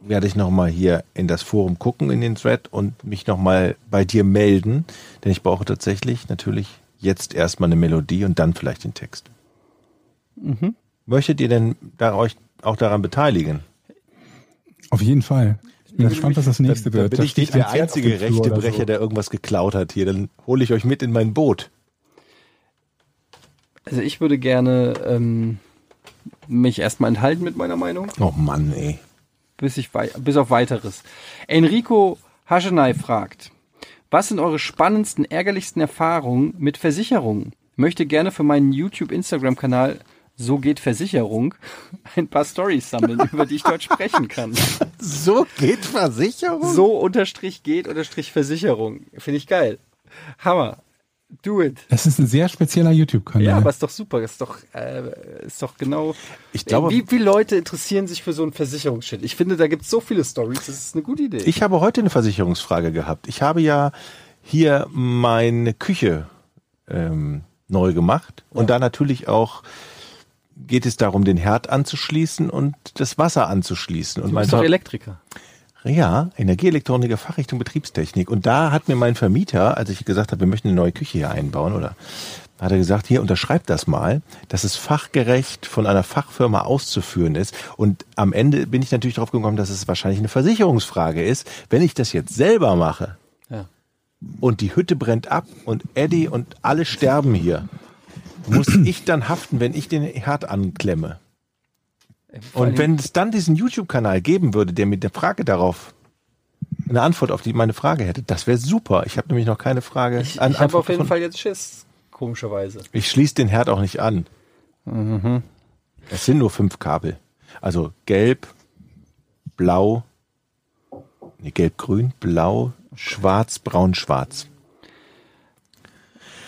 werde ich noch mal hier in das Forum gucken, in den Thread und mich noch mal bei dir melden, denn ich brauche tatsächlich natürlich jetzt erstmal eine Melodie und dann vielleicht den Text. Mhm. Möchtet ihr denn da euch auch daran beteiligen? Auf jeden Fall. Ich bin gespannt, was das nächste Da wird. bin ich nicht der einzige Rechtebrecher, so. der irgendwas geklaut hat hier. Dann hole ich euch mit in mein Boot. Also ich würde gerne ähm, mich erstmal enthalten mit meiner Meinung. Oh Mann, ey. bis, ich wei bis auf weiteres. Enrico Haschenay fragt, was sind eure spannendsten, ärgerlichsten Erfahrungen mit Versicherungen? Möchte gerne für meinen YouTube-Instagram-Kanal So geht Versicherung ein paar Stories sammeln, über die ich dort sprechen kann. So geht Versicherung? So unterstrich geht unterstrich Versicherung. Finde ich geil. Hammer. Do it. Das ist ein sehr spezieller YouTube-Kanal. Ja, aber ist doch super. Ist doch, äh, ist doch genau. Ich glaube- wie viele Leute interessieren sich für so einen Versicherungsshit? Ich finde, da gibt es so viele Stories. Das ist eine gute Idee. Ich habe heute eine Versicherungsfrage gehabt. Ich habe ja hier meine Küche ähm, neu gemacht und da natürlich auch geht es darum, den Herd anzuschließen und das Wasser anzuschließen. Und du mein bist doch Elektriker. Ja, Energieelektroniker, Fachrichtung Betriebstechnik. Und da hat mir mein Vermieter, als ich gesagt habe, wir möchten eine neue Küche hier einbauen, oder hat er gesagt, hier unterschreibt das mal, dass es fachgerecht von einer Fachfirma auszuführen ist. Und am Ende bin ich natürlich darauf gekommen, dass es wahrscheinlich eine Versicherungsfrage ist. Wenn ich das jetzt selber mache Ja. und die Hütte brennt ab und Eddie und alle sterben hier, muss ich dann haften, wenn ich den Herd anklemme? Und wenn es dann diesen YouTube-Kanal geben würde, der mit der Frage darauf eine Antwort auf die meine Frage hätte, das wäre super. Ich habe nämlich noch keine Frage. Ich, ich habe auf jeden gefunden. Fall jetzt Schiss, komischerweise. Ich schließe den Herd auch nicht an. Mhm. Es sind nur fünf Kabel. Also gelb, blau, nee, gelb-grün, blau, schwarz, braun, schwarz.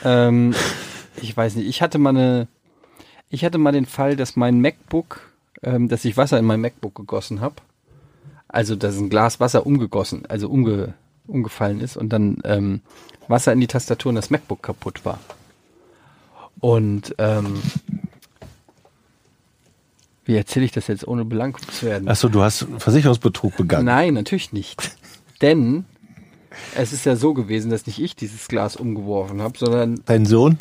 Ähm, ich weiß nicht, ich hatte mal eine, ich hatte mal den Fall, dass mein MacBook, ähm, dass ich Wasser in mein MacBook gegossen habe. Also, dass ein Glas Wasser umgegossen, also umge, umgefallen ist und dann ähm, Wasser in die Tastatur und das MacBook kaputt war. Und ähm, wie erzähle ich das jetzt, ohne belangt zu werden? Achso, du hast Versicherungsbetrug begangen. Nein, natürlich nicht. Denn es ist ja so gewesen, dass nicht ich dieses Glas umgeworfen habe, sondern Dein Sohn?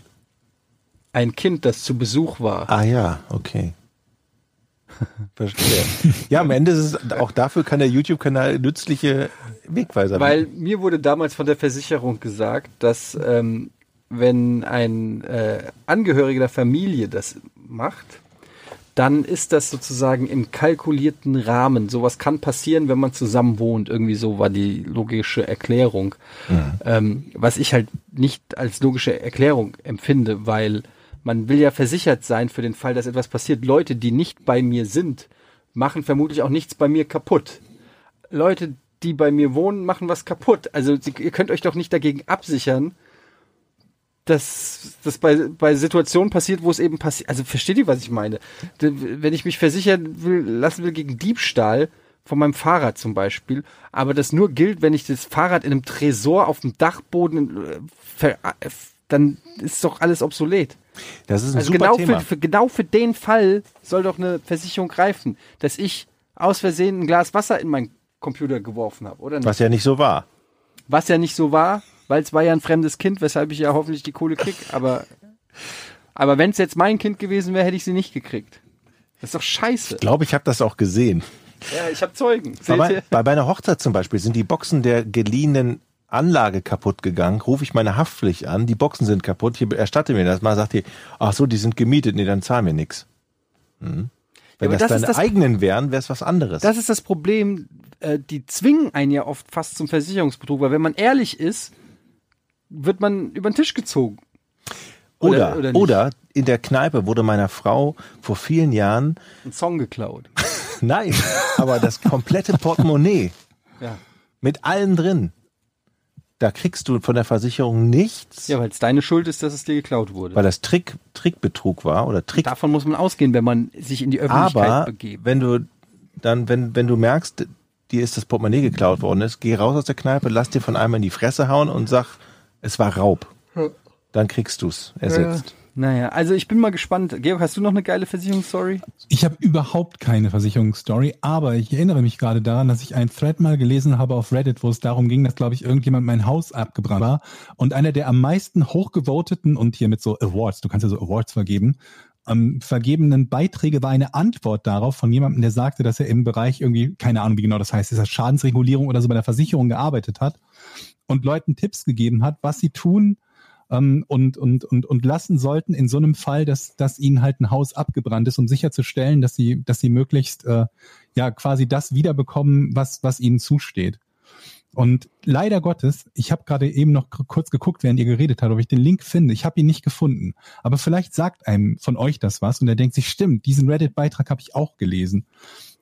Ein Kind, das zu Besuch war. Ah ja, okay. Verstehe. Ja, am Ende ist es, auch dafür kann der YouTube-Kanal nützliche Wegweiser Weil mir wurde damals von der Versicherung gesagt, dass ähm, wenn ein äh, Angehöriger der Familie das macht, dann ist das sozusagen im kalkulierten Rahmen. Sowas kann passieren, wenn man zusammen wohnt. Irgendwie so war die logische Erklärung. Ähm, was ich halt nicht als logische Erklärung empfinde, weil man will ja versichert sein für den Fall, dass etwas passiert. Leute, die nicht bei mir sind, machen vermutlich auch nichts bei mir kaputt. Leute, die bei mir wohnen, machen was kaputt. Also ihr könnt euch doch nicht dagegen absichern, dass das bei, bei Situationen passiert, wo es eben passiert. Also versteht ihr, was ich meine? Wenn ich mich versichern will, lassen will gegen Diebstahl von meinem Fahrrad zum Beispiel, aber das nur gilt, wenn ich das Fahrrad in einem Tresor auf dem Dachboden, äh, äh, dann ist doch alles obsolet. Das ist ein Also super genau Thema. für, für, genau für den Fall soll doch eine Versicherung greifen, dass ich aus Versehen ein Glas Wasser in meinen Computer geworfen habe, oder nicht? Was ja nicht so war. Was ja nicht so war, weil es war ja ein fremdes Kind, weshalb ich ja hoffentlich die Kohle krieg. Aber, aber wenn es jetzt mein Kind gewesen wäre, hätte ich sie nicht gekriegt. Das ist doch scheiße. Ich glaube, ich habe das auch gesehen. Ja, ich habe Zeugen. Ihr? bei meiner Hochzeit zum Beispiel sind die Boxen der geliehenen Anlage kaputt gegangen, rufe ich meine Haftpflicht an, die Boxen sind kaputt, hier erstatte mir das mal, sagt die, ach so, die sind gemietet, nee, dann zahlen wir nix. Mhm. Wenn aber das, das deine das- eigenen wären, wäre es was anderes. Das ist das Problem. Äh, die zwingen einen ja oft fast zum Versicherungsbetrug, weil wenn man ehrlich ist, wird man über den Tisch gezogen. oder, oder oder, nicht. in der Kneipe wurde meiner Frau vor vielen Jahren, Ein Song geklaut. nein, aber das komplette Portemonnaie Ja. mit allem drin. Da kriegst du von der Versicherung nichts, Ja, weil es deine Schuld ist, dass es dir geklaut wurde. weil das Trick, Trickbetrug war oder Trick Davon muss man ausgehen, wenn man sich in die Öffentlichkeit Aber begebt. wenn du dann, wenn, wenn du merkst, dir ist das Portemonnaie geklaut worden ist, geh raus aus der Kneipe, lass dir von einem in die Fresse hauen und sag, es war Raub. Dann kriegst du's ersetzt. Naja, also ich bin mal gespannt. Georg, hast du noch eine geile Versicherungsstory? Ich habe überhaupt keine Versicherungsstory, aber ich erinnere mich gerade daran, dass ich einen Thread mal gelesen habe auf Reddit, wo es darum ging, dass, glaube ich, irgendjemand mein Haus abgebrannt war. Und einer der am meisten hochgevoteten und hier mit so Awards, du kannst ja so Awards vergeben, ähm, vergebenen Beiträge war eine Antwort darauf von jemandem, der sagte, dass er im Bereich irgendwie, keine Ahnung, wie genau das heißt, ist das Schadensregulierung oder so bei der Versicherung gearbeitet hat und Leuten Tipps gegeben hat, was sie tun, ähm, und, und, und, und lassen sollten in so einem Fall, dass, dass ihnen halt ein Haus abgebrannt ist, um sicherzustellen, dass sie, dass sie möglichst äh, ja quasi das wiederbekommen, was, was ihnen zusteht. Und leider Gottes, ich habe gerade eben noch kurz geguckt, während ihr geredet habt, ob ich den Link finde. Ich habe ihn nicht gefunden. Aber vielleicht sagt einem von euch das was und er denkt sich, stimmt, diesen Reddit-Beitrag habe ich auch gelesen.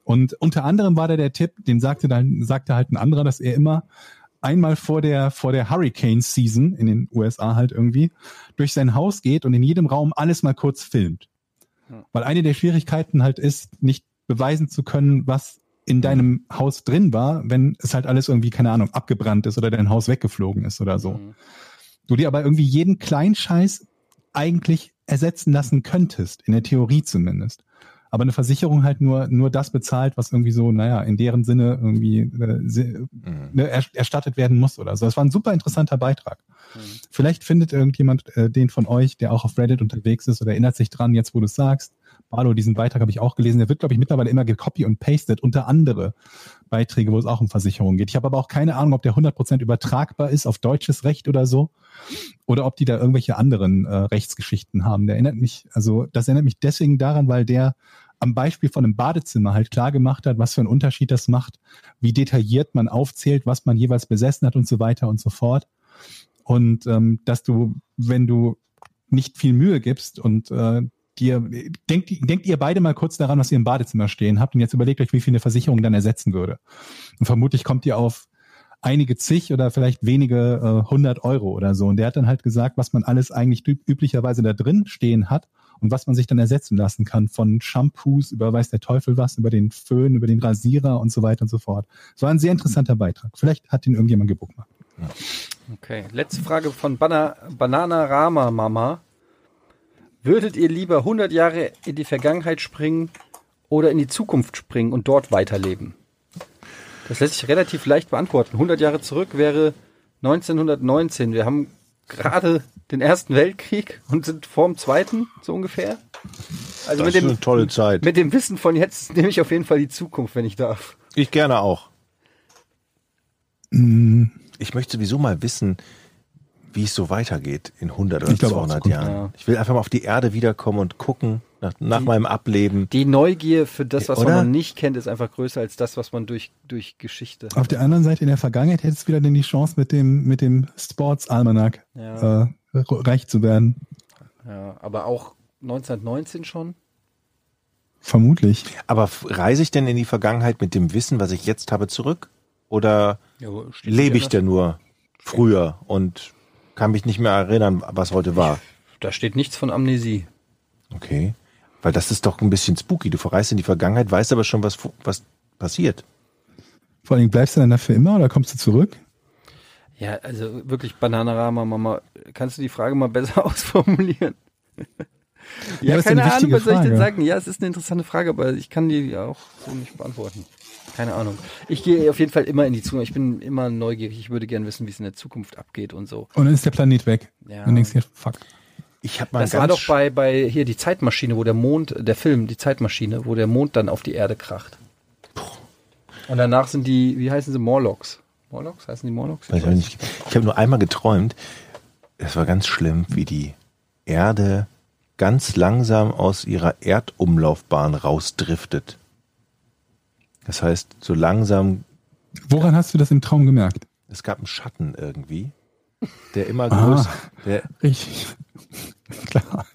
Und unter anderem war da der Tipp, den sagte dann, sagte halt ein anderer, dass er immer einmal vor der, vor der Hurricane Season in den USA halt irgendwie durch sein Haus geht und in jedem Raum alles mal kurz filmt. Weil eine der Schwierigkeiten halt ist, nicht beweisen zu können, was in deinem Haus drin war, wenn es halt alles irgendwie, keine Ahnung, abgebrannt ist oder dein Haus weggeflogen ist oder so. Du dir aber irgendwie jeden Kleinscheiß eigentlich ersetzen lassen könntest, in der Theorie zumindest. Aber eine Versicherung halt nur, nur das bezahlt, was irgendwie so, naja, in deren Sinne irgendwie äh, se- ne, er, erstattet werden muss oder so. Das war ein super interessanter Beitrag. Vielleicht findet irgendjemand äh, den von euch, der auch auf Reddit unterwegs ist oder erinnert sich dran, jetzt wo du es sagst. Barlo, diesen Beitrag habe ich auch gelesen. Der wird, glaube ich, mittlerweile immer gecopy und pasted unter andere Beiträge, wo es auch um Versicherungen geht. Ich habe aber auch keine Ahnung, ob der 100% übertragbar ist auf deutsches Recht oder so oder ob die da irgendwelche anderen äh, Rechtsgeschichten haben. Der erinnert mich, also das erinnert mich deswegen daran, weil der am Beispiel von einem Badezimmer halt klar gemacht hat, was für einen Unterschied das macht, wie detailliert man aufzählt, was man jeweils besessen hat und so weiter und so fort. Und ähm, dass du, wenn du nicht viel Mühe gibst und äh, dir, denkt, denkt ihr beide mal kurz daran, was ihr im Badezimmer stehen habt und jetzt überlegt euch, wie viel eine Versicherung dann ersetzen würde. Und vermutlich kommt ihr auf einige zig oder vielleicht wenige äh, hundert Euro oder so. Und der hat dann halt gesagt, was man alles eigentlich üb- üblicherweise da drin stehen hat und was man sich dann ersetzen lassen kann von Shampoos über weiß der Teufel was, über den Föhn, über den Rasierer und so weiter und so fort. Es war ein sehr interessanter Beitrag. Vielleicht hat ihn irgendjemand gebucht. Okay, letzte Frage von Bana Banana Rama Mama. Würdet ihr lieber 100 Jahre in die Vergangenheit springen oder in die Zukunft springen und dort weiterleben? Das lässt sich relativ leicht beantworten. 100 Jahre zurück wäre 1919. Wir haben gerade den Ersten Weltkrieg und sind vorm Zweiten, so ungefähr. Also Das mit ist dem, eine tolle Zeit. mit dem Wissen von jetzt nehme ich auf jeden Fall die Zukunft, wenn ich darf. Ich gerne auch. Mm, Ich möchte sowieso mal wissen, wie es so weitergeht in 100 oder Ich glaube auch 200 so. Jahren. Ja. Ich will einfach mal auf die Erde wiederkommen und gucken nach, nach meinem Ableben. Die Neugier für das, was Oder? man nicht kennt, ist einfach größer als das, was man durch, durch Geschichte Auf der anderen Seite in der Vergangenheit hättest du wieder denn die Chance, mit dem, mit dem Sports Almanac Ja. äh, reich zu werden. Ja, aber auch 1919 schon? Vermutlich. Aber reise ich denn in die Vergangenheit mit dem Wissen, was ich jetzt habe, zurück? Oder Ja, lebe ich da nur früher und kann mich nicht mehr erinnern, was heute war? Da steht nichts von Amnesie. Okay. Weil das ist doch ein bisschen spooky. Du verreist in die Vergangenheit, weißt aber schon, was, was passiert. Vor allem bleibst du dann dafür immer oder kommst du zurück? Ja, also wirklich Bananarama, Mama. Kannst du die Frage mal besser ausformulieren? ja, das ist keine eine Ahnung, was soll ich denn Frage. sagen? Ja, es ist eine interessante Frage, aber ich kann die auch so nicht beantworten. Keine Ahnung. Ich gehe auf jeden Fall immer in die Zukunft. Ich bin immer neugierig. Ich würde gerne wissen, wie es in der Zukunft abgeht und so. Und dann ist der Planet weg. Ja. Und denkst dir, fuck. Ich habe mal Das ganz war doch bei, bei hier die Zeitmaschine, wo der Mond, der Film, die Zeitmaschine, wo der Mond dann auf die Erde kracht. Und danach sind die, wie heißen sie, Morlocks. Morlocks? Heißen die Morlocks? Weiß ich nicht. Ich habe nur einmal geträumt, es war ganz schlimm, wie die Erde ganz langsam aus ihrer Erdumlaufbahn rausdriftet. Das heißt, so langsam, Woran hast du das im Traum gemerkt? es gab einen Schatten irgendwie, der immer Ah. größer, der, Richtig. Klar.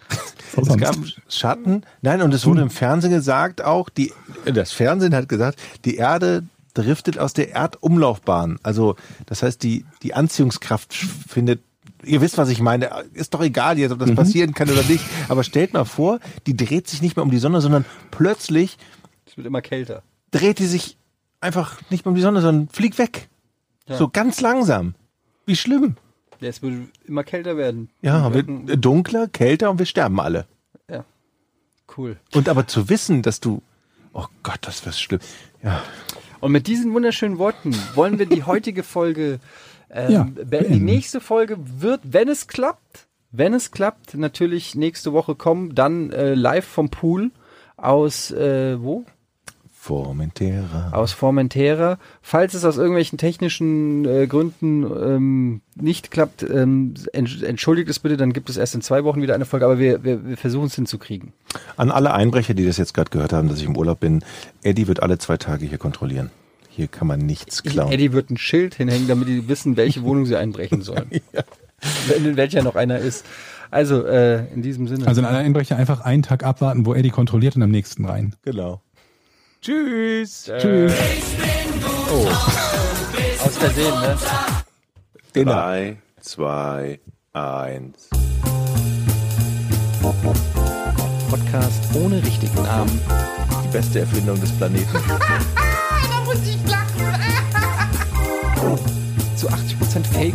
Es sonst. gab Schatten, nein, und es wurde im Fernsehen gesagt auch, die, das Fernsehen hat gesagt, die Erde driftet aus der Erdumlaufbahn. Also, das heißt, die, die Anziehungskraft findet Ihr wisst, was ich meine. Ist doch egal jetzt, ob das passieren kann oder nicht. Aber stellt mal vor, die dreht sich nicht mehr um die Sonne, sondern plötzlich Es wird immer kälter. dreht die sich einfach nicht mehr um die Sonne, sondern fliegt weg. Ja. So ganz langsam. Wie schlimm. Ja, es wird immer kälter werden. Ja, Wir dunkler, kälter und wir sterben alle. ja. Cool. Und aber zu wissen, dass du, oh Gott, das wird schlimm. Ja, Und mit diesen wunderschönen Worten wollen wir die heutige Folge ähm, Ja, beenden. Die nächste Folge wird, wenn es klappt, wenn es klappt, natürlich nächste Woche kommen, dann äh, live vom Pool aus äh, wo? Formentera. Aus Formentera. Falls es aus irgendwelchen technischen äh, Gründen ähm, nicht klappt, ähm, entsch- entschuldigt es bitte, dann gibt es erst in zwei Wochen wieder eine Folge, aber wir, wir, wir versuchen es hinzukriegen. An alle Einbrecher, die das jetzt gerade gehört haben, dass ich im Urlaub bin, Eddie wird alle zwei Tage hier kontrollieren. Hier kann man nichts klauen. Eddie wird ein Schild hinhängen, damit die wissen, welche Wohnung sie einbrechen sollen. Wenn in welcher noch einer ist. Also, äh, in diesem Sinne. Also in einer Einbrecher einfach einen Tag abwarten, wo Eddie kontrolliert und am nächsten rein. Genau. Tschüss. Tschüss. aus Versehen, ne? Drei, zwei, eins. Podcast ohne richtigen Namen. Die beste Erfindung des Planeten. Da muss ich lachen. Zu 80% Fake.